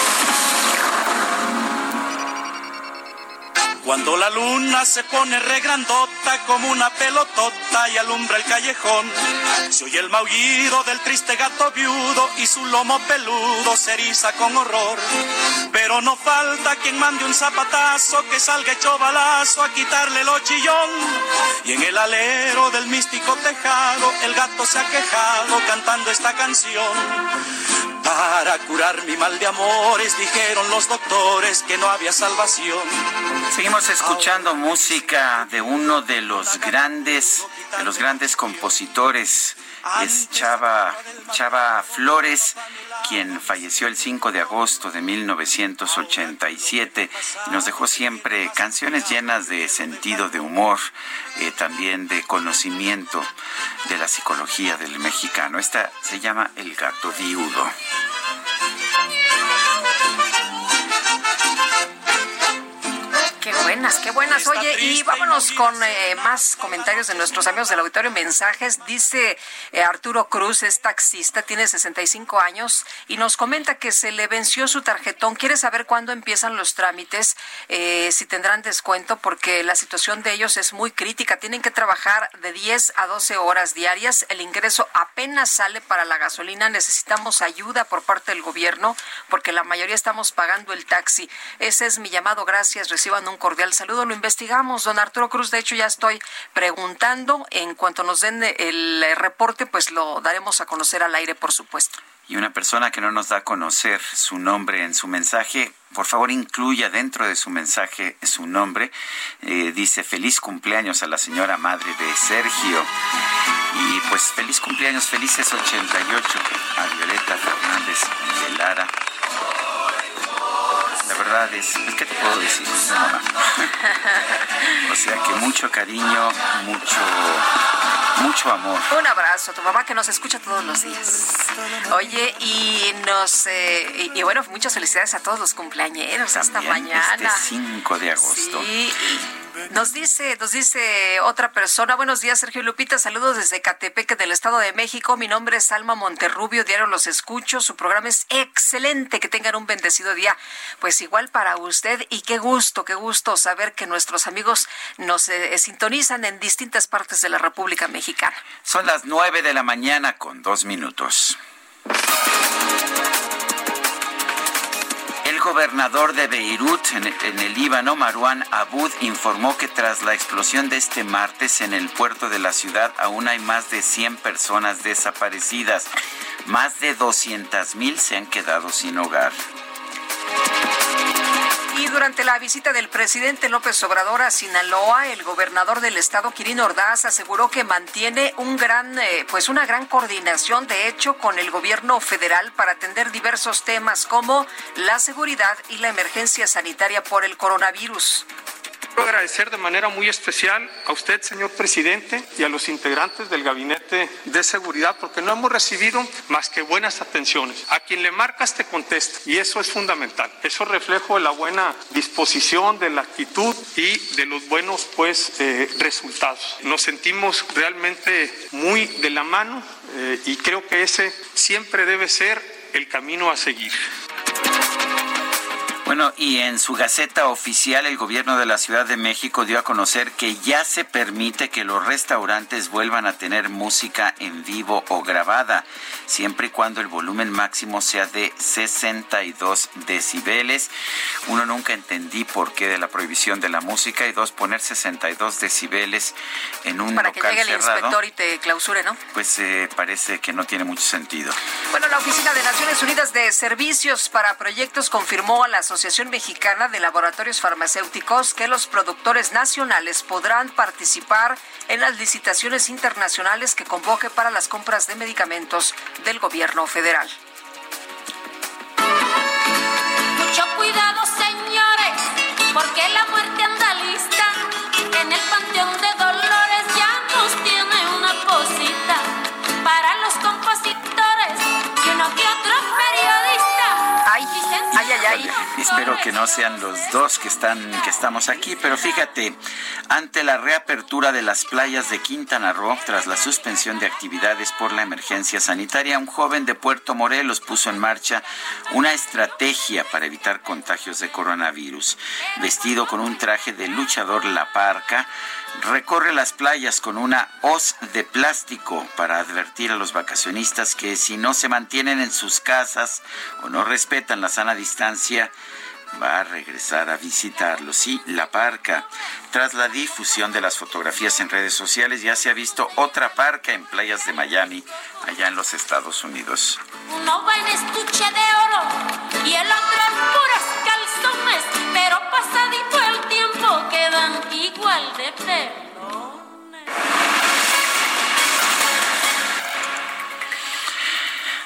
Cuando la luna se pone regrandota como una pelotota y alumbra el callejón, se oye el maullido del triste gato viudo y su lomo peludo se eriza con horror. Pero no falta quien mande un zapatazo que salga hecho balazo a quitarle el chillón. Y en el alero del místico tejado el gato se ha quejado cantando esta canción. Para curar mi mal de amores dijeron los doctores que no había salvación. Seguimos escuchando música de uno de los grandes, de los grandes compositores. Es Chava, Chava Flores, quien falleció el 5 de agosto de 1987 y nos dejó siempre canciones llenas de sentido de humor, eh, también de conocimiento de la psicología del mexicano. Esta se llama El gato viudo. Buenas, qué buenas. Oye, y vámonos con eh, más comentarios de nuestros amigos del auditorio, mensajes. Dice eh, Arturo Cruz, es taxista, tiene 65 años y nos comenta que se le venció su tarjetón. Quiere saber cuándo empiezan los trámites, eh, si tendrán descuento, porque la situación de ellos es muy crítica. Tienen que trabajar de 10 a 12 horas diarias. El ingreso apenas sale para la gasolina. Necesitamos ayuda por parte del gobierno porque la mayoría estamos pagando el taxi. Ese es mi llamado. Gracias. Reciban un cordial saludo. Lo investigamos, don Arturo Cruz. De hecho, ya estoy preguntando. En cuanto nos den el reporte, pues lo daremos a conocer al aire, por supuesto. Y una persona que no nos da a conocer su nombre en su mensaje, por favor incluya dentro de su mensaje su nombre. Eh, dice feliz cumpleaños a la señora madre de Sergio. Y pues feliz cumpleaños, felices 88 a Violeta Fernández de Lara la verdad es, ¿qué te puedo decir? o sea que mucho cariño, mucho, mucho amor. Un abrazo a tu mamá que nos escucha todos los días. Oye, y nos, eh, y, bueno, muchas felicidades a todos los cumpleañeros hasta mañana. Este 5 de agosto. Sí. Nos dice, nos dice otra persona, buenos días Sergio Lupita, saludos desde Catepeque del Estado de México, mi nombre es Alma Monterrubio, diario los escucho, su programa es excelente, que tengan un bendecido día, pues igual para usted y qué gusto, qué gusto saber que nuestros amigos nos eh, sintonizan en distintas partes de la República Mexicana. Son las nueve de la mañana con dos minutos. El gobernador de Beirut, en, el Líbano, Marwan Abud, informó que tras la explosión de este martes en el puerto de la ciudad aún hay más de 100 personas desaparecidas. Más de 200 mil se han quedado sin hogar. Y durante la visita del presidente López Obrador a Sinaloa, el gobernador del estado, Quirino Ordaz, aseguró que mantiene eh, pues una gran coordinación, de hecho, con el gobierno federal para atender diversos temas como la seguridad y la emergencia sanitaria por el coronavirus. Quiero agradecer de manera muy especial a usted, señor presidente, y a los integrantes del Gabinete de Seguridad, porque no hemos recibido más que buenas atenciones. A quien le marcas te contesta, y eso es fundamental. Eso reflejo de la buena disposición, de la actitud y de los buenos pues, eh, resultados. Nos sentimos realmente muy de la mano eh, y creo que ese siempre debe ser el camino a seguir. Bueno, y en su Gaceta Oficial, el gobierno de la Ciudad de México dio a conocer que ya se permite que los restaurantes vuelvan a tener música en vivo o grabada, siempre y cuando el volumen máximo sea de 62 decibeles. Uno, nunca entendí por qué de la prohibición de la música y dos, poner 62 decibeles en un Para que llegue el inspector y te clausure, ¿no? Pues eh, parece que no tiene mucho sentido. Bueno, la Oficina de Naciones Unidas de Servicios para Proyectos confirmó a la Asociación Mexicana de Laboratorios Farmacéuticos que los productores nacionales podrán participar en las licitaciones internacionales que convoque para las compras de medicamentos del gobierno federal. Mucho cuidado, señores, porque la muerte anda lista. En el panteón de Espero que no sean los dos que están que estamos aquí, pero fíjate, ante la reapertura de las playas de Quintana Roo tras la suspensión de actividades por la emergencia sanitaria, un joven de Puerto Morelos puso en marcha una estrategia para evitar contagios de coronavirus. Vestido con un traje de luchador La Parca, recorre las playas con una hoz de plástico para advertir a los vacacionistas que si no se mantienen en sus casas o no respetan la sana distancia, va a regresar a visitarlos. Sí, la parca. Tras la difusión de las fotografías en redes sociales, ya se ha visto otra parca en playas de Miami, allá en los Estados Unidos. Uno va en estuche de oro y el otro en calzones, pero pasadito quedan igual de pelones.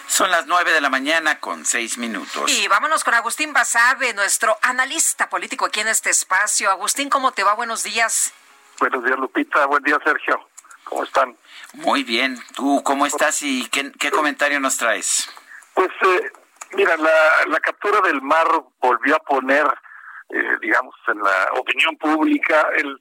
Son las nueve de la mañana con seis minutos. Y vámonos con Agustín Basabe, nuestro analista político aquí en este espacio. Agustín, ¿cómo te va? Buenos días. Buenos días, Lupita. Buen día, Sergio. ¿Cómo están? Muy bien. ¿Tú cómo estás y qué, qué comentario nos traes? Pues, eh, mira, la, la captura del mar volvió a poner eh, digamos, en la opinión pública el,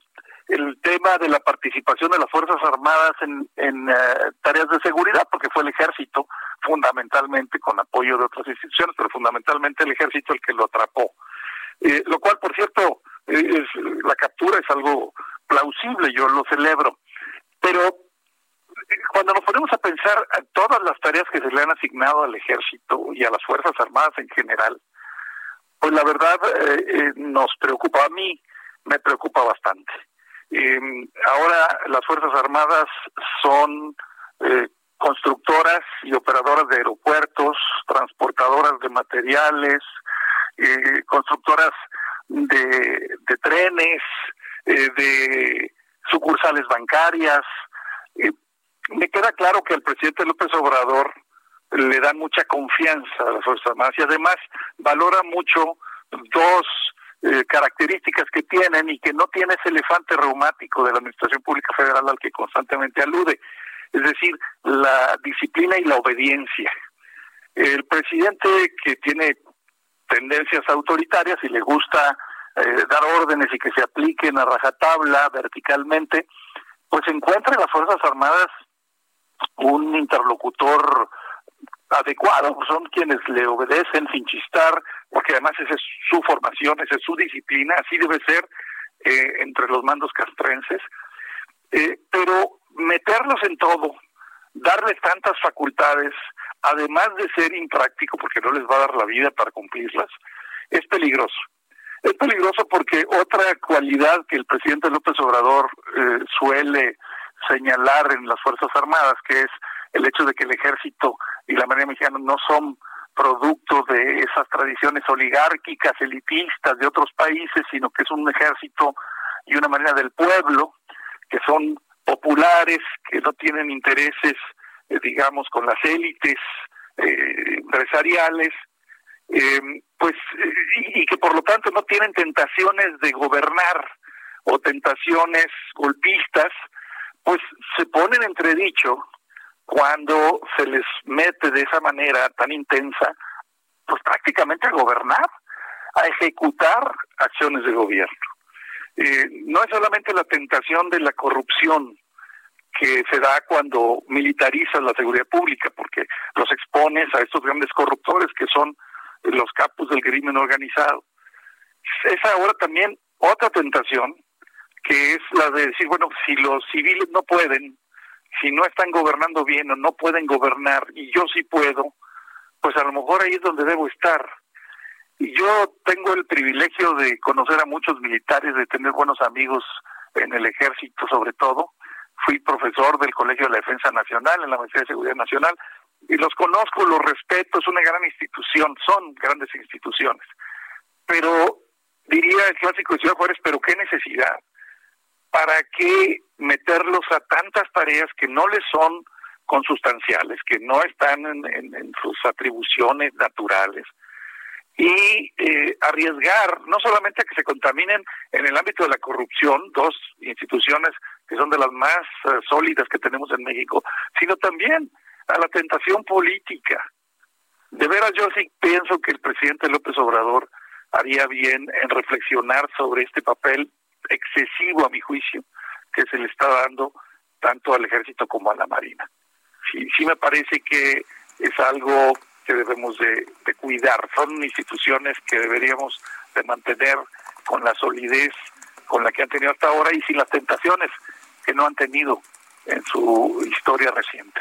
el tema de la participación de las Fuerzas Armadas en, en eh, tareas de seguridad, porque fue el ejército fundamentalmente, con apoyo de otras instituciones, pero fundamentalmente el ejército el que lo atrapó. Eh, lo cual, por cierto, es, la captura es algo plausible, yo lo celebro. Pero cuando nos ponemos a pensar en todas las tareas que se le han asignado al ejército y a las Fuerzas Armadas en general, pues la verdad eh, eh, nos preocupa, a mí me preocupa bastante. Em, ahora las Fuerzas Armadas son eh, constructoras y operadoras de aeropuertos, transportadoras de materiales, constructoras de, de trenes, de sucursales bancarias, me queda claro que el presidente López Obrador le da mucha confianza a las Fuerzas Armadas y además valora mucho dos eh, características que tienen y que no tiene ese elefante reumático de la Administración Pública Federal al que constantemente alude, es decir, la disciplina y la obediencia. El presidente que tiene tendencias autoritarias y le gusta eh, dar órdenes y que se apliquen a rajatabla verticalmente, pues encuentra en las Fuerzas Armadas un interlocutor adecuado, son quienes le obedecen sin chistar, porque además esa es su formación, esa es su disciplina, así debe ser eh, entre los mandos castrenses, eh, pero meterlos en todo, darles tantas facultades, además de ser impráctico, porque no les va a dar la vida para cumplirlas, es peligroso. Es peligroso porque otra cualidad que el presidente López Obrador eh, suele señalar en las Fuerzas Armadas, que es el hecho de que el ejército y la Marina Mexicana no son producto de esas tradiciones oligárquicas, elitistas de otros países, sino que es un ejército y una manera del pueblo, que son populares, que no tienen intereses, eh, digamos, con las élites eh, empresariales, eh, pues, y, y que por lo tanto no tienen tentaciones de gobernar o tentaciones golpistas, pues se ponen entredicho cuando se les mete de esa manera tan intensa, pues prácticamente a gobernar, a ejecutar acciones de gobierno. Eh, no es solamente la tentación de la corrupción que se da cuando militarizas la seguridad pública, porque los expones a estos grandes corruptores que son los capos del crimen organizado. Es ahora también otra tentación que es la de decir, bueno, si los civiles no pueden, si no están gobernando bien o no pueden gobernar y yo sí puedo, pues a lo mejor ahí es donde debo estar. Y yo tengo el privilegio de conocer a muchos militares, de tener buenos amigos en el ejército sobre todo. Fui profesor del Colegio de la Defensa Nacional en la Maestría de Seguridad Nacional y los conozco, los respeto, es una gran institución, son grandes instituciones. Pero diría el clásico de Ciudad Juárez, pero qué necesidad. ¿Para qué meterlos a tantas tareas que no les son consustanciales, que no están en, sus atribuciones naturales? y eh, arriesgar no solamente a que se contaminen en el ámbito de la corrupción, dos instituciones que son de las más eh, sólidas que tenemos en México, sino también a la tentación política. De veras yo sí pienso que el presidente López Obrador haría bien en reflexionar sobre este papel excesivo a mi juicio que se le está dando tanto al ejército como a la marina. Sí, sí me parece que es algo que debemos de, cuidar. Son instituciones que deberíamos de mantener con la solidez con la que han tenido hasta ahora y sin las tentaciones que no han tenido en su historia reciente.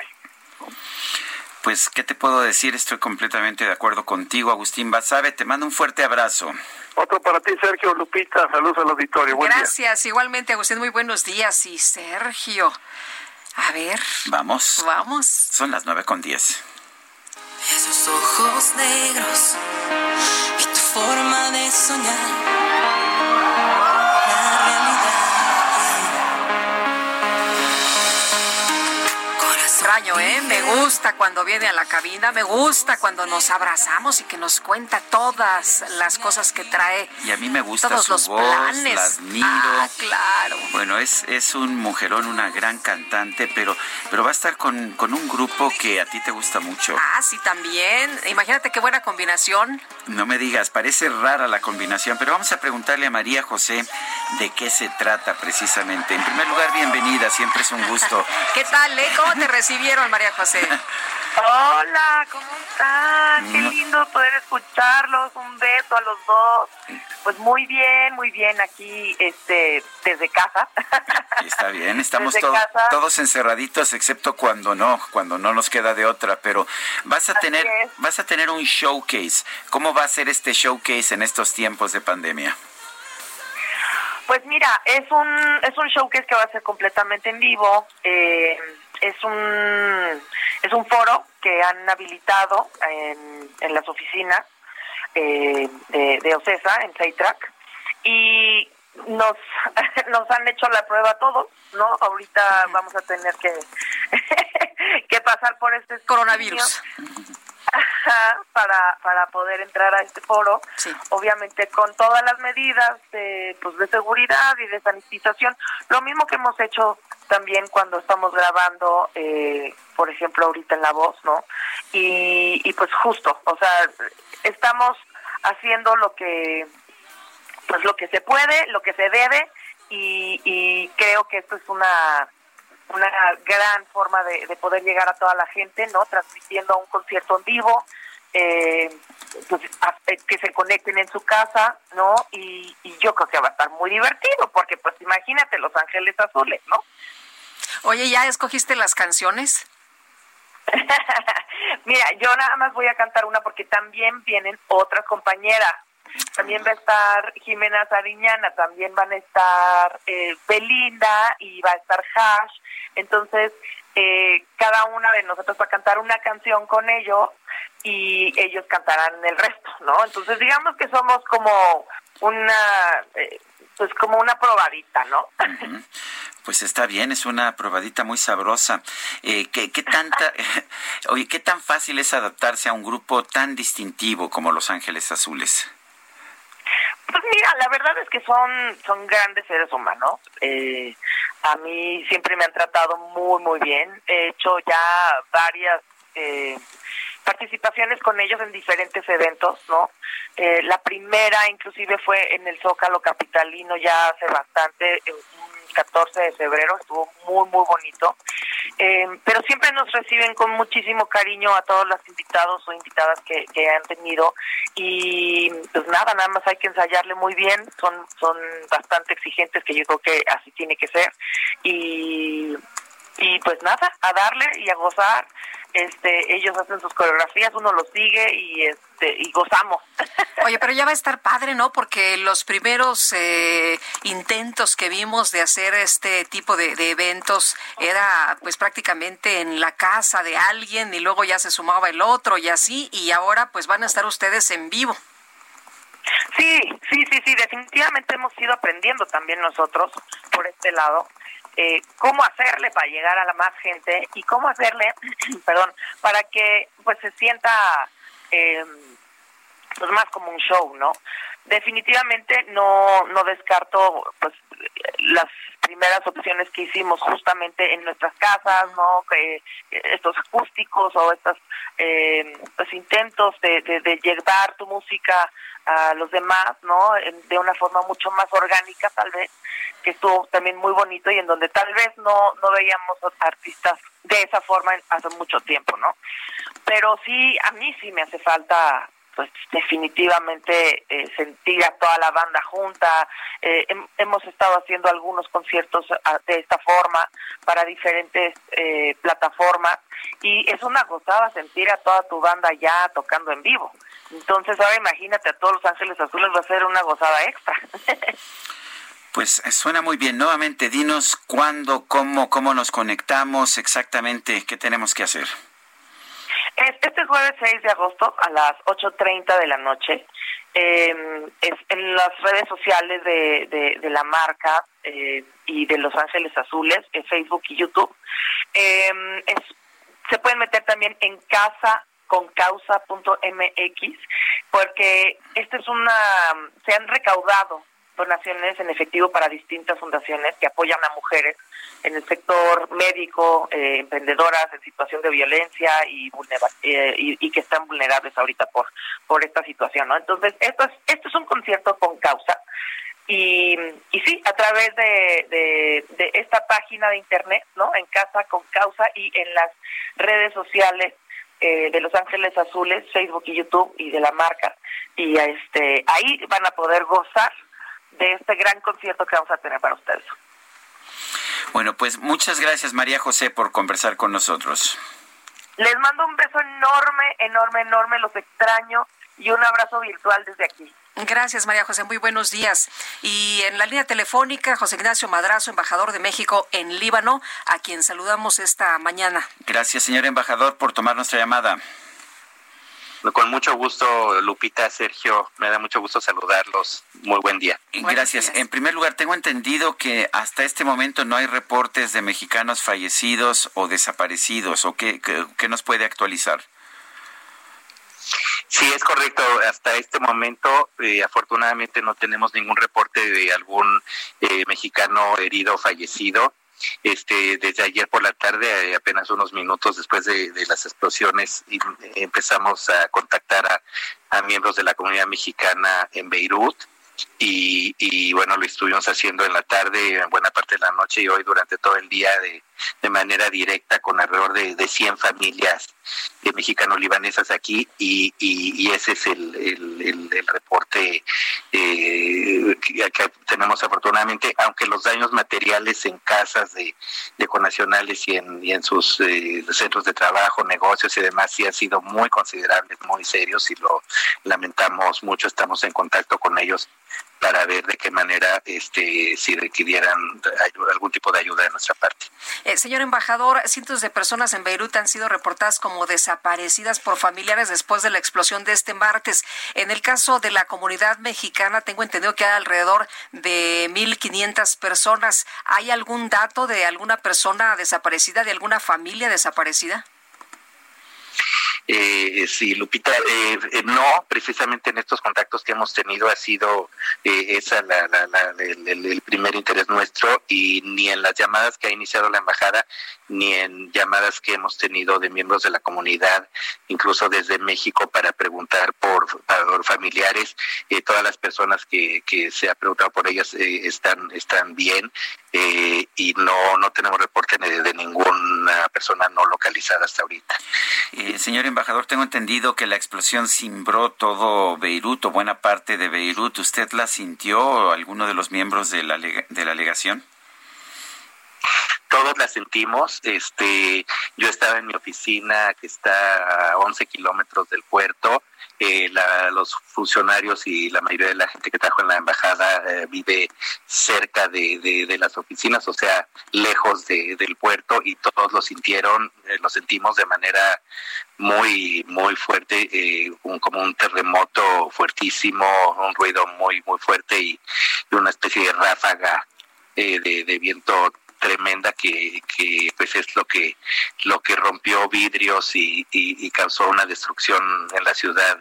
Pues, ¿qué te puedo decir? Estoy completamente de acuerdo contigo, Agustín Basabe. Te mando un fuerte abrazo. Otro para ti, Sergio Lupita. Saludos al auditorio. Gracias, igualmente, Agustín. Muy buenos días. Y Sergio, a ver. Vamos. Vamos. Son las nueve con diez. Esos ojos negros y tu forma de soñar extraño, ¿eh? Me gusta cuando viene a la cabina, me gusta cuando nos abrazamos y que nos cuenta todas las cosas que trae. Y a mí me gusta todos su los voz, planes. la admiro. Ah, claro. Bueno, es, es un mujerón, una gran cantante, pero, pero va a estar con, con un grupo que a ti te gusta mucho. Ah, sí, también. Imagínate qué buena combinación. No me digas, parece rara la combinación, pero vamos a preguntarle a María José de qué se trata precisamente. En primer lugar, bienvenida, siempre es un gusto. ¿Qué tal, eh? ¿Cómo te recibieron, María José? Hola, ¿cómo están? Qué Mm. lindo poder escucharlos. Un beso a los dos. Pues muy bien, muy bien aquí este desde casa. Está bien, estamos Desde to- casa. todos encerraditos, excepto cuando no, cuando no nos queda de otra, pero vas a tener, vas a tener un showcase. ¿Cómo va a ser este showcase en estos tiempos de pandemia? Pues mira, es un es un showcase que va a ser completamente en vivo. eh, es un es un foro que han habilitado en, en las oficinas eh, de, de OCESA en Saytrack y nos nos han hecho la prueba a todos, ¿no? Ahorita vamos a tener que que pasar por este Coronavirus. Ajá, para, para poder entrar a este foro, obviamente con todas las medidas de, pues, de seguridad y de sanitización, lo mismo que hemos hecho también cuando estamos grabando, eh, por ejemplo, ahorita en La Voz, ¿no? Y, y pues justo, o sea, estamos haciendo lo que, pues lo que se puede, lo que se debe, y, y creo que esto es una una gran forma de, de poder llegar a toda la gente, ¿no? Transmitiendo un concierto en vivo, eh, pues, a- eh, que se conecten en su casa, ¿no? Y, y yo creo que va a estar muy divertido, porque pues imagínate Los Ángeles Azules, ¿no? Oye, ¿ya escogiste las canciones? Mira, yo nada más voy a cantar una porque también vienen otras compañeras. También va a estar Jimena Sariñana, también van a estar eh, Belinda y va a estar Hash. Entonces, eh, cada una de nosotros va a cantar una canción con ellos y ellos cantarán el resto, ¿no? Entonces, digamos que somos como una, eh, pues como una probadita, ¿no? Pues está bien, es una probadita muy sabrosa. Eh, ¿qué, qué tanta, oye, qué tan fácil es adaptarse a un grupo tan distintivo como Los Ángeles Azules? Pues mira, la verdad es que son, son grandes seres humanos. Eh, a mí siempre me han tratado muy, muy bien. He hecho ya varias eh, participaciones con ellos en diferentes eventos, ¿no? Eh, la primera inclusive fue en el Zócalo Capitalino ya hace bastante, un 14 de febrero, estuvo muy, muy bonito. Eh, pero siempre nos reciben con muchísimo cariño a todos los invitados o invitadas que, que han tenido. Y pues nada, nada más hay que ensayarle muy bien, son, son bastante exigentes que yo creo que así tiene que ser. Y, y pues nada, a darle y a gozar. Este, ellos hacen sus coreografías, uno los sigue y este y gozamos. Oye, pero ya va a estar padre, ¿no? Porque los primeros eh, intentos que vimos de hacer este tipo de, de eventos era pues prácticamente en la casa de alguien y luego ya se sumaba el otro y así, y ahora pues van a estar ustedes en vivo. Sí, sí, sí, sí, definitivamente hemos ido aprendiendo también nosotros por este lado eh, cómo hacerle para llegar a la más gente y cómo hacerle, perdón, para que pues se sienta eh, pues más como un show, ¿no? Definitivamente no no descarto pues las primeras opciones que hicimos justamente en nuestras casas, ¿no? Que estos acústicos o estos eh, intentos de, de, de llevar tu música a los demás, ¿no? De una forma mucho más orgánica, tal vez, que estuvo también muy bonito y en donde tal vez no, no veíamos artistas de esa forma hace mucho tiempo, ¿no? Pero sí, a mí sí me hace falta, pues definitivamente eh, sentir a toda la banda junta. Eh, hem- hemos estado haciendo algunos conciertos ah, de esta forma para diferentes eh, plataformas y es una gozada sentir a toda tu banda ya tocando en vivo. Entonces ahora imagínate a todos los Ángeles Azules va a ser una gozada extra. Pues eh, suena muy bien. Nuevamente, dinos cuándo, cómo, cómo nos conectamos, exactamente qué tenemos que hacer. Es este jueves 6 de agosto a las 8.30 de la noche. eh, es en las redes sociales de, de, de la marca eh, y de Los Ángeles Azules, en Facebook y YouTube. Eh, se pueden meter también en casa con causa.mx porque este es una se han recaudado donaciones en efectivo para distintas fundaciones que apoyan a mujeres en el sector médico, eh, emprendedoras en situación de violencia y, eh, y, que están vulnerables ahorita por por esta situación, ¿no? Entonces, esto es, esto es un concierto con causa. Y, y sí, a través de, de, esta página de internet, ¿no? En Casa con Causa y en las redes sociales eh, de Los Ángeles Azules, Facebook y YouTube y de la marca. Y este ahí van a poder gozar de este gran concierto que vamos a tener para ustedes. Bueno, pues muchas gracias María José por conversar con nosotros. Les mando un beso enorme, enorme, enorme, los extraño y un abrazo virtual desde aquí. Gracias, María José. Muy buenos días. Y en la línea telefónica, José Ignacio Madrazo, embajador de México en Líbano, a quien saludamos esta mañana. Gracias, señor embajador, por tomar nuestra llamada. Con mucho gusto, Lupita, Sergio, me da mucho gusto saludarlos. Muy buen día. Gracias. En primer lugar, tengo entendido que hasta este momento no hay reportes de mexicanos fallecidos o desaparecidos. ¿O qué, qué, nos puede actualizar? Sí, es correcto. Hasta este momento, eh, afortunadamente, no tenemos ningún reporte de algún eh, mexicano herido o fallecido. Este, desde ayer por la tarde, eh, apenas unos minutos después de, las explosiones, empezamos a contactar a, miembros de la comunidad mexicana en Beirut. Y, bueno, lo estuvimos haciendo en la tarde, en buena parte de la noche y hoy durante todo el día de, manera directa con alrededor de, de 100 familias de mexicano-libanesas aquí y, y, ese es el, el, reporte eh, que, tenemos afortunadamente, aunque los daños materiales en casas de, de conacionales y en, y en sus eh, centros de trabajo, negocios y demás sí han sido muy considerables, muy serios y lo lamentamos mucho, estamos en contacto con ellos para ver de qué manera este si requirieran algún tipo de ayuda de nuestra parte. Eh, señor embajador, cientos de personas en Beirut han sido reportadas como desaparecidas por familiares después de la explosión de este martes. En el caso de la comunidad mexicana, tengo entendido que alrededor de 1.500 personas. ¿Hay algún dato de alguna persona desaparecida, de alguna familia desaparecida? Eh, sí, Lupita, eh, eh, no, precisamente en estos contactos que hemos tenido ha sido eh, esa la, el, primer interés nuestro y ni en las llamadas que ha iniciado la embajada ni en llamadas que hemos tenido de miembros de la comunidad, incluso desde México para preguntar por, familiares, todas las personas que, se ha preguntado por ellas están están bien y no no tenemos reporte de, de, ninguna persona no localizada hasta ahorita. señor embajador, tengo entendido que la explosión cimbró todo Beirut o buena parte de Beirut. ¿Usted la sintió, alguno de los miembros de la, de la? Todos la sentimos. Este, yo estaba en mi oficina que está a 11 kilómetros del puerto eh, los funcionarios y la mayoría de la gente que trabaja en la embajada eh, vive cerca de, de, las oficinas, o sea, lejos de, del puerto y todos lo sintieron, eh, lo sentimos de manera muy, muy fuerte, un, como un terremoto fuertísimo, un ruido muy, muy fuerte y, una especie de ráfaga de, de viento tremenda que, que pues es lo que lo que rompió vidrios y, y, causó una destrucción en la ciudad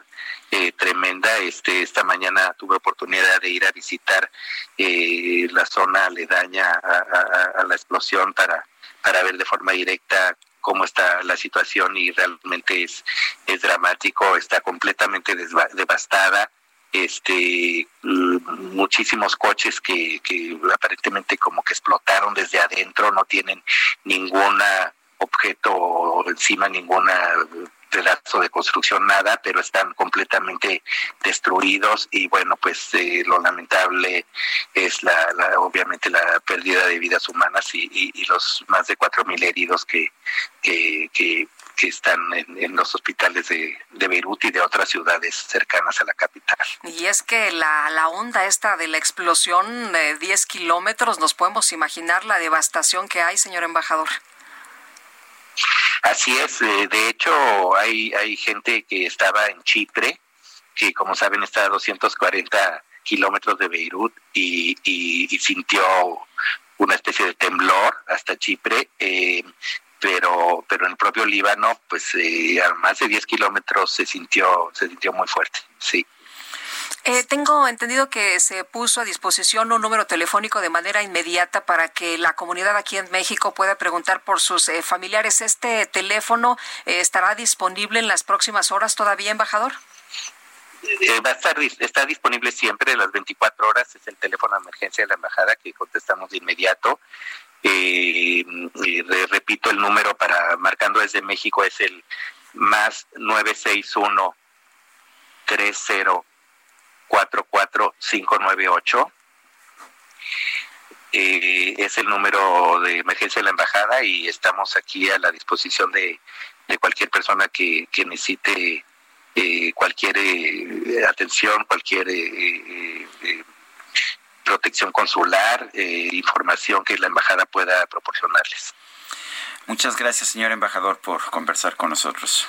eh, tremenda. Este esta mañana tuve oportunidad de ir a visitar eh, la zona aledaña a, a, la explosión para para ver de forma directa cómo está la situación y realmente es es dramático. Está completamente devastada este mm, muchísimos coches que, aparentemente como que explotaron desde adentro, no tienen ningún objeto encima, ninguna pedazo de construcción, nada, pero están completamente destruidos y bueno, pues eh, lo lamentable es la, obviamente la pérdida de vidas humanas y, los más de cuatro mil heridos que que están en, los hospitales de, de, Beirut y de otras ciudades cercanas a la capital. Y es que la, la onda esta de la explosión de 10 kilómetros, nos podemos imaginar la devastación que hay, señor embajador. Así es, eh, de hecho hay, hay gente que estaba en Chipre, que como saben está a 240 kilómetros de Beirut y, y, sintió una especie de temblor hasta Chipre. Eh, pero pero en el propio Líbano, pues eh, a más de 10 kilómetros se sintió se sintió muy fuerte, sí. Eh, tengo entendido que se puso a disposición un número telefónico de manera inmediata para que la comunidad aquí en México pueda preguntar por sus eh, familiares. ¿Este teléfono eh, estará disponible en las próximas horas todavía, embajador? va a estar está disponible siempre las 24 horas es el teléfono de emergencia de la embajada que contestamos de inmediato repito el número para marcando desde México es el más 961 30 44598. Eh, es el número de emergencia de la embajada y estamos aquí a la disposición de, cualquier persona que, necesite eh, cualquier eh, atención, cualquier eh, protección consular, información que la embajada pueda proporcionarles. Muchas gracias, señor embajador, por conversar con nosotros.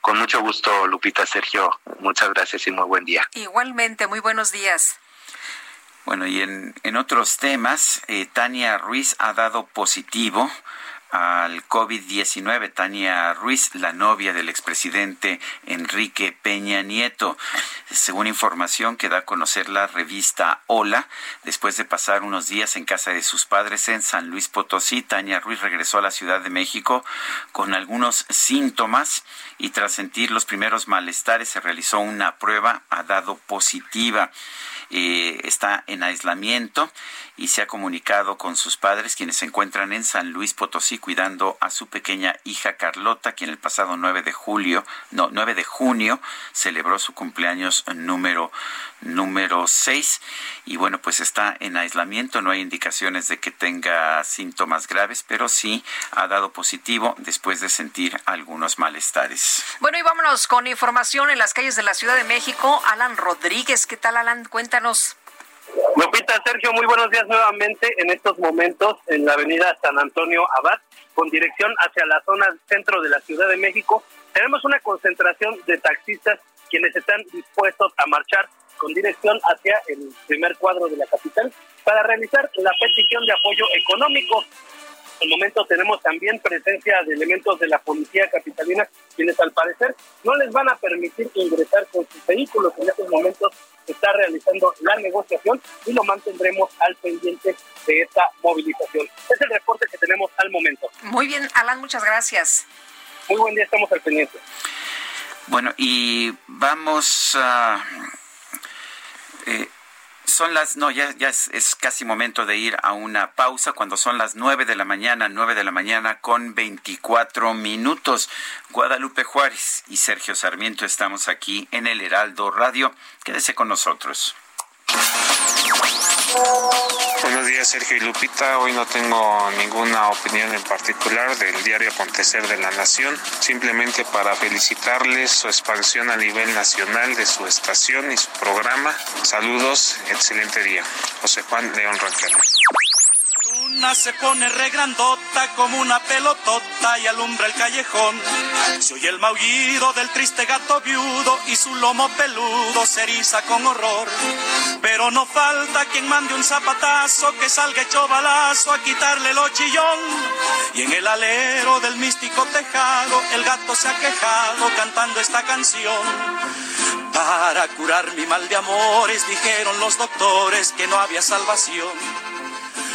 Con mucho gusto, Lupita, Sergio. Muchas gracias y muy buen día. Igualmente, muy buenos días. Bueno, y en, en otros temas, eh, Tania Ruiz ha dado positivo al COVID-19. Tania Ruiz, la novia del expresidente Enrique Peña Nieto. Según información que da a conocer la revista Hola, después de pasar unos días en casa de sus padres en San Luis Potosí, Tania Ruiz regresó a la Ciudad de México con algunos síntomas y tras sentir los primeros malestares se realizó una prueba, ha dado positiva. Eh, está en aislamiento y se ha comunicado con sus padres, quienes se encuentran en San Luis Potosí cuidando a su pequeña hija Carlota, quien el pasado 9 de julio, no, 9 de junio celebró su cumpleaños número número 6 y bueno, pues está en aislamiento, no hay indicaciones de que tenga síntomas graves, pero sí ha dado positivo después de sentir algunos malestares. Bueno, y vámonos con información en las calles de la Ciudad de México. Alan Rodríguez, ¿qué tal Alan? Cuéntanos. Lupita, Sergio, muy buenos días nuevamente en estos momentos en la avenida San Antonio Abad, con dirección hacia la zona centro de la Ciudad de México. Tenemos una concentración de taxistas quienes están dispuestos a marchar con dirección hacia el primer cuadro de la capital para realizar la petición de apoyo económico. En el momento tenemos también presencia de elementos de la policía capitalina, quienes al parecer no les van a permitir ingresar con sus vehículos. En estos momentos se está realizando la negociación y lo mantendremos al pendiente de esta movilización. Es el reporte que tenemos al momento. Muy bien, Alan, muchas gracias. Muy buen día, estamos al pendiente. Bueno, y vamos a... Eh, son las, no, ya, ya es, casi momento de ir a una pausa cuando son las nueve de la mañana, nueve de la mañana con 24 minutos. Guadalupe Juárez y Sergio Sarmiento estamos aquí en el Heraldo Radio. Quédese con nosotros. Buenos días, Sergio y Lupita. Hoy no tengo ninguna opinión en particular del diario Acontecer de la Nación, simplemente para felicitarles su expansión a nivel nacional de su estación y su programa. Saludos, excelente día. José Juan León Ranquero luna se pone regrandota como una pelotota y alumbra el callejón. Se oye el maullido del triste gato viudo y su lomo peludo se eriza con horror. Pero no falta quien mande un zapatazo que salga hecho balazo a quitarle lo chillón. Y en el alero del místico tejado el gato se ha quejado cantando esta canción. Para curar mi mal de amores dijeron los doctores que no había salvación.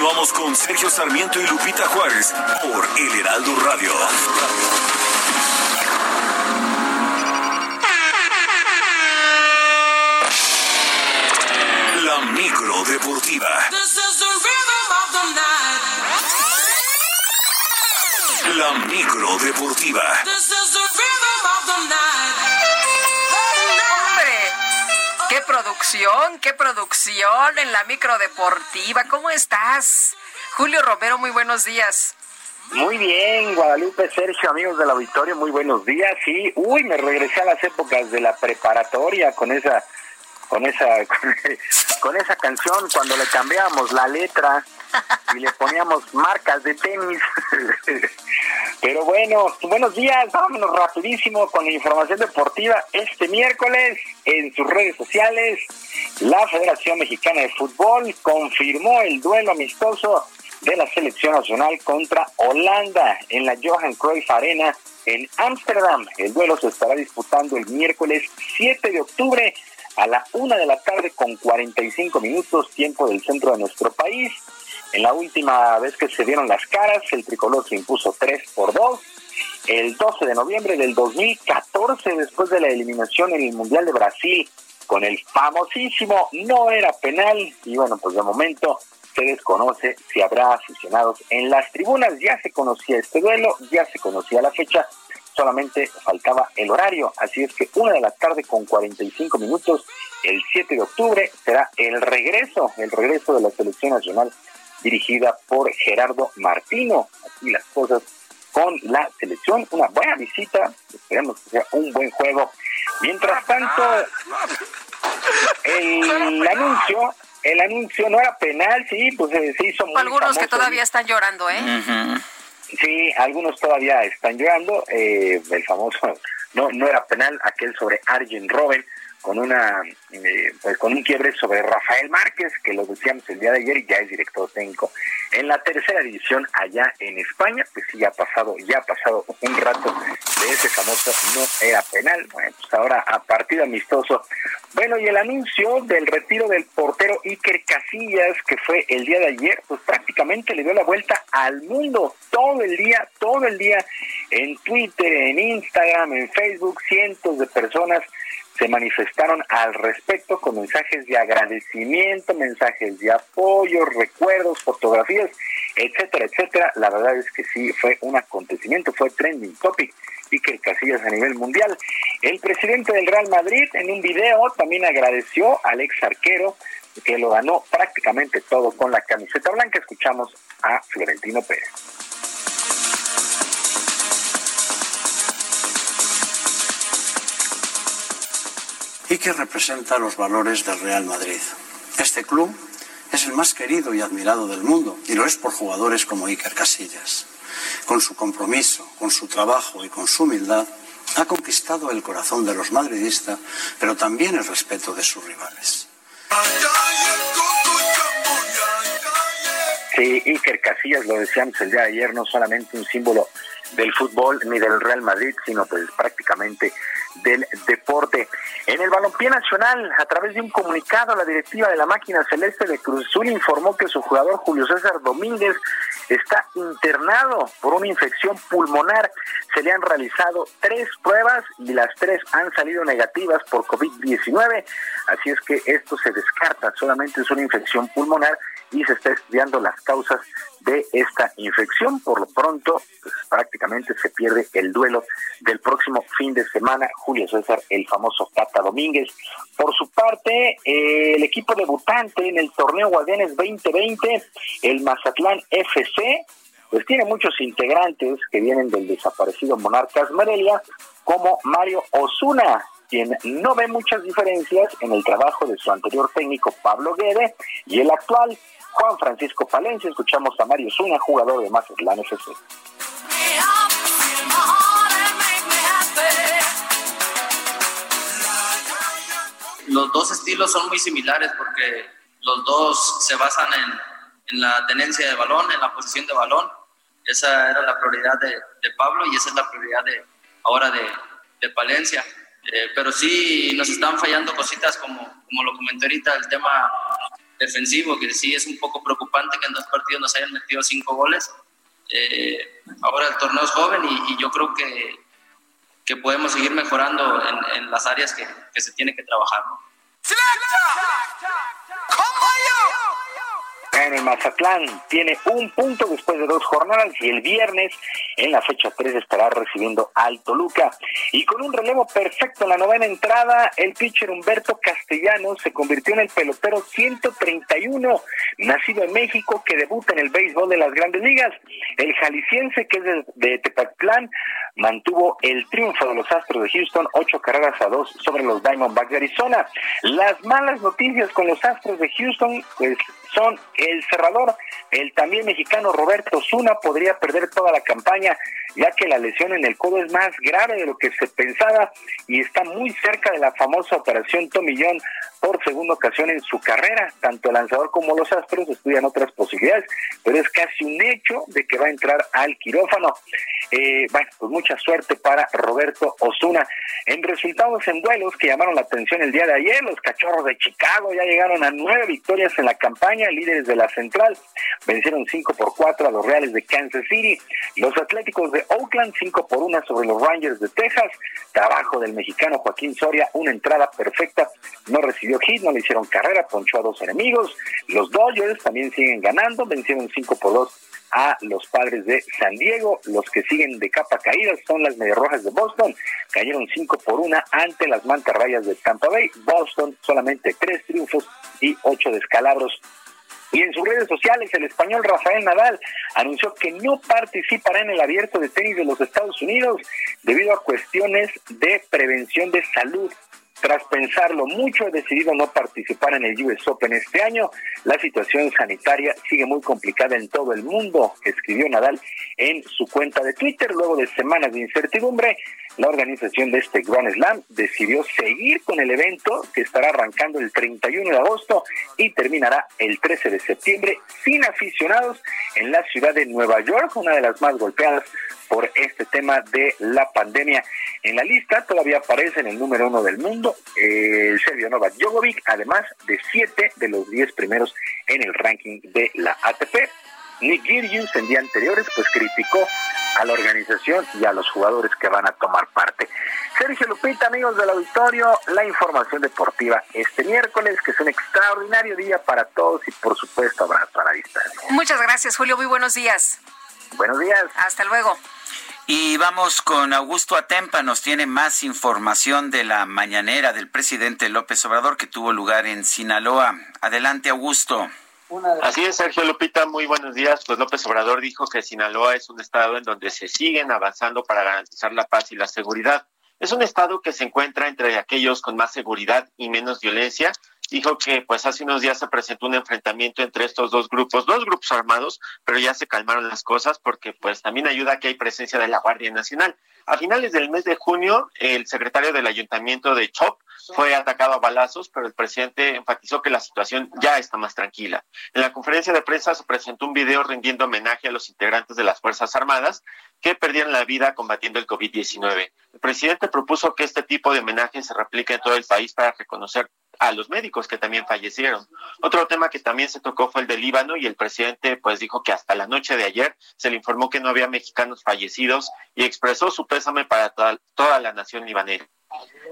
Continuamos con Sergio Sarmiento y Lupita Juárez por El Heraldo Radio. La micro deportiva. La micro deportiva. ¡Qué producción! ¡Qué producción en la micro deportiva! ¿Cómo estás? Julio Romero, muy buenos días. Muy bien, Guadalupe, Sergio, amigos del auditorio, muy buenos días. Sí, uy, me regresé a las épocas de la preparatoria con esa, con esa, con, esa canción cuando le cambiábamos la letra y le poníamos marcas de tenis. Pero bueno, buenos días, vámonos rapidísimo con la información deportiva. Este miércoles en sus redes sociales, la Federación Mexicana de Fútbol confirmó el duelo amistoso de la selección nacional contra Holanda en la Johan Cruyff Arena en Ámsterdam. El duelo se estará disputando el miércoles 7 de octubre a la una de la tarde con 45 minutos tiempo del centro de nuestro país. En la última vez que se dieron las caras, el tricolor se impuso 3 por 2. El 12 de noviembre del 2014, después de la eliminación en el Mundial de Brasil, con el famosísimo no era penal. Y bueno, pues de momento se desconoce si habrá aficionados en las tribunas. Ya se conocía este duelo, ya se conocía la fecha, solamente faltaba el horario. Así es que una de la tarde con 45 minutos, el 7 de octubre, será el regreso, el regreso de la selección nacional dirigida por Gerardo Martino. Aquí las cosas con la selección, una buena visita, esperemos que sea un buen juego. Mientras tanto, el anuncio el anuncio no era penal, sí, pues eh, se hizo muy Algunos que todavía están llorando, ¿eh? Sí, algunos todavía están llorando. Eh, el famoso, no, no era penal, aquel sobre Arjen Robben, con una eh, pues con un quiebre sobre Rafael Márquez, que lo decíamos el día de ayer y ya es director técnico. En la tercera división allá en España, pues sí, ya ha pasado, ya ha pasado un rato de ese famoso no era penal. Bueno, pues ahora a partido amistoso. Bueno, y el anuncio del retiro del portero Iker Casillas, que fue el día de ayer, pues prácticamente le dio la vuelta al mundo todo el día, todo el día en Twitter, en Instagram, en Facebook, cientos de personas se manifestaron al respecto con mensajes de agradecimiento, mensajes de apoyo, recuerdos, fotografías, etcétera, etcétera. La verdad es que sí fue un acontecimiento, fue trending topic que Casillas a nivel mundial. El presidente del Real Madrid en un video también agradeció al ex arquero que lo ganó prácticamente todo con la camiseta blanca. Escuchamos a Florentino Pérez. Y que representa los valores del Real Madrid. Este club es el más querido y admirado del mundo y lo es por jugadores como Iker Casillas. Con su compromiso, con su trabajo y con su humildad, ha conquistado el corazón de los madridistas, pero también el respeto de sus rivales. Sí, Iker Casillas, lo decíamos el día de ayer, no solamente un símbolo del fútbol ni del Real Madrid, sino pues prácticamente del deporte. En el balompié nacional, a través de un comunicado, la directiva de la máquina celeste de Cruz Azul informó que su jugador Julio César Domínguez está internado por una infección pulmonar. Se le han realizado tres pruebas y las tres han salido negativas por COVID-19. Así es que esto se descarta, solamente es una infección pulmonar y se está estudiando las causas de esta infección. Por lo pronto, pues, prácticamente se pierde el duelo del próximo fin de semana. Julio César, el famoso Cata Domínguez. Por su parte, eh, el equipo debutante en el torneo Guardianes 2020, el Mazatlán FC, pues tiene muchos integrantes que vienen del desaparecido Monarcas Morelia, como Mario Osuna, quien no ve muchas diferencias en el trabajo de su anterior técnico Pablo Guede y el actual Juan Francisco Palencia. Escuchamos a Mario Zuna, jugador de Mazatlán FC. Los dos estilos son muy similares porque los dos se basan en, la tenencia de balón, en la posición de balón. Esa era la prioridad de, Pablo y esa es la prioridad de ahora de, Palencia. Eh, pero sí nos están fallando cositas como, como lo comenté ahorita, el tema defensivo, que sí es un poco preocupante que en dos partidos nos hayan metido cinco goles. Eh, ahora el torneo es joven y, yo creo que, que, podemos seguir mejorando en, las áreas que, se tiene que trabajar. En el Mazatlán tiene un punto después de dos jornadas y el viernes en la fecha 3 estará recibiendo al Toluca. Y con un relevo perfecto en la novena entrada, el pitcher Humberto Castellano se convirtió en el pelotero 131, nacido en México, que debuta en el béisbol de las grandes ligas. El jalisciense, que es de, de mantuvo el triunfo de los Astros de Houston, ocho carreras a dos sobre los Diamondbacks de Arizona. Las malas noticias con los Astros de Houston, pues son el cerrador, el también mexicano Roberto Zuna podría perder toda la campaña, ya que la lesión en el codo es más grave de lo que se pensaba y está muy cerca de la famosa operación Tomillón por segunda ocasión en su carrera. Tanto el lanzador como los Astros estudian otras posibilidades, pero es casi un hecho de que va a entrar al quirófano. Eh, bueno, pues mucha suerte para Roberto Osuna. En resultados en duelos que llamaron la atención el día de ayer, los cachorros de Chicago ya llegaron a nueve victorias en la campaña, líderes de la central, vencieron cinco por cuatro a los Reales de Kansas City, los Atléticos de Oakland cinco por una sobre los Rangers de Texas, trabajo del mexicano Joaquín Soria, una entrada perfecta, no recibió hit, no le hicieron carrera, ponchó a dos enemigos, los Dodgers también siguen ganando, vencieron cinco por dos a los padres de San Diego. Los que siguen de capa caída son las Rojas de Boston. Cayeron cinco por una ante las mantarrayas de Tampa Bay. Boston solamente tres triunfos y ocho descalabros. Y en sus redes sociales, el español Rafael Nadal anunció que no participará en el abierto de tenis de los Estados Unidos debido a cuestiones de prevención de salud. Tras pensarlo mucho, he decidido no participar en el US Open este año. La situación sanitaria sigue muy complicada en todo el mundo, escribió Nadal en su cuenta de Twitter. Luego de semanas de incertidumbre, la organización de este Grand Slam decidió seguir con el evento que estará arrancando el 31 de agosto y terminará el 13 de septiembre sin aficionados en la ciudad de Nueva York, una de las más golpeadas por este tema de la pandemia. En la lista todavía aparece en el número uno del mundo el serbio Novak Djokovic, además de siete de los diez primeros en el ranking de la ATP. Nick Kyrgios en días anteriores pues criticó a la organización y a los jugadores que van a tomar parte. Sergio Lupita, amigos del auditorio, la información deportiva este miércoles, que es un extraordinario día para todos y por supuesto abrazo a la distancia. Muchas gracias, Julio. Muy buenos días. Buenos días. Hasta luego. Y vamos con Augusto Atempa, nos tiene más información de la mañanera del presidente López Obrador que tuvo lugar en Sinaloa. Adelante, Augusto. Así es, Sergio Lupita, muy buenos días. Pues López Obrador dijo que Sinaloa es un estado en donde se siguen avanzando para garantizar la paz y la seguridad. Es un estado que se encuentra entre aquellos con más seguridad y menos violencia dijo que pues hace unos días se presentó un enfrentamiento entre estos dos grupos, dos grupos armados, pero ya se calmaron las cosas porque pues también ayuda que hay presencia de la Guardia Nacional. A finales del mes de junio, el secretario del ayuntamiento de Chop fue atacado a balazos, pero el presidente enfatizó que la situación ya está más tranquila. En la conferencia de prensa se presentó un video rindiendo homenaje a los integrantes de las Fuerzas Armadas que perdieron la vida combatiendo el COVID-19. El presidente propuso que este tipo de homenaje se replique en todo el país para reconocer a los médicos que también fallecieron. Otro tema que también se tocó fue el del Líbano y el presidente pues dijo que hasta la noche de ayer se le informó que no había mexicanos fallecidos y expresó su pésame para toda, toda la nación libanesa.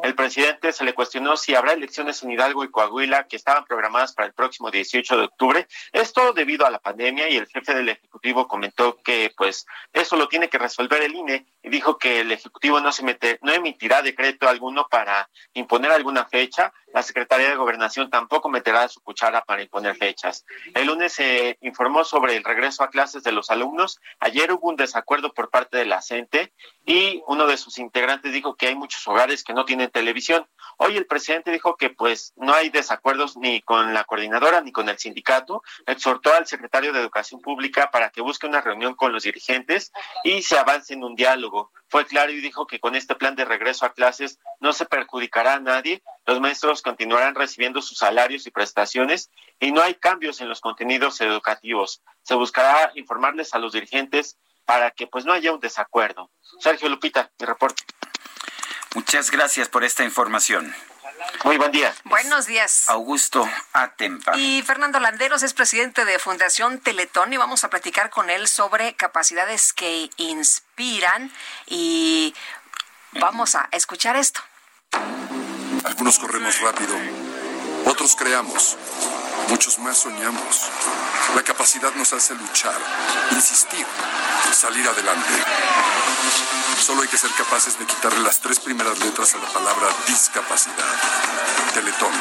El presidente se le cuestionó si habrá elecciones en Hidalgo y Coahuila que estaban programadas para el próximo 18 de octubre. Esto debido a la pandemia y el jefe del Ejecutivo comentó que pues eso lo tiene que resolver el INE y dijo que el Ejecutivo no se mete, no emitirá decreto alguno para imponer alguna fecha. La Secretaría de Gobernación tampoco meterá su cuchara para imponer fechas. El lunes se informó sobre el regreso a clases de los alumnos. Ayer hubo un desacuerdo por parte de la CENTE y uno de sus integrantes dijo que hay muchos hogares que no tienen televisión. Hoy el presidente dijo que pues no hay desacuerdos ni con la coordinadora ni con el sindicato. Exhortó al secretario de Educación Pública para que busque una reunión con los dirigentes y se avance en un diálogo. Fue claro y dijo que con este plan de regreso a clases no se perjudicará a nadie. Los maestros continuarán recibiendo sus salarios y prestaciones y no hay cambios en los contenidos educativos. Se buscará informarles a los dirigentes para que pues no haya un desacuerdo. Sergio Lupita, mi reporte. Muchas gracias por esta información. Muy buen día. Buenos días. Augusto Atempa. Y Fernando Landeros es presidente de Fundación Teletón y vamos a platicar con él sobre capacidades que inspiran y vamos a escuchar esto. Algunos corremos rápido, otros creamos. Muchos más soñamos. La capacidad nos hace luchar, insistir, salir adelante. Solo hay que ser capaces de quitarle las tres primeras letras a la palabra discapacidad. Teletón.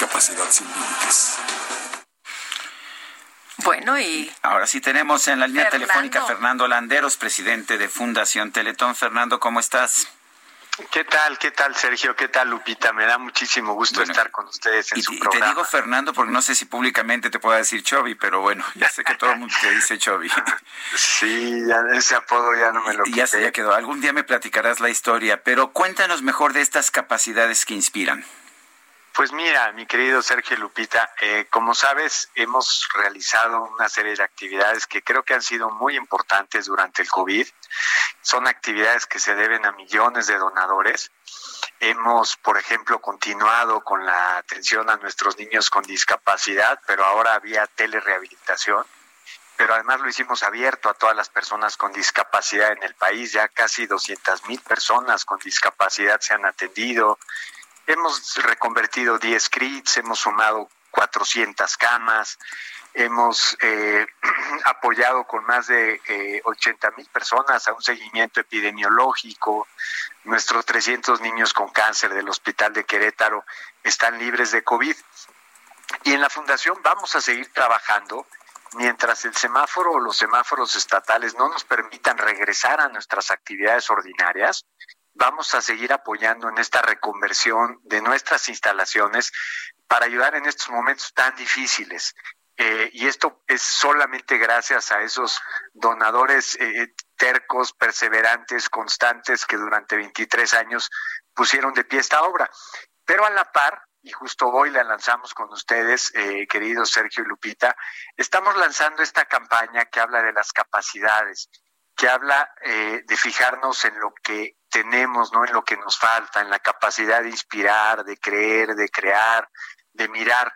Capacidad sin límites. Bueno, y ahora sí tenemos en la línea Fernando. telefónica a Fernando Landeros, presidente de Fundación Teletón. Fernando, ¿cómo estás? ¿Qué tal? ¿Qué tal, Sergio? ¿Qué tal, Lupita? Me da muchísimo gusto Bueno, estar con ustedes en Y, su y te programa. digo Fernando porque no sé si públicamente te pueda decir Chovy, pero bueno, ya sé que todo el mundo te dice Chovy. Sí, ya ese apodo ya no me lo Y ya, se- quité. ya quedó. Algún día me platicarás la historia, pero cuéntanos mejor de estas capacidades que inspiran. Pues mira, mi querido Sergio Lupita, eh, como sabes, hemos realizado una serie de actividades que creo que han sido muy importantes durante el COVID. Son actividades que se deben a millones de donadores. Hemos, por ejemplo, continuado con la atención a nuestros niños con discapacidad, pero ahora había telerehabilitación. Pero además lo hicimos abierto a todas las personas con discapacidad en el país. Ya casi 200 mil personas con discapacidad se han atendido. Hemos reconvertido 10 CRITs, hemos sumado 400 camas, hemos eh, apoyado con más de eh, 80 mil personas a un seguimiento epidemiológico. Nuestros 300 niños con cáncer del Hospital de Querétaro están libres de COVID. Y en la Fundación vamos a seguir trabajando mientras el semáforo o los semáforos estatales no nos permitan regresar a nuestras actividades ordinarias vamos a seguir apoyando en esta reconversión de nuestras instalaciones para ayudar en estos momentos tan difíciles. Eh, y esto es solamente gracias a esos donadores eh, tercos, perseverantes, constantes que durante 23 años pusieron de pie esta obra. Pero a la par, y justo hoy la lanzamos con ustedes, eh, queridos Sergio y Lupita, estamos lanzando esta campaña que habla de las capacidades, que habla eh, de fijarnos en lo que tenemos, no en lo que nos falta, en la capacidad de inspirar, de creer, de crear, de mirar,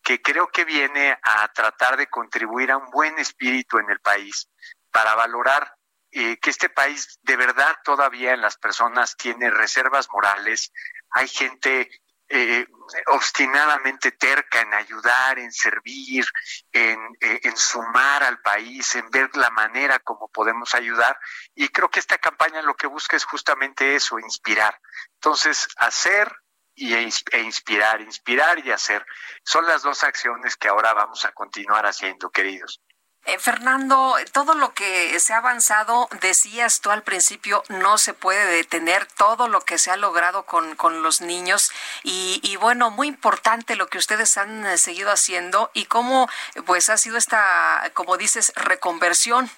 que creo que viene a tratar de contribuir a un buen espíritu en el país para valorar eh, que este país de verdad todavía en las personas tiene reservas morales, hay gente eh, obstinadamente terca en ayudar, en servir, en, eh, en sumar al país, en ver la manera como podemos ayudar. Y creo que esta campaña lo que busca es justamente eso, inspirar. Entonces, hacer y, e e inspirar, inspirar y hacer son las dos acciones que ahora vamos a continuar haciendo, queridos. Eh, Fernando, todo lo que se ha avanzado, decías tú al principio, no se puede detener todo lo que se ha logrado con, con los niños y, y bueno, muy importante lo que ustedes han eh, seguido haciendo y cómo pues ha sido esta, como dices, reconversión.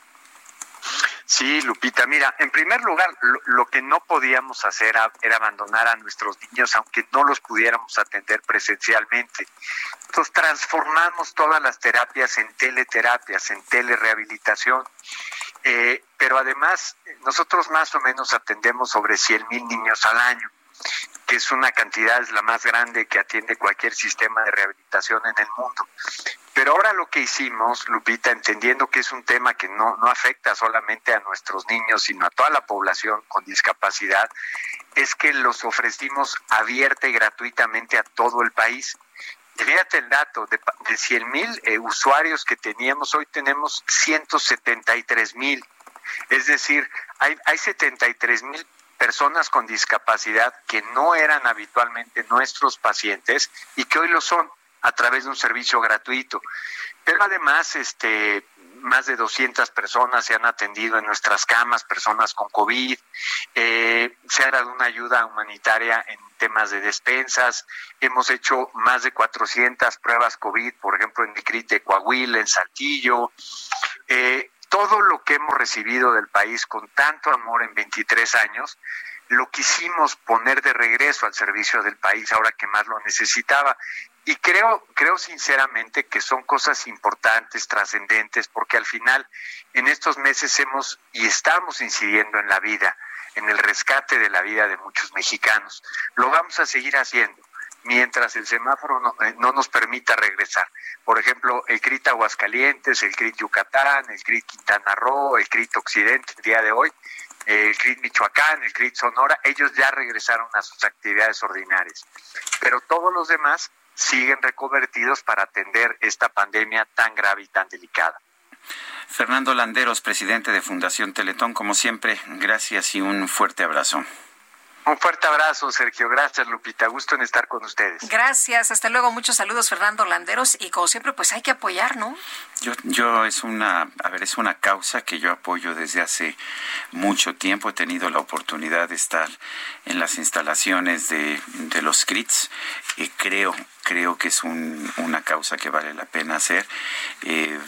Sí, Lupita, mira, en primer lugar, lo, que no podíamos hacer era abandonar a nuestros niños, aunque no los pudiéramos atender presencialmente. Entonces transformamos todas las terapias en teleterapias, en telerehabilitación. Eh, pero además, nosotros más o menos atendemos sobre 100 mil niños al año que es una cantidad, es la más grande que atiende cualquier sistema de rehabilitación en el mundo. Pero ahora lo que hicimos, Lupita, entendiendo que es un tema que no, no afecta solamente a nuestros niños, sino a toda la población con discapacidad, es que los ofrecimos abierta y gratuitamente a todo el país. Fíjate el dato, de, de 100 mil eh, usuarios que teníamos, hoy tenemos 173 mil. Es decir, hay, hay 73 mil personas con discapacidad que no eran habitualmente nuestros pacientes y que hoy lo son a través de un servicio gratuito. Pero además, este, más de 200 personas se han atendido en nuestras camas, personas con COVID. Eh, se ha dado una ayuda humanitaria en temas de despensas. Hemos hecho más de 400 pruebas COVID, por ejemplo, en el CRIT de Coahuila, en Saltillo. Eh, todo lo que hemos recibido del país con tanto amor en 23 años, lo quisimos poner de regreso al servicio del país ahora que más lo necesitaba. Y creo, creo sinceramente que son cosas importantes, trascendentes, porque al final en estos meses hemos y estamos incidiendo en la vida, en el rescate de la vida de muchos mexicanos. Lo vamos a seguir haciendo mientras el semáforo no, eh, no nos permita regresar. Por ejemplo, el CRIT Aguascalientes, el CRIT Yucatán, el CRIT Quintana Roo, el CRIT Occidente el día de hoy, el CRIT Michoacán, el CRIT Sonora, ellos ya regresaron a sus actividades ordinarias. Pero todos los demás siguen reconvertidos para atender esta pandemia tan grave y tan delicada. Fernando Landeros, presidente de Fundación Teletón, como siempre, gracias y un fuerte abrazo. Un fuerte abrazo, Sergio. Gracias, Lupita. Gusto en estar con ustedes. Gracias. Hasta luego. Muchos saludos, Fernando Landeros. Y como siempre, pues hay que apoyar, ¿no? Yo, yo es una, a ver, es una causa que yo apoyo desde hace mucho tiempo. He tenido la oportunidad de estar en las instalaciones de, de los CRITs. y creo, creo que es un, una causa que vale la pena hacer. Eh,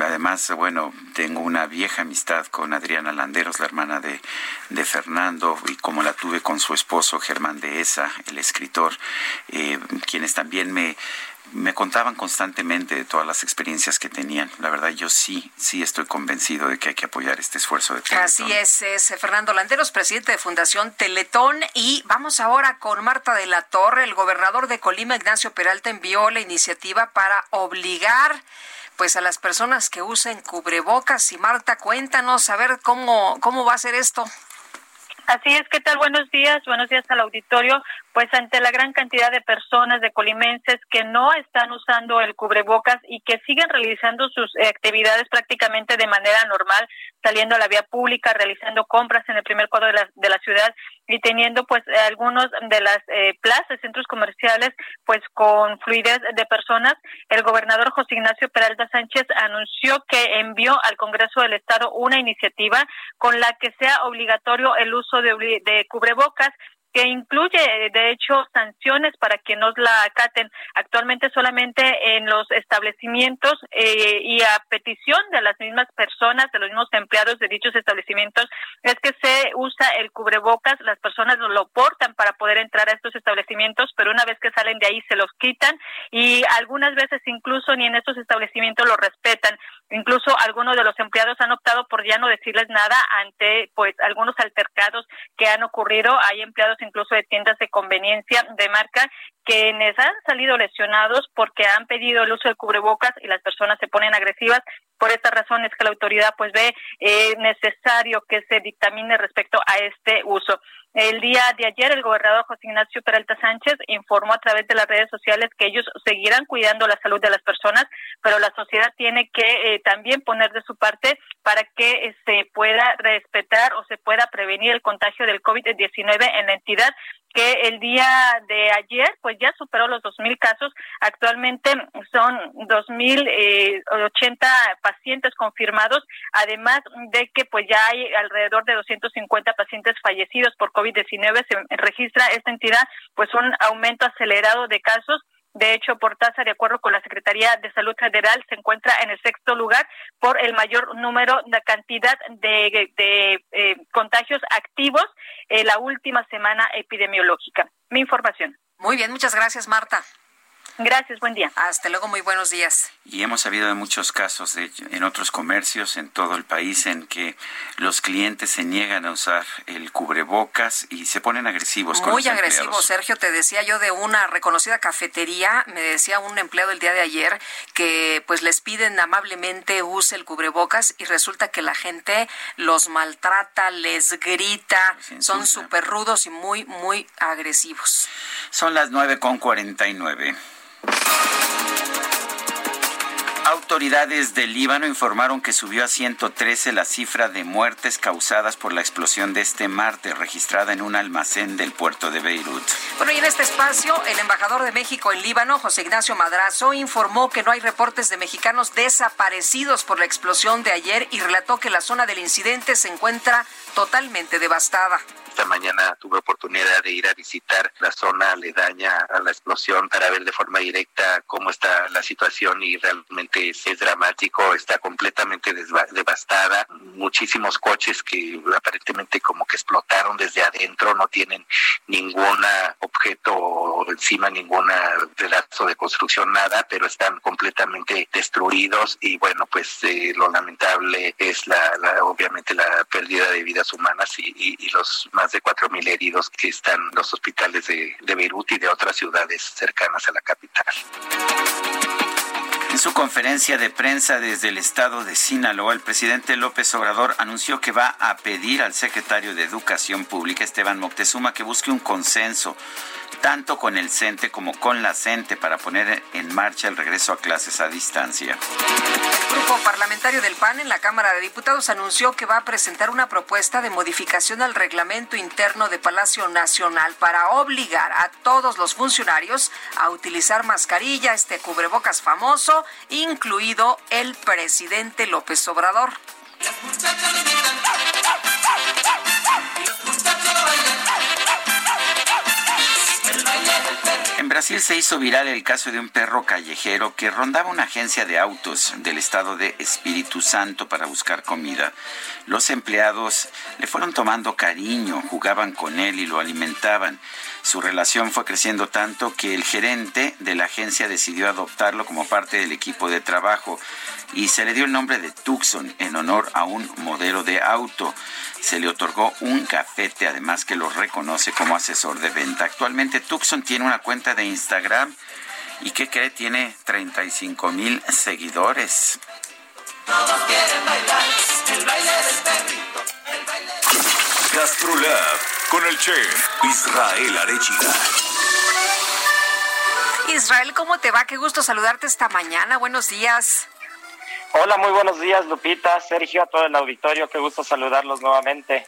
además, bueno, tengo una vieja amistad con Adriana Landeros, la hermana de, de Fernando, y como la tuve con su esposo Germán Dehesa, el escritor, eh, quienes también me, me contaban constantemente de todas las experiencias que tenían. La verdad, yo sí, sí estoy convencido de que hay que apoyar este esfuerzo de Teletón. Así es, es Fernando Landeros, presidente de Fundación Teletón. Y vamos ahora con Marta de la Torre. El gobernador de Colima, Ignacio Peralta, envió la iniciativa para obligar pues a las personas que usen cubrebocas. Y Marta, cuéntanos a ver cómo, cómo va a ser esto. Así es, ¿qué tal? Buenos días, buenos días al auditorio. Pues ante la gran cantidad de personas, de colimenses que no están usando el cubrebocas y que siguen realizando sus eh, actividades prácticamente de manera normal, saliendo a la vía pública, realizando compras en el primer cuadro de la, de la ciudad y teniendo pues algunos de las eh, plazas, centros comerciales, pues con fluidez de personas, el gobernador José Ignacio Peralta Sánchez anunció que envió al Congreso del Estado una iniciativa con la que sea obligatorio el uso de, de cubrebocas que incluye, de hecho, sanciones para que nos la acaten actualmente solamente en los establecimientos eh, y a petición de las mismas personas, de los mismos empleados de dichos establecimientos, es que se usa el cubrebocas, las personas lo portan para poder entrar a estos establecimientos, pero una vez que salen de ahí se los quitan y algunas veces incluso ni en estos establecimientos lo respetan. Incluso algunos de los empleados han optado por ya no decirles nada ante pues algunos altercados que han ocurrido. Hay empleados incluso de tiendas de conveniencia de marca quienes han salido lesionados porque han pedido el uso del cubrebocas y las personas se ponen agresivas. Por esta razón es que la autoridad pues ve eh, necesario que se dictamine respecto a este uso. El día de ayer el gobernador José Ignacio Peralta Sánchez informó a través de las redes sociales que ellos seguirán cuidando la salud de las personas, pero la sociedad tiene que eh, también poner de su parte para que eh, se pueda respetar o se pueda prevenir el contagio del COVID-19 en la entidad que el día de ayer pues ya superó los 2.000 casos. Actualmente son 2.080 eh, pacientes confirmados, además de que pues ya hay alrededor de 250 pacientes fallecidos por COVID-19. Se registra esta entidad pues un aumento acelerado de casos de hecho, por tasa, de acuerdo con la Secretaría de Salud Federal, se encuentra en el sexto lugar por el mayor número, de cantidad de, de eh, contagios activos en la última semana epidemiológica. Mi información. Muy bien, muchas gracias, Marta. Gracias, buen día. Hasta luego, muy buenos días. Y hemos sabido de muchos casos de, en otros comercios en todo el país en que los clientes se niegan a usar el cubrebocas y se ponen agresivos. Muy agresivos, Sergio. Te decía yo de una reconocida cafetería, me decía un empleado el día de ayer que pues les piden amablemente use el cubrebocas y resulta que la gente los maltrata, les grita, son súper rudos y muy, muy agresivos. Son las 9.49. Autoridades del Líbano informaron que subió a 113 la cifra de muertes causadas por la explosión de este martes registrada en un almacén del puerto de Beirut. Bueno, y en este espacio, el embajador de México en Líbano, José Ignacio Madrazo, informó que no hay reportes de mexicanos desaparecidos por la explosión de ayer y relató que la zona del incidente se encuentra totalmente devastada. Esta mañana tuve oportunidad de ir a visitar la zona aledaña a la explosión para ver de forma directa cómo está la situación y realmente es dramático, está completamente devastada. Muchísimos coches que aparentemente como que explotaron desde adentro, no tienen ningún objeto encima, ningún pedazo de construcción, nada, pero están completamente destruidos y bueno, pues eh, lo lamentable es la, obviamente la pérdida de vidas humanas y, los más de 4.000 heridos que están en los hospitales de, de Beirut y de otras ciudades cercanas a la capital. En su conferencia de prensa desde el estado de Sinaloa, el presidente López Obrador anunció que va a pedir al secretario de Educación Pública, Esteban Moctezuma, que busque un consenso tanto con el CENTE como con la CENTE para poner en marcha el regreso a clases a distancia. El grupo parlamentario del PAN en la Cámara de Diputados anunció que va a presentar una propuesta de modificación al reglamento interno de Palacio Nacional para obligar a todos los funcionarios a utilizar mascarilla, este cubrebocas famoso, incluido el presidente López Obrador. Center. En Brasil se hizo viral el caso de un perro callejero que rondaba una agencia de autos del estado de Espíritu Santo para buscar comida. Los empleados le fueron tomando cariño, jugaban con él y lo alimentaban. Su relación fue creciendo tanto que el gerente de la agencia decidió adoptarlo como parte del equipo de trabajo y se le dio el nombre de Tucson en honor a un modelo de auto. Se le otorgó un cafete, además que lo reconoce como asesor de venta. Actualmente Tucson tiene una cuenta de Instagram y que cree tiene 35 mil seguidores. Todos quieren bailar el baile del perrito. GastroLab con el chef Israel Arechiga. Israel, ¿cómo te va? Qué gusto saludarte esta mañana. Buenos días. Hola, muy buenos días, Lupita, Sergio, a todo el auditorio. Qué gusto saludarlos nuevamente.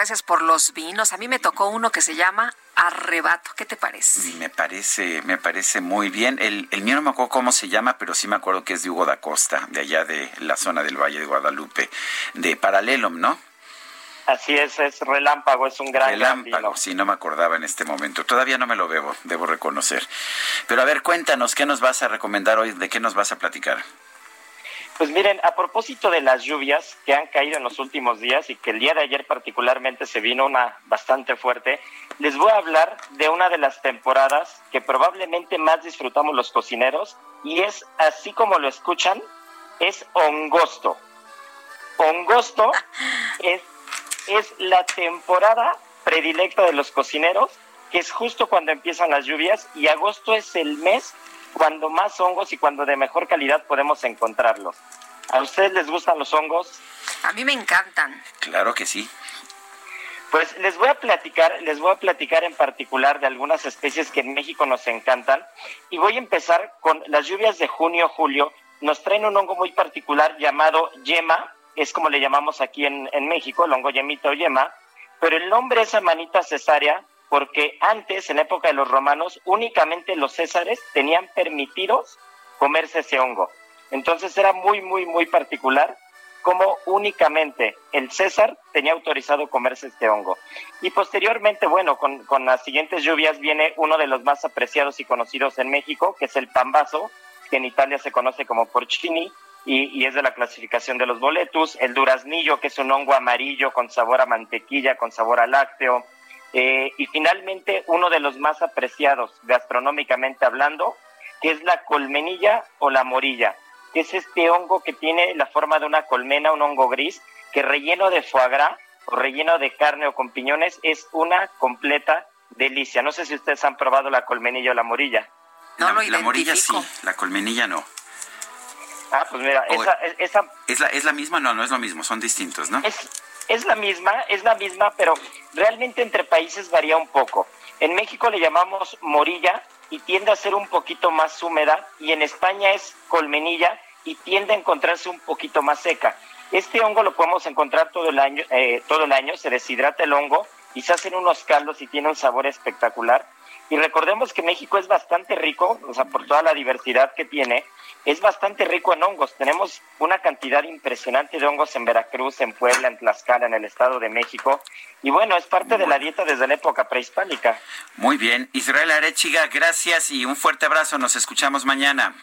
Gracias por los vinos. A mí me tocó uno que se llama Arrebato. ¿Qué te parece? Me parece, me parece muy bien. El, el mío no me acuerdo cómo se llama, pero sí me acuerdo que es de Hugo da Costa, de allá de la zona del Valle de Guadalupe, de Paralelum, ¿no? Así es, es relámpago, es un gran Relámpago, sí, no me acordaba en este momento. Todavía no me lo bebo, debo reconocer. Pero a ver, cuéntanos, ¿qué nos vas a recomendar hoy? ¿De qué nos vas a platicar? Pues miren, a propósito de las lluvias que han caído en los últimos días y que el día de ayer particularmente se vino una bastante fuerte, les voy a hablar de una de las temporadas que probablemente más disfrutamos los cocineros y es así como lo escuchan, es ongosto. Ongosto es, es la temporada predilecta de los cocineros, que es justo cuando empiezan las lluvias y agosto es el mes cuando más hongos y cuando de mejor calidad podemos encontrarlos. ¿A ustedes les gustan los hongos? A mí me encantan. Claro que sí. Pues les voy a platicar, les voy a platicar en particular de algunas especies que en México nos encantan y voy a empezar con las lluvias de junio, julio. Nos traen un hongo muy particular llamado yema, es como le llamamos aquí en, en México, el hongo yemita o yema, pero el nombre es amanita cesárea porque antes, en época de los romanos, únicamente los césares tenían permitidos comerse ese hongo. Entonces era muy, muy, muy particular como únicamente el César tenía autorizado comerse este hongo. Y posteriormente, bueno, con, con, las siguientes lluvias viene uno de los más apreciados y conocidos en México, que es el pambazo, que en Italia se conoce como porcini, y, y, es de la clasificación de los boletus, el duraznillo, que es un hongo amarillo con sabor a mantequilla, con sabor a lácteo, eh, y finalmente, uno de los más apreciados gastronómicamente hablando, que es la colmenilla o la morilla, que es este hongo que tiene la forma de una colmena, un hongo gris, que relleno de foie gras o relleno de carne o con piñones es una completa delicia. No sé si ustedes han probado la colmenilla o la morilla. No, la, la morilla sí, la colmenilla no. Ah, pues mira, esa, esa... ¿Es, la, ¿Es la misma? No, no es lo mismo, son distintos, ¿no? Es, es la misma, es la misma, pero realmente entre países varía un poco. En México le llamamos morilla y tiende a ser un poquito más húmeda y en España es colmenilla y tiende a encontrarse un poquito más seca. Este hongo lo podemos encontrar todo el año, eh, todo el año, se deshidrata el hongo y se hacen unos caldos y tiene un sabor espectacular. Y recordemos que México es bastante rico, o sea, por toda la diversidad que tiene, es bastante rico en hongos. Tenemos una cantidad impresionante de hongos en Veracruz, en Puebla, en Tlaxcala, en el Estado de México. Y bueno, es parte de la dieta desde la época prehispánica. Muy bien. Israel Arechiga, gracias y un fuerte abrazo. Nos escuchamos mañana.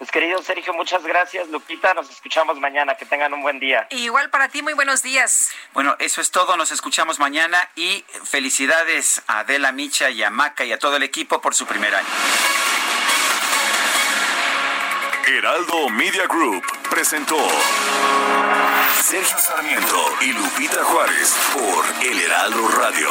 Pues querido Sergio, muchas gracias. Lupita, nos escuchamos mañana. Que tengan un buen día. Igual para ti, muy buenos días. Bueno, eso es todo. Nos escuchamos mañana y felicidades a Adela Micha y a Maca y a todo el equipo por su primer año. Heraldo Media Group presentó Sergio Sarmiento y Lupita Juárez por El Heraldo Radio.